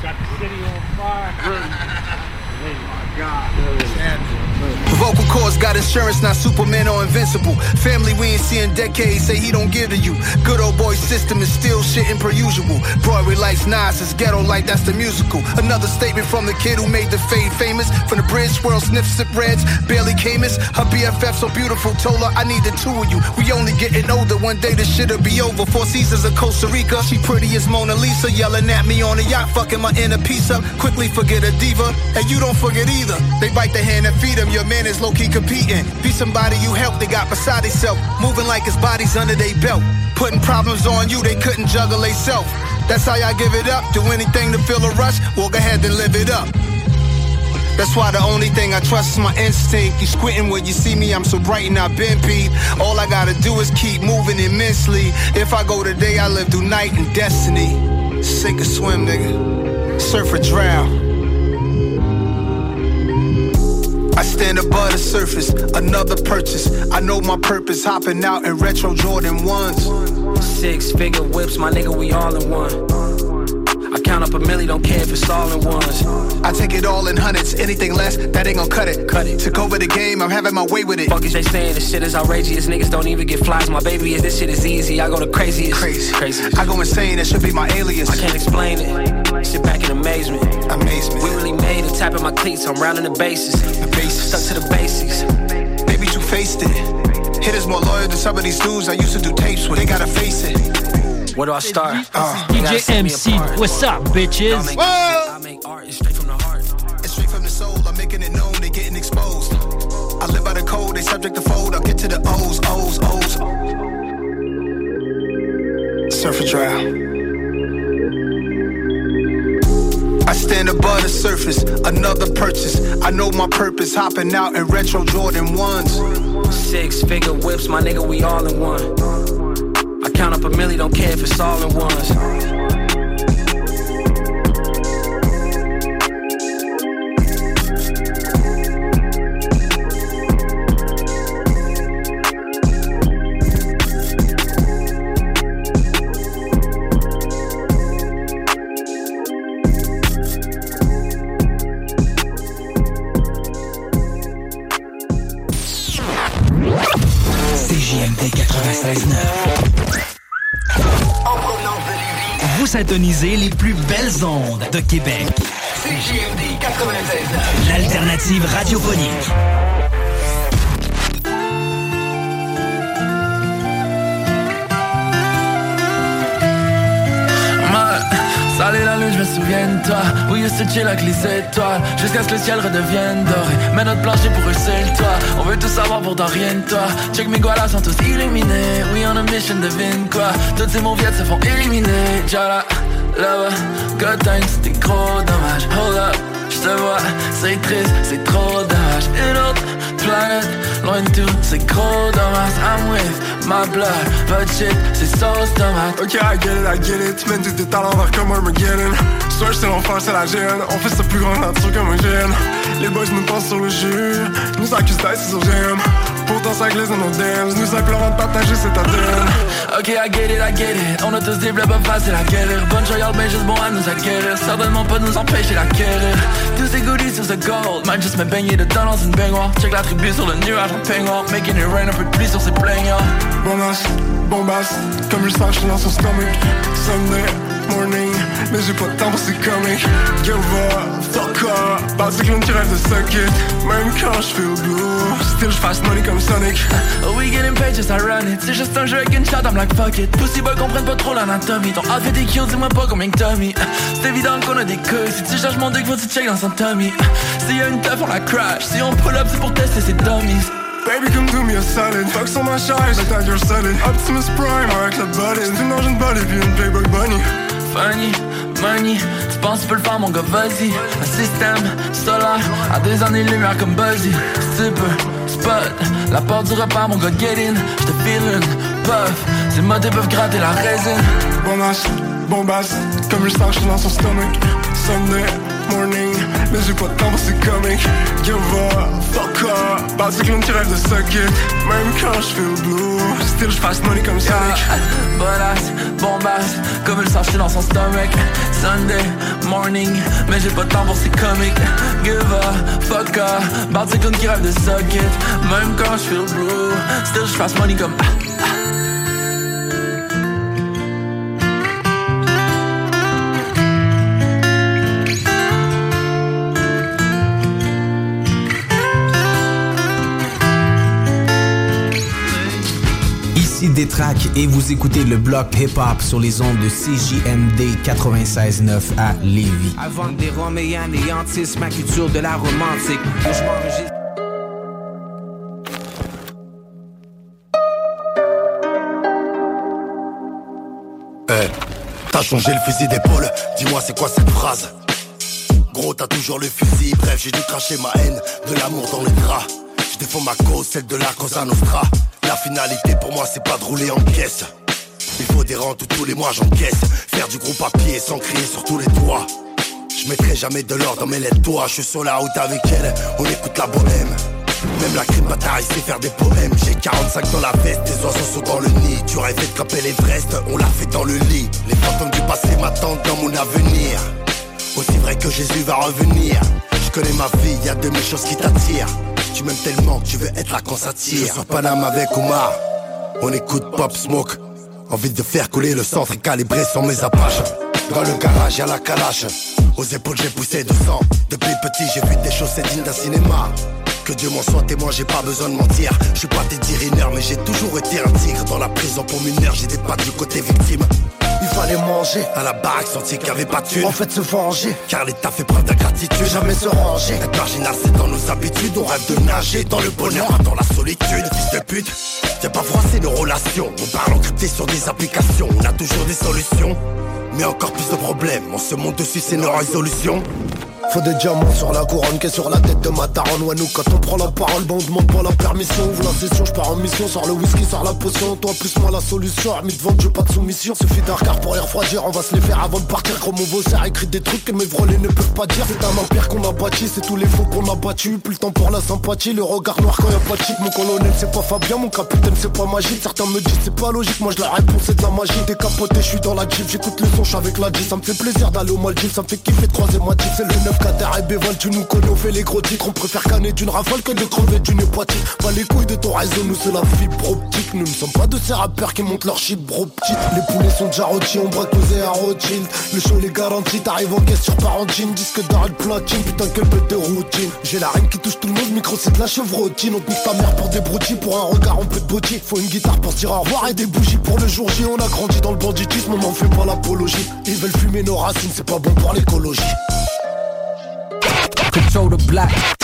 got the city on fire. [laughs] oh my God. Vocal cords got insurance, not Superman or invincible. Family we ain't seen decades, say he don't give to you. Good old boy system is still shitting per usual. Broadway lights, Nas is ghetto like that's the musical. Another statement from the kid who made the fade famous. From the bridge, swirl, sniff, sip reds, barely Camus. Her BFF so beautiful, told her I need the two of you. We only getting older, one day this shit'll be over. Four seasons of Costa Rica, she pretty as Mona Lisa, yelling at me on a yacht, fucking my inner piece up. Quickly forget a diva, and you don't forget either. They bite the hand and feed him, your man is low key competing. Be somebody you help, they got beside themselves. Moving like his body's under their belt. Putting problems on you, they couldn't juggle they self. That's how y'all give it up. Do anything to feel a rush, go ahead and live it up. That's why the only thing I trust is my instinct. You squinting when you see me, I'm so bright and I've been beat. All I gotta do is keep moving immensely. If I go today, I live through night and destiny. Sink or swim, nigga. Surf or drown. I stand above the surface, another purchase. I know my purpose, hopping out in retro Jordan 1s. six figure whips, my nigga, we all in one. I count up a milli, don't care if it's all in ones. I take it all in hundreds, anything less, that ain't gon' cut it. Cut it. Took over the game, I'm having my way with it. Fuck is they saying this shit is outrageous. Niggas don't even get flies. My baby is this shit is easy. I go the craziest. Crazy. Crazy. I go insane, that should be my alias. I can't explain it. Sit back in amazement. Amazement. We really made it. Tapping my cleats. I'm rounding the bases. The bases. Stuck to the basics. Baby, you faced it. Hitters more loyal than some of these dudes I used to do tapes with. They gotta face it. Where do I start? Uh, DJ MC, what's up, bitches? I make, I make art. It's straight from the heart. It's straight from the soul, I'm making it known, they getting exposed. I live by the code, they subject to fold, I'll get to the O's, O's, O's. Surf or drown. I stand above the surface, another purchase. I know my purpose, hopping out in retro Jordan 1s. Six figure whips, my nigga, we all in one. I count up a milli, don't care if it's all in ones. Les plus belles ondes de Québec. CJMD 96.9. L'alternative radiophonique. Salé la lune, je me souviens de toi Used to chill avec les étoiles Jusqu'à ce que le ciel redevienne doré. Mais notre plancher pour eux c'est le toit. On veut tout savoir pourtant rien de toi. Check mes gualas sont tous illuminés. We on a mission, devine quoi. Toutes ces mauviettes se font éliminer. Jala, là-bas, God times, c'était gros dommage. Hold up, j'suis Je te vois, c'est triste, c'est trop dommage. Une autre planète, loin de tout, c'est gros dommage. I'm with my blood, but shit, c'est sauce tomate. Ok, I get it, I get it. Tu tous tes talents vers comme Armageddon Search, c'est l'enfer, c'est la gêne. On fait ça plus grand nature comme un gène. Les boys nous passent sur le jus. Nous accusent d'ice sur GM Pourtant ça glisse dans nos dams Nous simplement de partager cet ADN. Ok, I get it, I get it. On a tous des pas facile à guérir. Bonne joyale, mais juste bon à nous acquérir. Certainement pas nous empêcher d'acquérir Tous ces goodies sur ce gold. Man, juste me baigner dedans dans une baignoire. Check la tribu sur le nuage en peignoir. Making it rain, un peu de pluie sur ses plaignants Bombasse, bombasse. Comme je sache dans son stomach. Sunday morning Mais j'ai pas de temps pour ces comics. Give up, fuck up Bad cyclone qui rêve de suck it Même quand je feel blue Still je fasse money comme Sonic. Oh we getting paid just I run it. C'est juste un jeu avec une shot, I'm like fuck it. Pussy boy comprennent pas trop l'anatomie. Ton outfit est cute, dis-moi pas combien que Tommy C'est évident qu'on a des couilles. Si tu cherches mon dick, faut tu check dans son tummy. S'il y a une teuf, on la crash Si on pull up, c'est pour tester ses dummies. Baby come do me a solid. Fuck sur ma charge, la taille solid. Optimus Prime avec la body. Tu manges une body puis une playboy bunny Funny, money, tu penses tu peux le faire mon gars, vas-y. Un système solaire, à des années-lumière comme Buzzy. Si tu peux, spot, la porte du repas mon gars, get in. J'te feelin', puff, ces motés peuvent gratter la résine. Bombasse, bombasse, comme je sache dans son stomach Sunday morning, mais j'ai pas de temps pour ces comics Give up, fuck up, bad cyclone qui rêve de suck it Même quand je feel blue, still je fasse money comme Sonic Bonasse, bombasse, comme le sache dans son stomach. Sunday morning, mais j'ai pas de temps pour ces comics Give up, fuck up, bad cyclone qui rêve de suck it Même quand je feel blue, still je fasse money comme Ici Détrac et vous écoutez le bloc hip-hop sur les ondes de CJMD 96.9 à Lévis. Avant que des Roméens anéantissent ma culture de la romantique, je m'enregistre. Eh, t'as changé le fusil d'épaule, dis-moi c'est quoi cette phrase? Gros t'as toujours le fusil, bref j'ai dû cracher ma haine, de l'amour dans les draps. Je défends ma cause, celle de la Cosa Nostra finalité pour moi c'est pas de rouler en caisse Il faut des rentes tous les mois j'encaisse. Faire du gros papier sans crier sur tous les toits Je mettrai jamais de l'or dans mes lettres toi Je suis sur la route avec elle, on écoute la bohème. Même la crime bataille sait faire des poèmes. J'ai 45 dans la veste, tes oiseaux sont dans le nid. Tu rêvais de craper l'Everest, on l'a fait dans le lit. Les fantômes du passé m'attendent dans mon avenir. Aussi vrai que Jésus va revenir. Je connais ma vie, y a de mes choses qui t'attirent Tu m'aimes tellement que tu veux être là quand ça tire Je sur Paname avec Omar. On écoute Pop Smoke. Envie de faire couler le centre et calibrer sans mes apaches. Dans le garage y'a la calache. Aux épaules j'ai poussé de sang. Depuis petit j'ai vu des choses digne d'un cinéma. Que Dieu m'en soit témoin, j'ai pas besoin de mentir. Je suis pas Riner, mais j'ai toujours été un tigre. Dans la prison. Pour mineur, des pattes du côté victime. Il fallait manger à la baraque, sentier qu'il y avait pas de. En fait, se venger, car l'État fait preuve d'ingratitude. Jamais se ranger. Être marginal, c'est dans nos habitudes. On rêve de nager dans le bonheur, dans la solitude. Fils de pute, viens pas froisser nos relations. On parle encrypté sur des applications. On a toujours des solutions. Mais encore plus de problèmes. On se monte dessus, c'est nos résolutions. Faut des diamants sur la couronne qui est sur la tête de ma daronne. Ouais nous quand on prend la parole bon on demande pas la permission. Ouvre la session, je pars en mission, sors le whisky, sors la potion. Toi plus moi la solution, armée de vente, je pas de soumission. Suffit d'un regard pour les refroidir, on va se les faire avant de partir. Comme on vaut a écrit des trucs que mes vrolés ne peuvent pas dire. C'est un empire qu'on a bâti, c'est tous les faux qu'on a battu Plus le temps pour la sympathie, le regard noir quand y'a pas de Mon colonel c'est pas Fabien, mon capitaine c'est pas magique. Certains me disent c'est pas logique, moi je la réponse c'est de la magie. Décapoté, je suis dans la jeep, j'écoute le son, avec la G Ça me fait plaisir d'aller au Maldives, ça me fait kiffer de croiser ma C'est le 9 Qatar et Béval, tu nous connais, on fait les gros titres. On préfère canner d'une rafale que de crever d'une hépatite Pas les couilles de ton réseau, nous c'est la fibre optique. Nous ne sommes pas de ces rappeurs qui montent leur shit bro Les poulets sont déjà rôtis, on braque posé à Rothschild. Le show les garantit, t'arrives en caisse sur Parentine. Disque de platine, putain quelle bête de routine. J'ai la reine qui touche tout le monde, micro c'est de la chevrotine. On te ta mère pour des broutilles, pour un regard on peut de body Faut une guitare pour se dire au revoir et des bougies pour le jour J. On a grandi dans le banditisme, on n'en fait pas l'apologie. Ils veulent fumer nos racines, c'est pas bon pour l'écologie Control the black.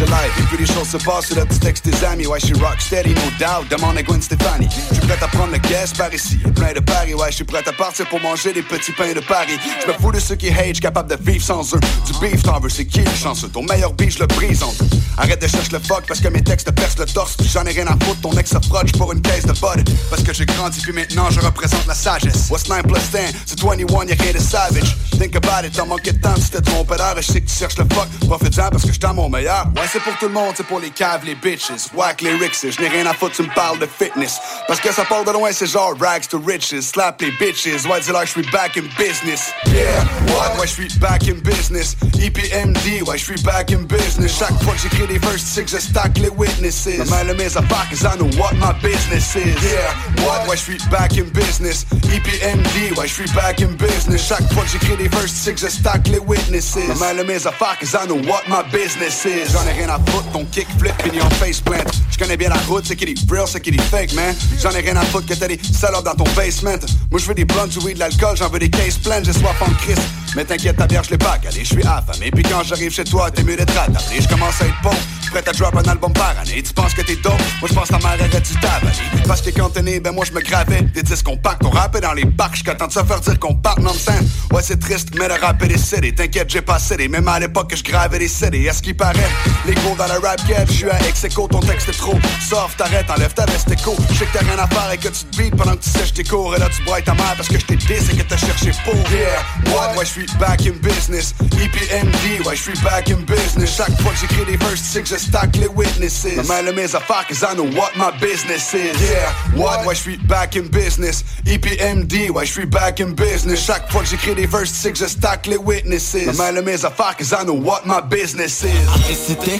Yo, c'est live. Et puis les choses se passent, là tu textes tes amis. Ouais, je suis rock steady, no doubt. Demande à Gwen Stefani. Je suis prêt à prendre le guest par ici. Plein de paris, ouais, je suis prêt à partir pour manger des petits pains de Paris. Je me fous de ceux qui hate, capable de vivre sans eux. Du beef, t'en veux, c'est qui le chanceux? Ton meilleur beef, je le brise en deux. Arrête de chercher le fuck parce que mes textes percent le torse. J'en ai rien à foutre, ton ex se pour une caisse de bud. Parce que j'ai grandi, puis maintenant je représente la sagesse. What's 9 plus 10? C'est 21, y'a rien de savage. Think about it, t'as manqué de temps, tu t'es trompé d'heure. Je sais que tu cherches le fuck, profite-en parce que j'suis à mon meilleur. C'est pour tout le monde, c'est pour les caves, les bitches. Whack les rixes, je n'ai rien à foutre, tu me parles de fitness. Parce que ça part de loin, c'est genre rags to riches. Slap les bitches, ouais, dis-leur, je suis back in business. Yeah, what? Ouais, je suis back in business. EPMD, ouais, je suis back in business. Chaque fois que j'écris des verses, tu sais que stack les witnesses. Ma mère le mes affaires, cause I know what my business is. Yeah, what? Ouais, je suis back in business. EPMD, ouais, je suis back in business. Chaque fois que j'écris des verses, tu sais que stack les witnesses. Ma mère le mes affaires, cause I know what my business is. Rien à foutre, ton kickflip, fini en face plant. Je connais bien la route, c'est qui dit real, c'est qui dit fake, man. J'en ai rien à foutre que t'as des salopes dans ton basement. Moi, je veux des blondes, du weed, de l'alcool, j'en veux des cases pleines, j'ai soif en Christ. Mais t'inquiète, ta bière, je l'ai pas calé, je suis affamé. Puis quand j'arrive chez toi, t'es mieux d'être attablé. Je commence à être bon, prêt à drop un album par année. Tu penses que t'es dope, moi je pense ta mère aurait dû t'avaler. Parce que quand t'es né, ben moi je me gravais des disques compacts. On rappait dans les parcs, j'qu'attends de se faire dire qu'on part non scène. Ouais, c'est triste, mais le rap est décédé. T'inquiète, j'ai pas cédé, même à l'époque que je gravais des CD. À ce qui paraît, les gros dans la rap game, je suis à ex ton texte est trop soft. T'arrêtes, enlève ta veste écho. Je sais que t'as rien à faire et que tu te beats pendant que tu sèches tes cours. Et là, tu broies ta mère parce que je t'ai dit et que t'as cherché pour. Yeah, what? Ouais, je suis back in business. EPMD, ouais, je suis back in business. Chaque fois que j'écris des verses, tu sais que je stack les witnesses. Ma mère le mes affaires, cause I know what my business is. Yeah, what? Ouais, je suis back in business. EPMD, ouais, je suis back in business. Chaque fois que j'écris des verses, tu sais que je stack les witnesses. Ma mère le mes affaires, cause I know what my business is. Et c'était.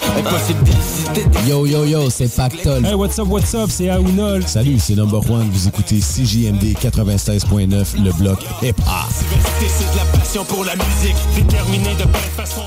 Yo yo yo, c'est Pactol. Hey, what's up, what's up, c'est Aounol. Salut, c'est Number One. Vous écoutez CJMD 96.9, le bloc hip-hop. C'est de la passion pour la musique, déterminé de belle façon.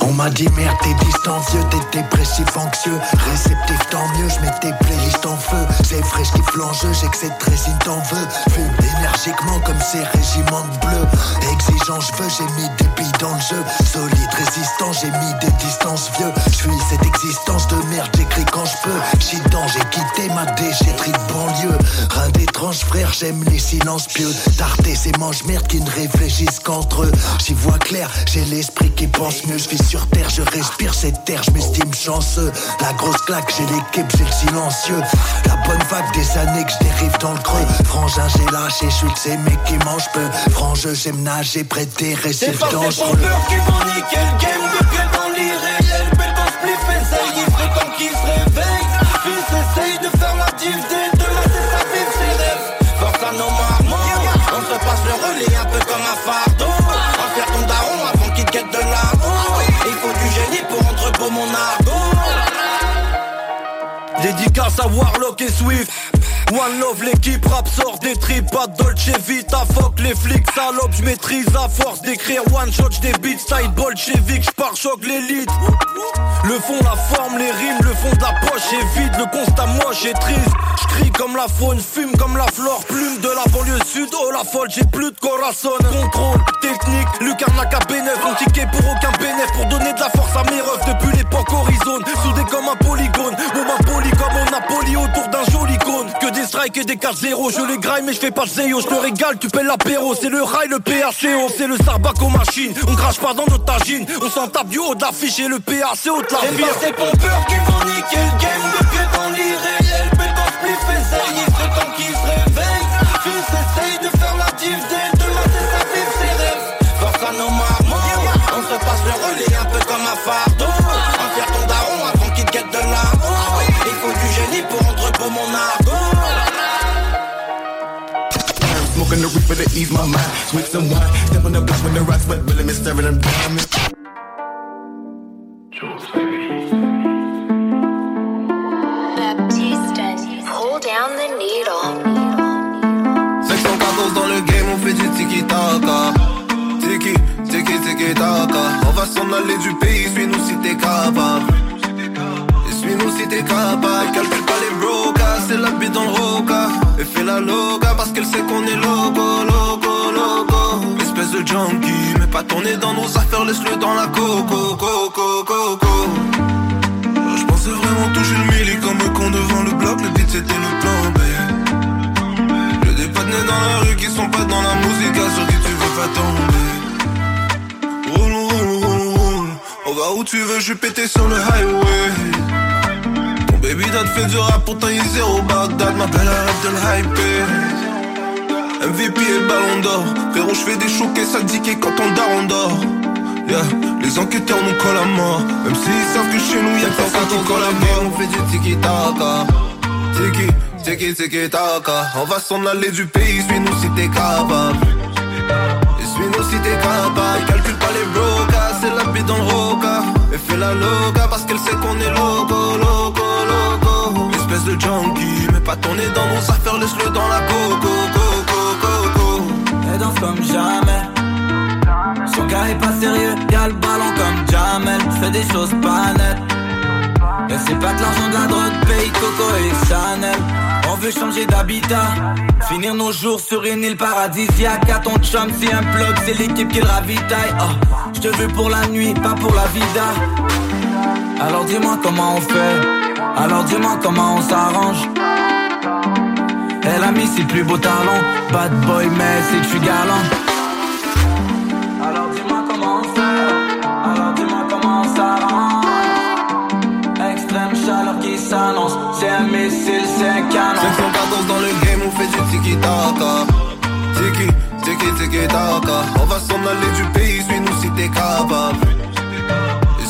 On m'a dit merde t'es distancieux, t'es dépressif anxieux. Réceptif tant mieux, je mets tes playlists en feu. C'est fraîche qui flange, j'ai que cette résine t'en veux. Fume énergiquement comme ces régiments de bleu Exigeant je veux, j'ai mis des billes dans le jeu. Solide, résistant, j'ai mis des distances vieux. Je suis cette existence de merde, j'écris quand je peux. Chitant, j'ai quitté ma déchetterie de banlieue. Rien d'étrange frère, j'aime les silences pieux. Tarter ces manches merde qui ne réfléchissent qu'entre eux. J'y vois clair, j'ai l'esprit qui pense Je vis sur terre, je respire cette terre, je m'estime chanceux. La grosse claque, j'ai l'équipe, j'ai le silencieux. La bonne vague des années que je dérive dans le creux. Frangin, j'ai lâché, je suis de ces mecs qui mangent peu. Frangeux, j'aime nager près des récifs C'est pas dangereux. qui vont niquer le game de pied dans l'irréel. Belle dans spliff, essaye, il serait temps qu'ils se réveillent Fils essaye de faire la div dès demain c'est ça vivre ses rêves. Force à nos mamans, on se passe le relais un peu comme un fardeau. En faire ton daron avant qu'il te guette de l'argent pour mon argot Dédicace à Warlock et Swift One Love, l'équipe rap sort des tripes, pas Dolce Vita, fuck les flics, salope, je maîtrise à force d'écrire one shot, des beats, style bolchevique, j'pars choc l'élite. Le fond, la forme, les rimes, le fond de la poche est vide, le constat moche et triste. J'crie comme la faune, fume comme la flore, plume de la banlieue sud, oh la folle, j'ai plus de corazon. Contrôle, technique, Lucarnac à B9, on ticket pour aucun bénéf, pour donner de la force à mes refs depuis l'époque horizon, soudé comme un polygone, bon ma poli comme on Napoli autour d'un joli cône, que strikes et des 4-0, je les graille mais je fais pas le zéo, je te régale, tu paies l'apéro, c'est le rail, le PACO, c'est le sarbac aux machines, on crache pas dans notre tagine, on s'en tape du haut de l'affiche et le haut de la C'est pire. pas ces pompeurs qui vont niquer le game pied dans l'irréel reaper to ease my mind. Switch some wine. Step on the block when the rocks, but really me staring them down. Pull down the needle. 614 dans le game, on fait du tiki-taka. Tiki, tiki, tiki-taka. On va s'en aller du pays, suis-nous si t'es capable. Si t'es capable. Calcule pas les brocas, c'est la bite dans le roca. Et fais la loca parce qu'elle sait qu'on est loco, loco, loco. Espèce de junkie, mais pas tourner dans nos affaires, laisse-le dans la coco, coco, coco. Je pensais vraiment toucher le milli comme un con devant le bloc, le beat c'était le plan B. Des partenaires dans la rue qui sont pas dans la musique, sur qui tu veux pas tomber. On va où tu veux, je pété sur le highway. Baby dad fait du rap, pourtant il zéro Bagdad, m'appelle arrête de le hyper. MVP et le ballon d'or. Frérot, je fais des choquets, ça dit quand on dort, on dort. Yeah. Les enquêteurs nous collent à mort. Même s'ils savent que chez nous, y'a personne qui colle à mort. On fait du tiki-taka. Tiki, tiki, tiki-taka. On va s'en aller du pays, suis-nous si t'es capable. Suis-nous si t'es capable. Calcule pas les brocas, c'est la bite dans le roca. Et fais la loca parce qu'elle sait qu'on est loco, loco. Espèce de junkie, mais pas tourner dans nos affaires, laisse-le dans la coco, coco, coco. Elle danse comme jamais. Son gars est pas sérieux, y'a le ballon comme Jamel. Fais des choses pas nettes. Et c'est pas de l'argent de la drogue, paye Coco et Chanel. On veut changer d'habitat, finir nos jours sur une île paradisiaque. À ton chum, c'est un plug, c'est l'équipe qui le ravitaille. Oh, je te veux pour la nuit, pas pour la vida. Alors dis-moi comment on fait, alors dis-moi comment on s'arrange. Elle a mis ses plus beaux talons, bad boy, mais c'est que je suis galant. Alors dis-moi comment on fait, alors dis-moi comment on s'arrange. Extrême chaleur qui s'annonce, c'est un missile, c'est un canon. 514 dans le game, on fait du tiki-taka. Tiki, tiki, tiki-taka. On va s'en aller du pays, suis-nous si t'es capable.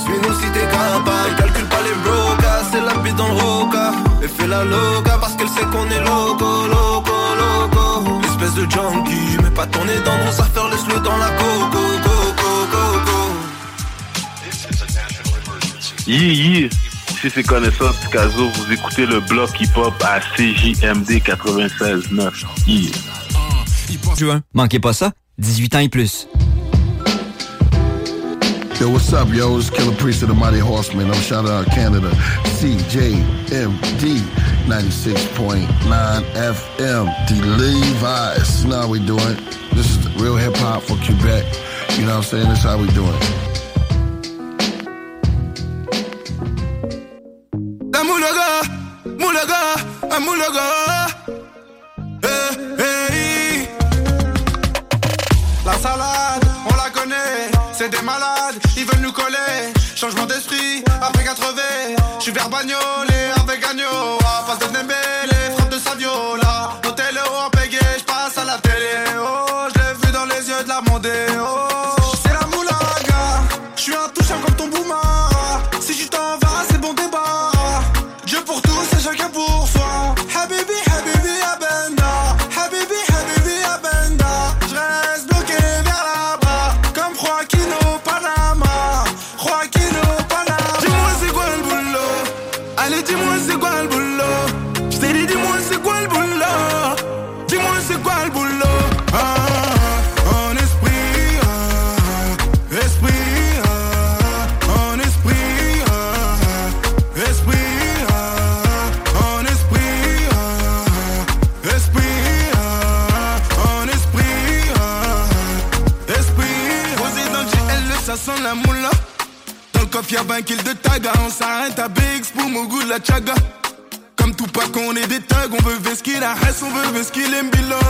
Suis-nous si t'es capable. Brocas, c'est la bite dans le roca. Et fais la loca parce qu'elle sait qu'on est loco, loco, loco. Espèce de junkie, mais pas tourner dans nos affaires, laisse-le dans la coco, coco, coco. Yeah, yeah. Ici c'est Connaissance Picasso. Vous écoutez le bloc hip-hop à CJMD 96.9. Yeah. Juin. Manquez pas ça. 18 ans et plus. Yo, what's up, yo? It's Killer Priest of the Mighty Horseman. I'm shouting out Canada. CJMD 96.9 FM. The Levi's. How we doing. This is real hip hop for Quebec. You know what I'm saying? This is how we doing. Moulaga. Eh, eh. La salade, on la connaît, c'est des malades, ils veulent nous coller. Changement d'esprit, après 80, je suis vers Bagnolet avec Agneau. À Dembélé, frappe de On s'arrête à Big Spoon au goût de la chaga. Comme tout pas qu'on est des tags, on veut vesquer la Hesse, on veut vesquer les Mbila.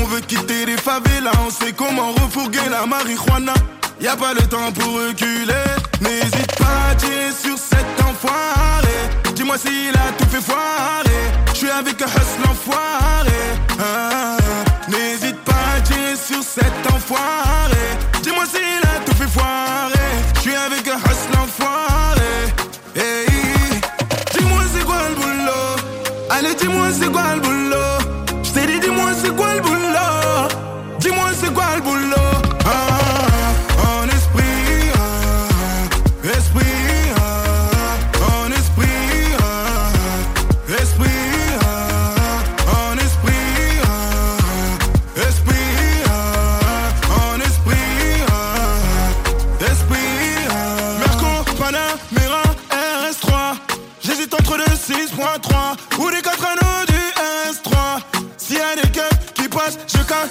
On veut quitter les favelas, on sait comment refourguer la marijuana. Y a pas le temps pour reculer, n'hésite pas à tirer sur cet enfoiré. Dis-moi s'il a tout fait foirer. Je suis avec un hustle enfoiré. Ah, n'hésite pas à tirer sur cet enfoiré. Dis-moi s'il a tout fait foirer. Je suis avec un hustle enfoiré. Allez dis-moi c'est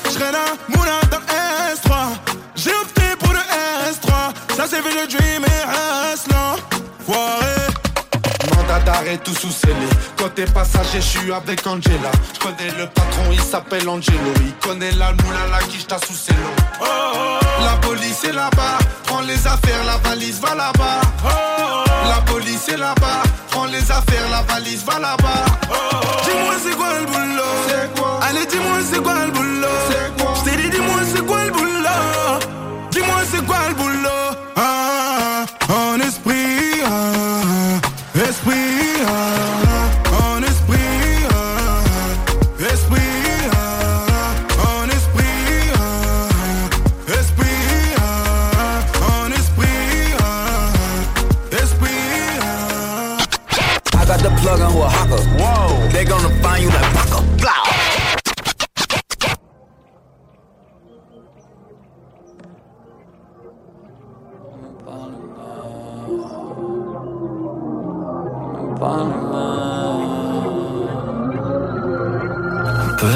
cacherai la moula dans le S3. J'ai opté pour le S3. Ça c'est vu le dream et reste là. Foiré. Mandat d'arrêt tout sous scellé. Côté passager, je suis avec Angela. Je connais le patron, il s'appelle Angelo. Il connaît la moula, la quiche t'a sous ses lots. La police est là-bas, prends les affaires, la valise va là-bas. La police est là-bas, prends les affaires, la valise va là-bas. Dis-moi c'est quoi le boulot? Allez dis-moi c'est quoi le boulot? Je t'ai dit dis-moi c'est quoi le boulot?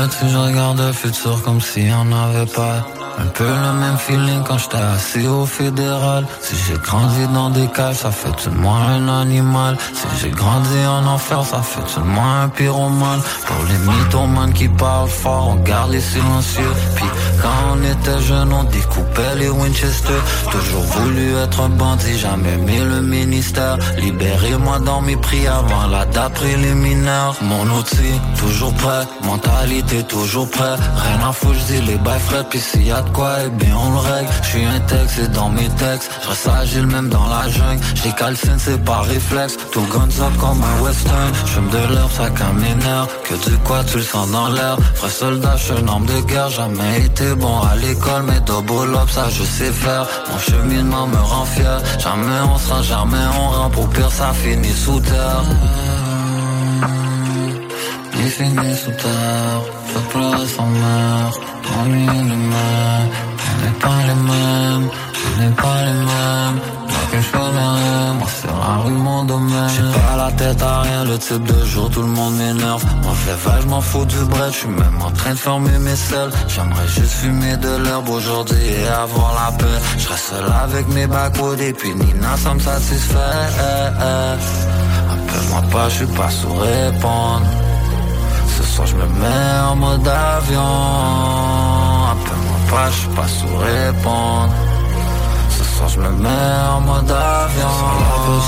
Petit, je regarde le futur comme si on n'avait pas. Un peu le même feeling quand j'étais assis au fédéral. Si j'ai grandi dans des cages, ça fait de moi un animal. Si j'ai grandi en enfer, ça fait de moi un pyromane. Pour les mythomanes qui parlent fort, on garde les silencieux. Puis quand on était jeune, on découpait les Winchester. Toujours voulu être un bandit, jamais aimé le ministère. Libérez-moi dans mes prix avant la date préliminaire. Mon outil, toujours prêt. Mentalité, toujours prêt. Rien à foutre, je dis les bails frais. Puis s'il y a quoi, eh bien on le règle. Je suis un texte et dans mes textes. Je reste agile même dans la jungle. J'ai calcine, c'est par réflexe. Tout guns up comme un western. Je de l'herbe, ça nerfs. Que du quoi, tu le sens dans l'air. Vrai soldat, je suis un homme de guerre. Jamais été bon à l'école, mais double up, ça je sais faire. Mon cheminement me rend fier. Jamais on sera, jamais on rentre. Au pire, ça finit sous terre. Il finit sous terre, pleure sans mère, ennui les mains, on n'est pas les mêmes, on n'est pas les mêmes, moi je rien, moi c'est la rue mon domaine. J'ai pas la tête à rien, le type de jour tout le monde m'énerve, moi fais vache, je m'en fous du bread, je suis même en train de fermer mes selles, j'aimerais juste fumer de l'herbe aujourd'hui et avoir la paix, je reste seul avec mes backwoods et puis Nina ça me satisfait, appelle-moi pas, je suis pas sous répondre. Soir je me mets en mode avion. Appelle-moi pas, je suis pas sous répondre Soir je me mets en mode avion.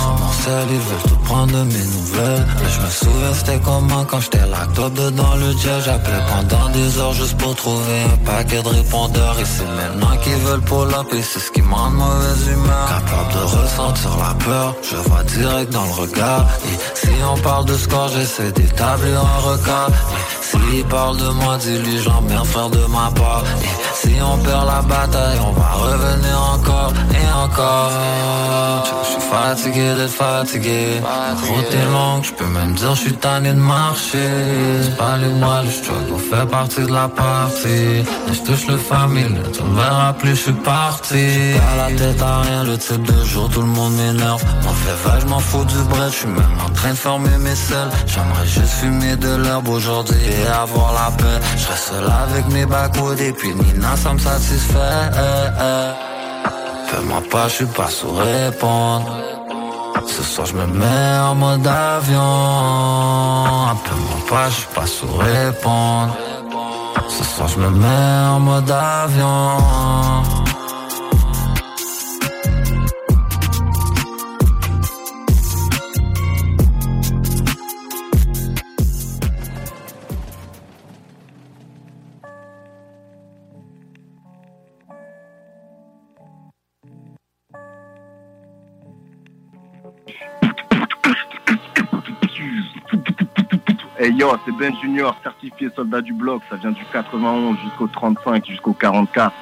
Sur mon sel, ils veulent tout prendre de mes nouvelles. Mais je me souviens c'était comment quand j'étais là top dedans le jet. J'appelais pendant des heures juste pour trouver un paquet de répondeurs. Et c'est maintenant qu'ils veulent pull up et c'est ce qui m'en mauvaise humeur. Capable de ressentir la peur, je vois direct dans le regard. Et si on parle de score, j'essaie d'établir un record. Et s'il parle de moi, dis-lui j'emmerde frère de ma part. Et si on perd la bataille, on va revenir encore Je suis fatigué d'être fatigué route est longue, je peux même dire je suis tanné de marcher. C'est pas les mois, le struggle fait partie de la partie. Mais je touche le familier, tu me verras plus, je suis parti. Pas la tête à rien, le type de jour, tout le monde m'énerve. M'en fait je m'en fous du bread, je suis même en train de former mes selles. J'aimerais juste fumer de l'herbe aujourd'hui et avoir la paix. Je seul avec mes backwoods et puis Nina ça me satisfait Fais-moi pas, je suis pas sous répondre. Ce soir je me mets en mode avion. Appelle-moi pas, je suis pas sous répondre. Ce soir je me mets en mode avion yo, c'est Ben Junior, certifié soldat du bloc. Ça vient du 91 jusqu'au 35, jusqu'au 44.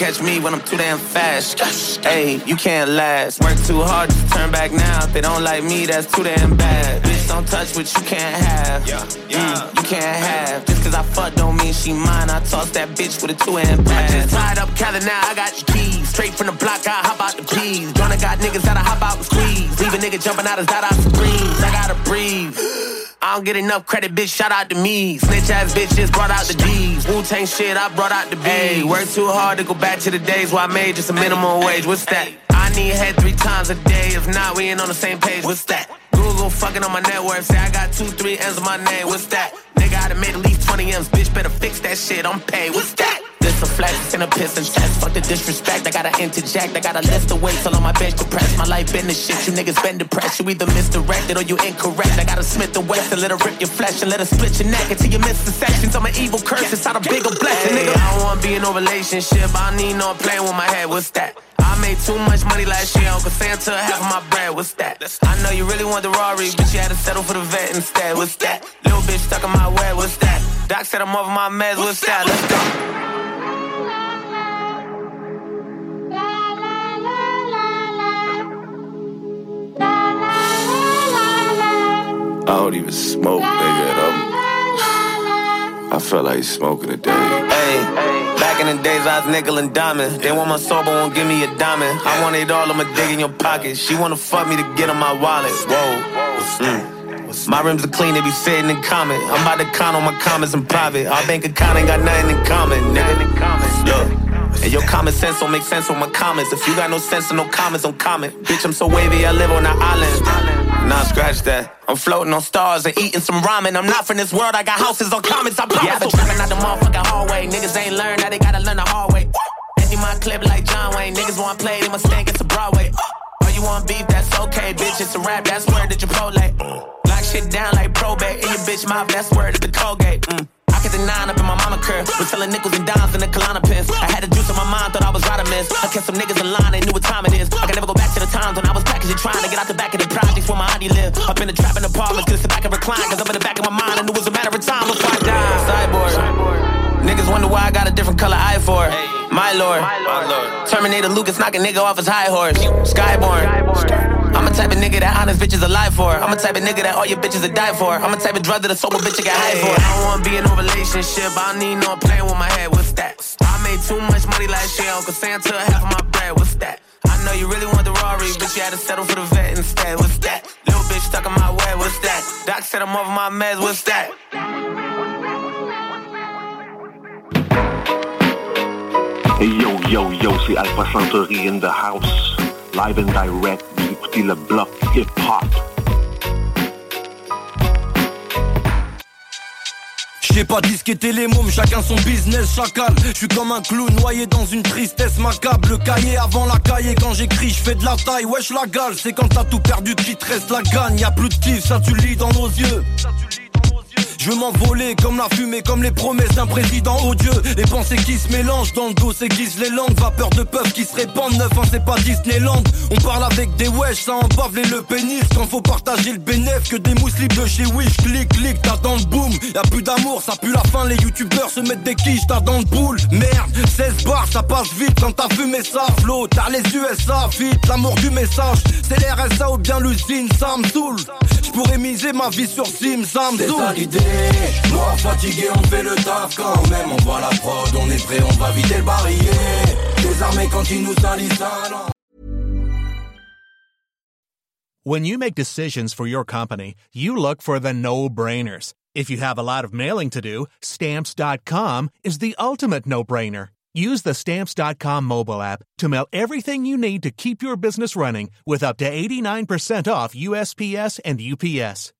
Catch me when I'm too damn fast. Hey, you can't last. Work too hard to turn back now. If they don't like me, that's too damn bad. Bitch, don't touch what you can't have. Yeah, Mm, you can't have. Just cause I fuck don't mean she mine. I toss that bitch with a two hand pass. I Just tied up Cali now, I got your keys. Straight from the block, I hop out the peas. Joanna got niggas that I hop out and squeeze. Leave a nigga jumping out his dot out screams. I gotta breathe. I don't get enough credit, bitch. Shout out to me. Snitch ass bitches brought out the D's. Wu Tang shit, I brought out the B. Work too hard to go back to the days where I made just a minimum wage. What's that? I need head three times a day. If not, we ain't on the same page. What's that? Google fucking on my network. Say I got two, three M's on my name. What's that? Nigga, I done made least 20 M's. Bitch, better fix that shit. I'm paid. What's that? This a flex and a piss and test. Fuck the disrespect. I gotta interject. I gotta list the weights till on my bench depressed. My life been the shit. You niggas been depressed. You either misdirected or you incorrect. I gotta Smith the West and let her rip your flesh and let her split your neck until you miss the sections. I'm an evil curse inside a bigger blessing. Nigga, I don't wanna be in no relationship. I need no playing with my head. What's that? I made too much money last year. Uncle Santa half of my bread. What's that? I know you really want the Rari, but you had to settle for the vet instead. What's that? Little bitch stuck in my web. What's that? Doc said I'm over my meds. What's that? Let's go. I don't even smoke, nigga. And I'm, I felt like smoking today. Back in the days I was nickel and diamond. They want my soul, but won't give me a diamond. I want it all, I'ma dig in your pocket. She wanna fuck me to get on my wallet. Whoa. Mm. My rims are clean, they be fitting in common. I'm about to count on my comments in private. Our bank account ain't got nothing in common, nigga. Look. And your common sense don't make sense on my comments. If you got no sense and no comments, don't comment. Bitch, I'm so wavy, I live on an island. Nah, scratch that. I'm floating on stars and eating some ramen. I'm not from this world, I got houses on comments, I promise. Yeah, I've been out the motherfucking hallway. Niggas ain't learned, now they gotta learn the hard way. Empty my clip like John Wayne. Niggas want play, they must think it's a Broadway. Oh, you want beef, that's okay, bitch. It's a rap, that's word that you prolate. Lock shit down like probate. In your bitch mouth, that's word the Colgate. Mm. Pockets and nine up in my mama curve. Was selling nickels and dimes in the Kalana pins. I had a juice on my mind, thought I was Rodimus. I kept some niggas in line, they knew what time it is. I can never go back to the times when I was packaging, trying to get out the back of the projects where my auntie lived. Up in the trap in apartments, couldn't sit back and recline. Cause up in the back of my mind, I knew it was a matter of time before I died. Cyborg. Niggas wonder why I got a different color eye for. My lord. My lord. Terminator Lucas knock a nigga off his high horse. Skyborn. I'm a type of nigga that honest bitches alive for. I'm a type of nigga that all your bitches would die for. I'm a type of drug that a sober bitch get high for. I don't wanna be in no relationship. I don't need no playing with my head. What's that? I made too much money last year. Uncle Santa half of my bread. What's that? I know you really want the Rari, but you had to settle for the vet instead. What's that? Little bitch stuck in my way. What's that? Doc said I'm over my meds. What's that? Hey yo, yo, yo, c'est Alpha Centauri in the house. Live and direct, vous écoutez le bloc hip-hop. J'ai pas disqueté les mômes, chacun son business, chacal. Je suis comme un clou noyé dans une tristesse macabre. Le cahier avant la cahier, quand j'écris, je fais de la taille. Wesh la gale, c'est quand t'as tout perdu qu'il te reste la gagne. Y a plus de kiff, ça tu lis dans nos yeux. Je veux m'envoler comme la fumée, comme les promesses d'un président odieux. Les pensées qui se mélangent dans le dos s'aiguisent les langues. Vapeur de peuple qui se répandent, neuf ans c'est pas Disneyland. On parle avec des wesh, ça embave les le pénis. Quand faut partager le bénéf, que des mousses de chez Wish. Clic, clic, t'as dans le boom. Y'a plus d'amour, ça pue la fin. Les youtubeurs se mettent des quiches, t'as dans le boule. Merde, 16 bars, ça passe vite quand t'as fumé ça. Flow, t'as les USA, fit, l'amour du message. C'est l'RSA ou bien l'usine, ça me saoule. J'pourrais miser ma vie sur Sim, ça me saoule. Fatigué on fait le taf quand même On voit la prod, on est prêt, on va vider le barillet Désarmé quand ils nous salissent When you make decisions for your company, you look for the no-brainers. If you have a lot of mailing to do, stamps.com is the ultimate no-brainer. Use the stamps.com mobile app to mail everything you need to keep your business running with up to 89% off USPS and UPS.